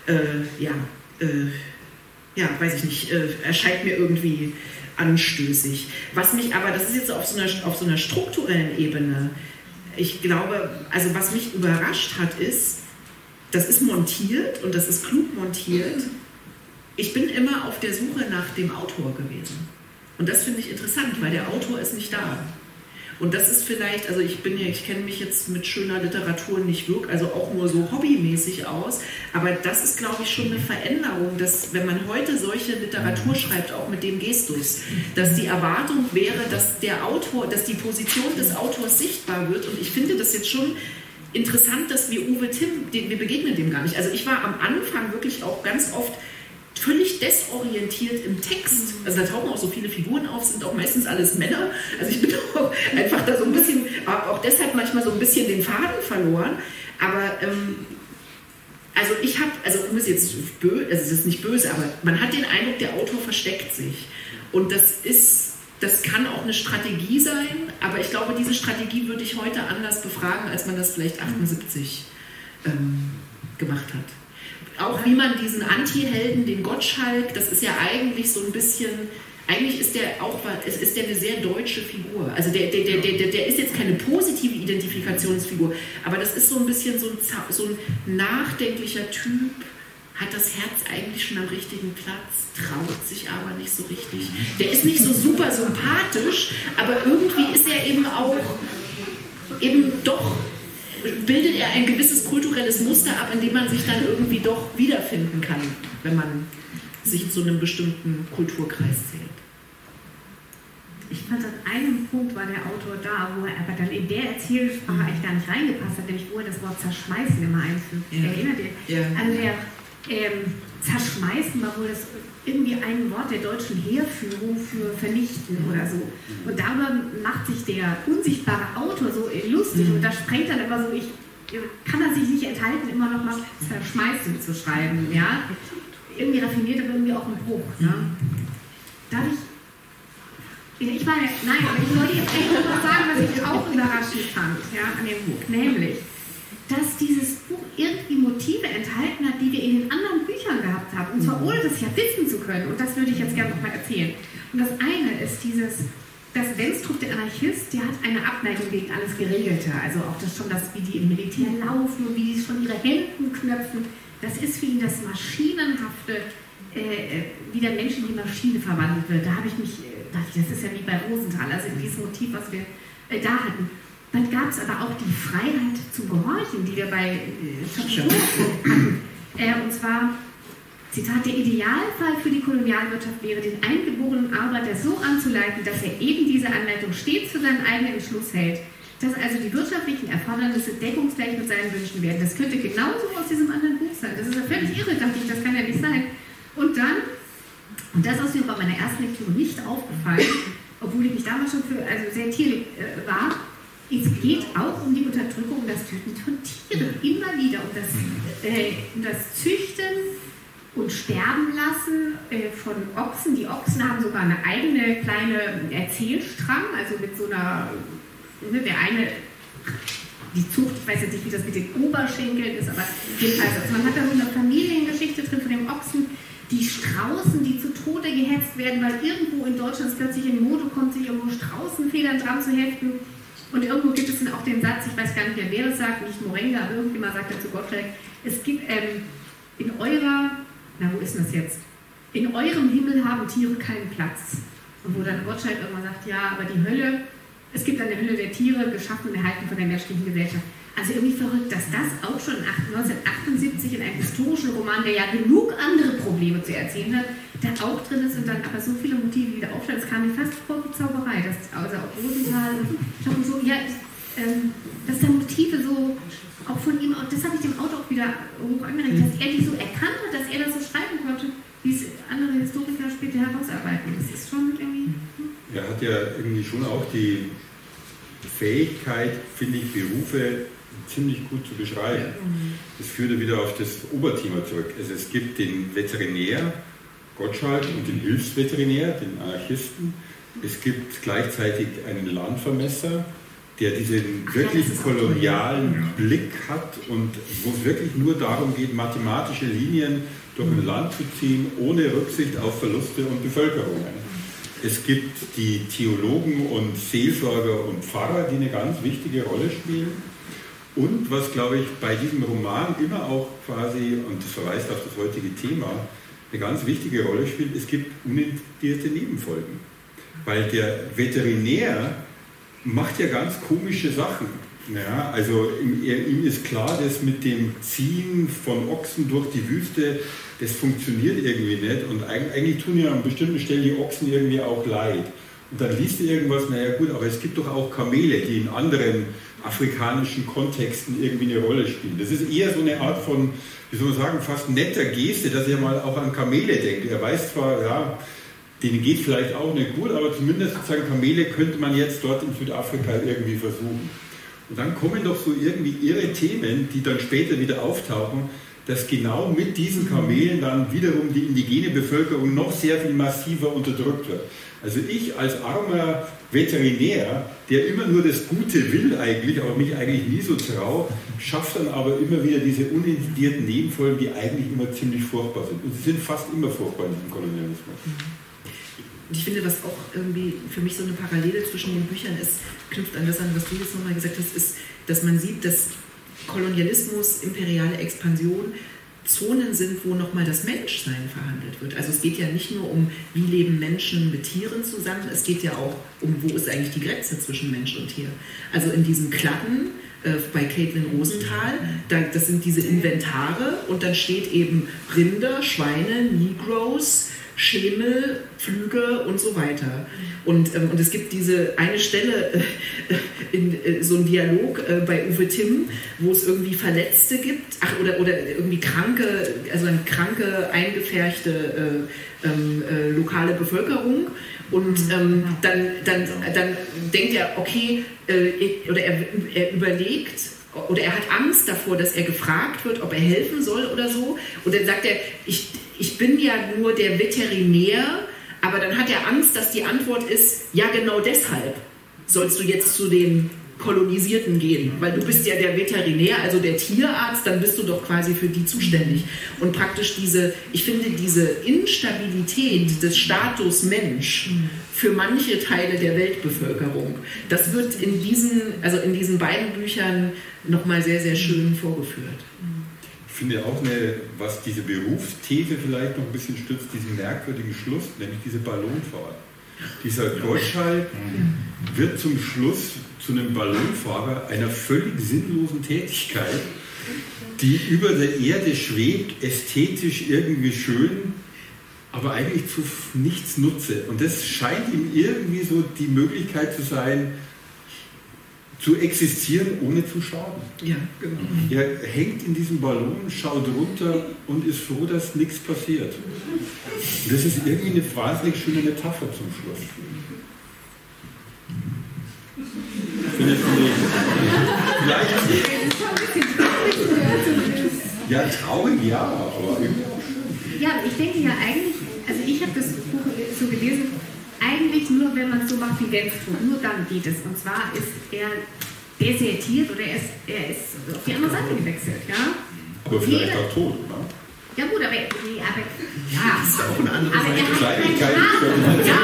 äh, ja, äh, ja, weiß ich nicht, äh, erscheint mir irgendwie anstößig. Was mich aber, das ist jetzt auf so einer, auf so einer strukturellen Ebene, ich glaube, also was mich überrascht hat, ist, das ist montiert und das ist klug montiert. Ich bin immer auf der Suche nach dem Autor gewesen. Und das finde ich interessant, weil der Autor ist nicht da. Und das ist vielleicht, also ich bin ja, ich kenne mich jetzt mit schöner Literatur nicht wirklich, also auch nur so hobbymäßig aus, aber das ist, glaube ich, schon eine Veränderung, dass wenn man heute solche Literatur schreibt, auch mit dem Gestus, dass die Erwartung wäre, dass der Autor, dass die Position des Autors sichtbar wird. Und ich finde das jetzt schon interessant, dass wir Uwe Timm, wir begegnen dem gar nicht. Also ich war am Anfang wirklich auch ganz oft völlig desorientiert im Text. Also da tauchen auch so viele Figuren auf, sind auch meistens alles Männer. Also ich bin auch einfach da so ein bisschen, auch deshalb manchmal so ein bisschen den Faden verloren. Aber ähm, also ich habe, also um es jetzt böse, also es ist nicht böse, aber man hat den Eindruck, der Autor versteckt sich. Und das ist, das kann auch eine Strategie sein, aber ich glaube, diese Strategie würde ich heute anders befragen, als man das vielleicht 78 ähm, gemacht hat auch wie man diesen Anti-Helden, den Gottschalk, das ist ja eigentlich so ein bisschen, eigentlich ist der auch, es ist der eine sehr deutsche Figur. Also der, der, der, der, der ist jetzt keine positive Identifikationsfigur, aber das ist so ein bisschen so ein, so ein nachdenklicher Typ, hat das Herz eigentlich schon am richtigen Platz, traut sich aber nicht so richtig. Der ist nicht so super sympathisch, aber irgendwie ist er eben auch eben doch bildet er ein gewisses kulturelles Muster ab, in dem man sich dann irgendwie doch wiederfinden kann, wenn man sich zu einem bestimmten Kulturkreis zählt. Ich fand, an einem Punkt war der Autor da, wo er aber dann in der Erzählsprache eigentlich gar nicht reingepasst hat, nämlich wo er das Wort zerschmeißen immer einfügt. Ja. Erinnert ihr? Ja. Also der ähm, Zerschmeißen war wohl das irgendwie ein Wort der deutschen Heerführung für vernichten oder so. Und darüber macht sich der unsichtbare Autor so lustig mhm. und da sprengt dann immer so, ich kann er sich nicht enthalten, immer noch mal zerschmeißen zu schreiben, ja. Irgendwie raffiniert, aber irgendwie auch ein Bruch. Ne? Darf ich ich meine, nein, aber ich wollte jetzt echt noch sagen, was ich auch überraschend fand ja, an dem Buch, nämlich, dass dieses Buch irgendwie Motive enthalten hat, die wir in den anderen Büchern gehabt haben. Und zwar mhm. ohne das ja wissen zu können. Und das würde ich jetzt gerne nochmal erzählen. Und das eine ist dieses, das Wenstrup, der Anarchist, der hat eine Abneigung gegen alles Geregelte. Also auch das schon das, wie die im Militär laufen und wie die schon ihre Händen knöpfen. Das ist für ihn das Maschinenhafte, äh, äh, wie der Mensch in die Maschine verwandelt wird. Da habe ich mich, äh, dachte ich, das ist ja wie bei Rosenthal, also dieses Motiv, was wir äh, da hatten. Dann gab es aber auch die Freiheit zum Gehorchen, die wir bei äh, hatten. Äh, und zwar, Zitat, der Idealfall für die Kolonialwirtschaft wäre, den eingeborenen Arbeiter so anzuleiten, dass er eben diese Anleitung stets für seinen eigenen Entschluss hält, dass also die wirtschaftlichen Erfordernisse deckungsgleich mit seinen Wünschen werden. Das könnte genauso aus diesem anderen Buch sein. Das ist ja völlig irre, dachte ich, das kann ja nicht sein. Und dann, und das ist mir bei meiner ersten Lektüre nicht aufgefallen, obwohl ich mich damals schon für also sehr tierlich äh, war, es geht auch um die Unterdrückung und das Töten von Tieren. Immer wieder um das, äh, um das Züchten und Sterben lassen äh, von Ochsen. Die Ochsen haben sogar eine eigene kleine Erzählstrang, also mit so einer, ne, der eine, die Zucht, ich weiß jetzt nicht, wie das mit den Oberschenkeln ist, aber jedenfalls, also man hat da so eine Familiengeschichte drin von dem Ochsen, die Straußen, die zu Tode gehetzt werden, weil irgendwo in Deutschland es plötzlich in Mode kommt, sich irgendwo Straußenfedern dran zu heften und irgendwo gibt es dann auch den Satz, ich weiß gar nicht mehr, wer das sagt, nicht Morenga, irgendjemand sagt dazu Gottschalk, es gibt ähm, in eurer, na wo ist das jetzt? In eurem Himmel haben Tiere keinen Platz. Und wo dann Gottschalk irgendwann sagt, ja, aber die Hölle, es gibt eine Hölle der Tiere, geschaffen und erhalten von der menschlichen Gesellschaft. Also irgendwie verrückt, dass das auch schon 1978 in einem historischen Roman, der ja genug andere Probleme zu erzählen hat, da auch drin ist und dann aber so viele Motive wieder aufstellt. Es kam mir fast vor wie Zauberei. Das, also auch Rosenthal und so, ja, ähm, dass da Motive so auch von ihm, das habe ich dem Autor auch wieder hoch angeregt, dass er die so erkannt hat, dass er das so schreiben konnte, wie es andere Historiker später herausarbeiten. Das ist schon irgendwie. Hm. Er hat ja irgendwie schon auch die Fähigkeit, finde ich, Berufe ziemlich gut zu beschreiben. Das führt wieder auf das Oberthema zurück. Also es gibt den Veterinär, Gottschalk, und den Hilfsveterinär, den Anarchisten. Es gibt gleichzeitig einen Landvermesser, der diesen wirklich kolonialen Blick hat und wo es wirklich nur darum geht, mathematische Linien durch ein Land zu ziehen, ohne Rücksicht auf Verluste und Bevölkerungen. Es gibt die Theologen und Seelsorger und Pfarrer, die eine ganz wichtige Rolle spielen. Und was, glaube ich, bei diesem Roman immer auch quasi, und das verweist auf das heutige Thema, eine ganz wichtige Rolle spielt, es gibt unintendierte Nebenfolgen. Weil der Veterinär macht ja ganz komische Sachen. Ja, also ihm ist klar, dass mit dem Ziehen von Ochsen durch die Wüste, das funktioniert irgendwie nicht. Und eigentlich tun ja an bestimmten Stellen die Ochsen irgendwie auch leid. Und dann liest er irgendwas, naja gut, aber es gibt doch auch Kamele, die in anderen afrikanischen Kontexten irgendwie eine Rolle spielen. Das ist eher so eine Art von, wie soll man sagen, fast netter Geste, dass er mal auch an Kamele denkt. Er weiß zwar, ja, denen geht vielleicht auch nicht gut, aber zumindest sozusagen Kamele könnte man jetzt dort in Südafrika irgendwie versuchen. Und dann kommen doch so irgendwie irre Themen, die dann später wieder auftauchen, dass genau mit diesen Kamelen dann wiederum die indigene Bevölkerung noch sehr viel massiver unterdrückt wird. Also ich als armer Veterinär, der immer nur das Gute will eigentlich, aber mich eigentlich nie so trau, schafft dann aber immer wieder diese unintendierten Nebenfolgen, die eigentlich immer ziemlich furchtbar sind. Und sie sind fast immer furchtbar in diesem Kolonialismus. Ich finde, was auch irgendwie für mich so eine Parallele zwischen den Büchern ist, knüpft an das an, was du jetzt nochmal gesagt hast, ist, dass man sieht, dass Kolonialismus, imperiale Expansion Zonen sind, wo nochmal das Menschsein verhandelt wird. Also es geht ja nicht nur um, wie leben Menschen mit Tieren zusammen, es geht ja auch um, wo ist eigentlich die Grenze zwischen Mensch und Tier. Also in diesen Klappen äh, bei Caitlin Rosenthal, da, das sind diese Inventare und dann steht eben Rinder, Schweine, Negroes, Schemel, Flüge und so weiter. Und, ähm, und es gibt diese eine Stelle äh, in äh, so einem Dialog äh, bei Uwe Timm, wo es irgendwie Verletzte gibt, ach, oder, oder irgendwie kranke, also eine kranke, eingefärchte äh, ähm, äh, lokale Bevölkerung. Und ähm, dann, dann, dann denkt er, okay, äh, oder er, er überlegt, oder er hat Angst davor, dass er gefragt wird, ob er helfen soll oder so. Und dann sagt er, ich, ich bin ja nur der Veterinär, Aber dann hat er Angst, dass die Antwort ist, ja genau deshalb sollst du jetzt zu den Kolonisierten gehen, weil du bist ja der Veterinär, also der Tierarzt, dann bist du doch quasi für die zuständig. Und praktisch diese, ich finde diese Instabilität des Status Mensch für manche Teile der Weltbevölkerung, das wird in diesen, also in diesen beiden Büchern nochmal sehr, sehr schön vorgeführt. Ich finde auch, eine, was diese Berufsthese vielleicht noch ein bisschen stützt, diesen merkwürdigen Schluss, nämlich diese Ballonfahrt. Dieser Gottschalk wird zum Schluss zu einem Ballonfahrer einer völlig sinnlosen Tätigkeit, die über der Erde schwebt, ästhetisch irgendwie schön, aber eigentlich zu nichts nutze. Und das scheint ihm irgendwie so die Möglichkeit zu sein, zu existieren, ohne zu schaden. Ja, genau. Er hängt in diesem Ballon, schaut runter und ist froh, dass nichts passiert. Das ist irgendwie eine wahnsinnig schöne Metapher zum Schluss. Finde ich, finde ich, vielleicht. Ja, traurig, ja, aber irgendwie auch schön. Ja, ich denke ja eigentlich, also ich habe das Buch so gelesen, eigentlich nur, wenn man es so macht wie Wenz tut, nur dann geht es. Und zwar ist er desertiert oder er ist, er ist auf die andere Seite gewechselt. Ja? Aber vielleicht auch tot, oder? Ja gut, aber, nee, aber Ja, ist auch eine andere aber er Seite. hat Kleinigkeit. Ja,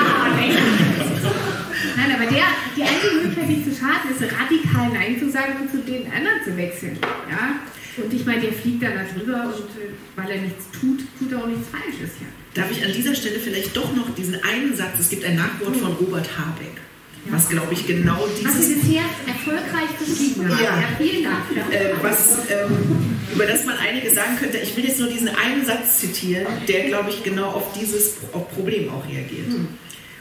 Nein, aber der, die einzige Möglichkeit, sich zu schaden, ist radikal Nein zu sagen und zu den anderen zu wechseln. Ja? Und ich meine, der fliegt da drüber und äh, weil er nichts tut, tut er auch nichts Falsches. Ja. Darf ich an dieser Stelle vielleicht doch noch diesen einen Satz, es gibt ein Nachwort von Robert Habeck, was glaube ich genau Was dieses Sie bisher erfolgreich beschrieben haben. Ja. Ja, vielen Dank. äh, was, ähm, über das man einiges sagen könnte. Ich will jetzt nur diesen einen Satz zitieren, der, glaube ich, genau auf dieses Problem auch reagiert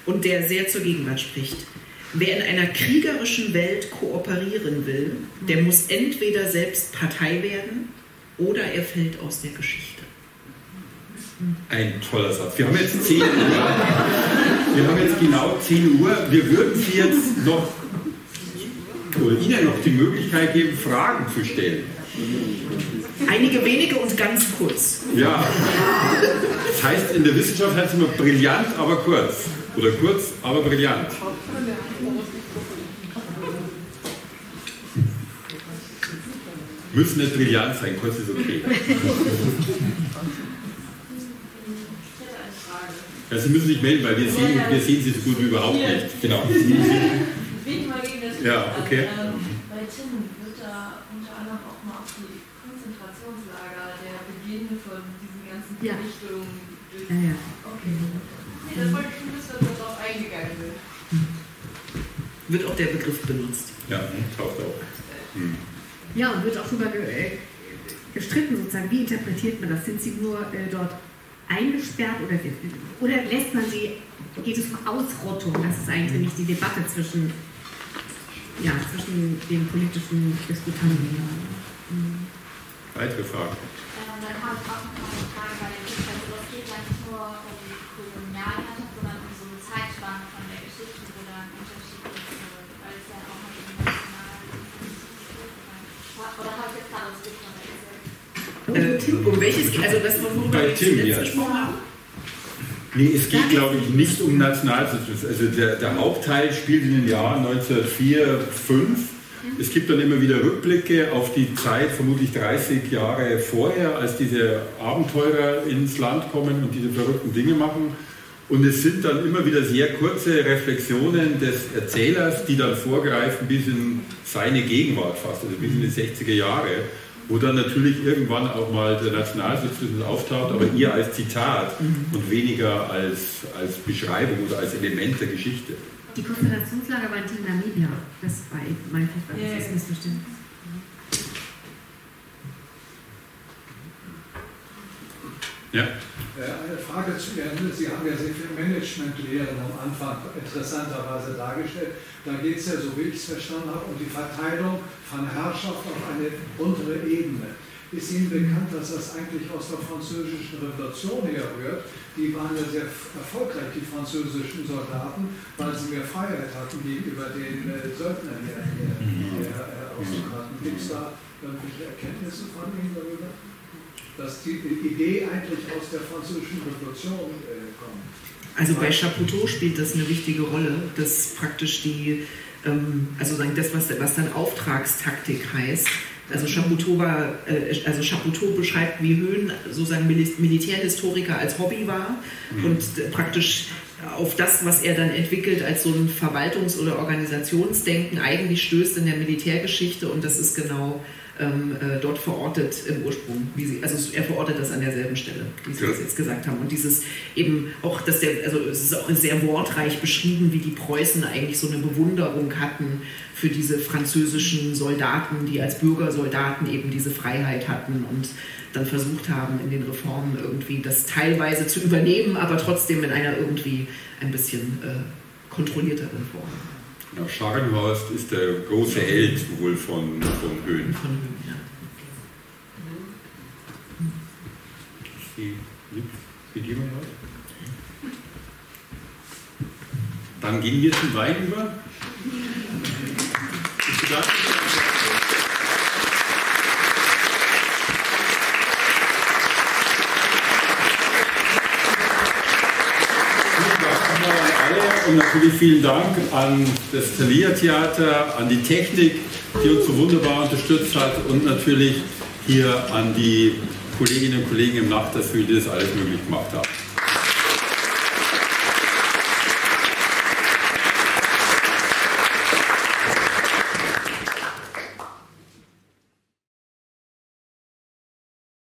und der sehr zur Gegenwart spricht. Wer in einer kriegerischen Welt kooperieren will, der muss entweder selbst Partei werden oder er fällt aus der Geschichte. Ein toller Satz. Wir haben jetzt 10 Uhr. Wir haben jetzt genau 10 Uhr. Wir würden Sie jetzt noch oder Ihnen noch die Möglichkeit geben, Fragen zu stellen. Einige wenige und ganz kurz. Ja. Das heißt, in der Wissenschaft heißt es immer brillant, aber kurz. Oder kurz, aber brillant. Müssen nicht brillant sein, kurz ist okay. Ja, Sie müssen sich melden, weil wir sehen, wir sehen Sie so gut wie überhaupt nicht. Genau. Weg mal gegen das Ja, okay. Ähm, bei Tim wird da unter anderem auch mal auf die Konzentrationslager der Beginn von diesen ganzen. Vernichtungen durch. Ja, ja. Okay. Nee, das wollte ich schon wissen, dass darauf eingegangen wird. Wird auch der Begriff benutzt. Ja, taucht auf. Hm. Ja, und wird auch darüber ge äh, gestritten, sozusagen, wie interpretiert man das? Sind sie nur äh, dort eingesperrt oder, oder lässt man sie, geht es um Ausrottung? Das ist eigentlich nämlich die Debatte zwischen, ja, zwischen den politischen Disputanten. Weitere Fragen? Ähm, dann habe ich auch noch mal eine Frage bei der Geschichte. Also das geht ja nicht nur um die Kolonialherrschaft, sondern um so eine Zeitspanne von der Geschichte, wo dann unterschiedliche, weil es ja auch noch international oder habe ich jetzt gerade das Buch von Äh, um welches geht? Also das, worüber wir Tim, zuletzt ja. gesprochen haben? Nee, es geht, glaube ich, nicht um Nationalsozialismus. Also der, der Hauptteil spielt in den Jahren 1904, 5. Es gibt dann immer wieder Rückblicke auf die Zeit, vermutlich 30 Jahre vorher, als diese Abenteurer ins Land kommen und diese verrückten Dinge machen. Und es sind dann immer wieder sehr kurze Reflexionen des Erzählers, die dann vorgreifen bis in seine Gegenwart fast, also bis in die 60er Jahre, wo dann natürlich irgendwann auch mal der Nationalsozialismus auftaucht, aber eher als Zitat und weniger als, als Beschreibung oder als Element der Geschichte. Die Konzentrationslager waren in Namibia. Das war mein Feedback, Ja, das ist ja. Ja? Äh, Eine Frage zu Ihren, Sie haben ja sehr viel Managementlehren am Anfang interessanterweise dargestellt. Da geht es ja, so wie ich es verstanden habe, um die Verteilung von Herrschaft auf eine untere Ebene. Ist Ihnen bekannt, dass das eigentlich aus der französischen Revolution herrührt? Die waren ja sehr erfolgreich, die französischen Soldaten, weil sie mehr Freiheit hatten gegenüber den äh, Söldnern hier, hier, hier äh, auszukarten. Gibt es da irgendwelche Erkenntnisse von Ihnen darüber? Dass die Idee eigentlich aus der französischen Revolution äh, kommt. Also bei Chapoutot spielt das eine wichtige Rolle, dass praktisch die, ähm, also das, was, was dann Auftragstaktik heißt, also Chapoutot, war, äh, also Chapoutot beschreibt, wie Höhen sozusagen Militärhistoriker als Hobby war mhm. und praktisch auf das, was er dann entwickelt als so ein Verwaltungs- oder Organisationsdenken eigentlich stößt in der Militärgeschichte und das ist genau ähm, äh, dort verortet im Ursprung. Wie sie, also er verortet das an derselben Stelle, wie Sie ja. das jetzt gesagt haben. Und dieses eben auch, dass der, also es ist auch sehr wortreich beschrieben, wie die Preußen eigentlich so eine Bewunderung hatten für diese französischen Soldaten, die als Bürgersoldaten eben diese Freiheit hatten und dann versucht haben, in den Reformen irgendwie das teilweise zu übernehmen, aber trotzdem in einer irgendwie ein bisschen äh, kontrollierteren Form. Ja, Scharnhorst ist der große Held wohl von, von Höhen. Von Höhen, ja. Dann gehen wir zum Wein über. Ich bedanke mich. Und natürlich vielen Dank an das Thalia Theater, an die Technik, die uns so wunderbar unterstützt hat und natürlich hier an die Kolleginnen und Kollegen im Nachtdafür, die das alles möglich gemacht haben.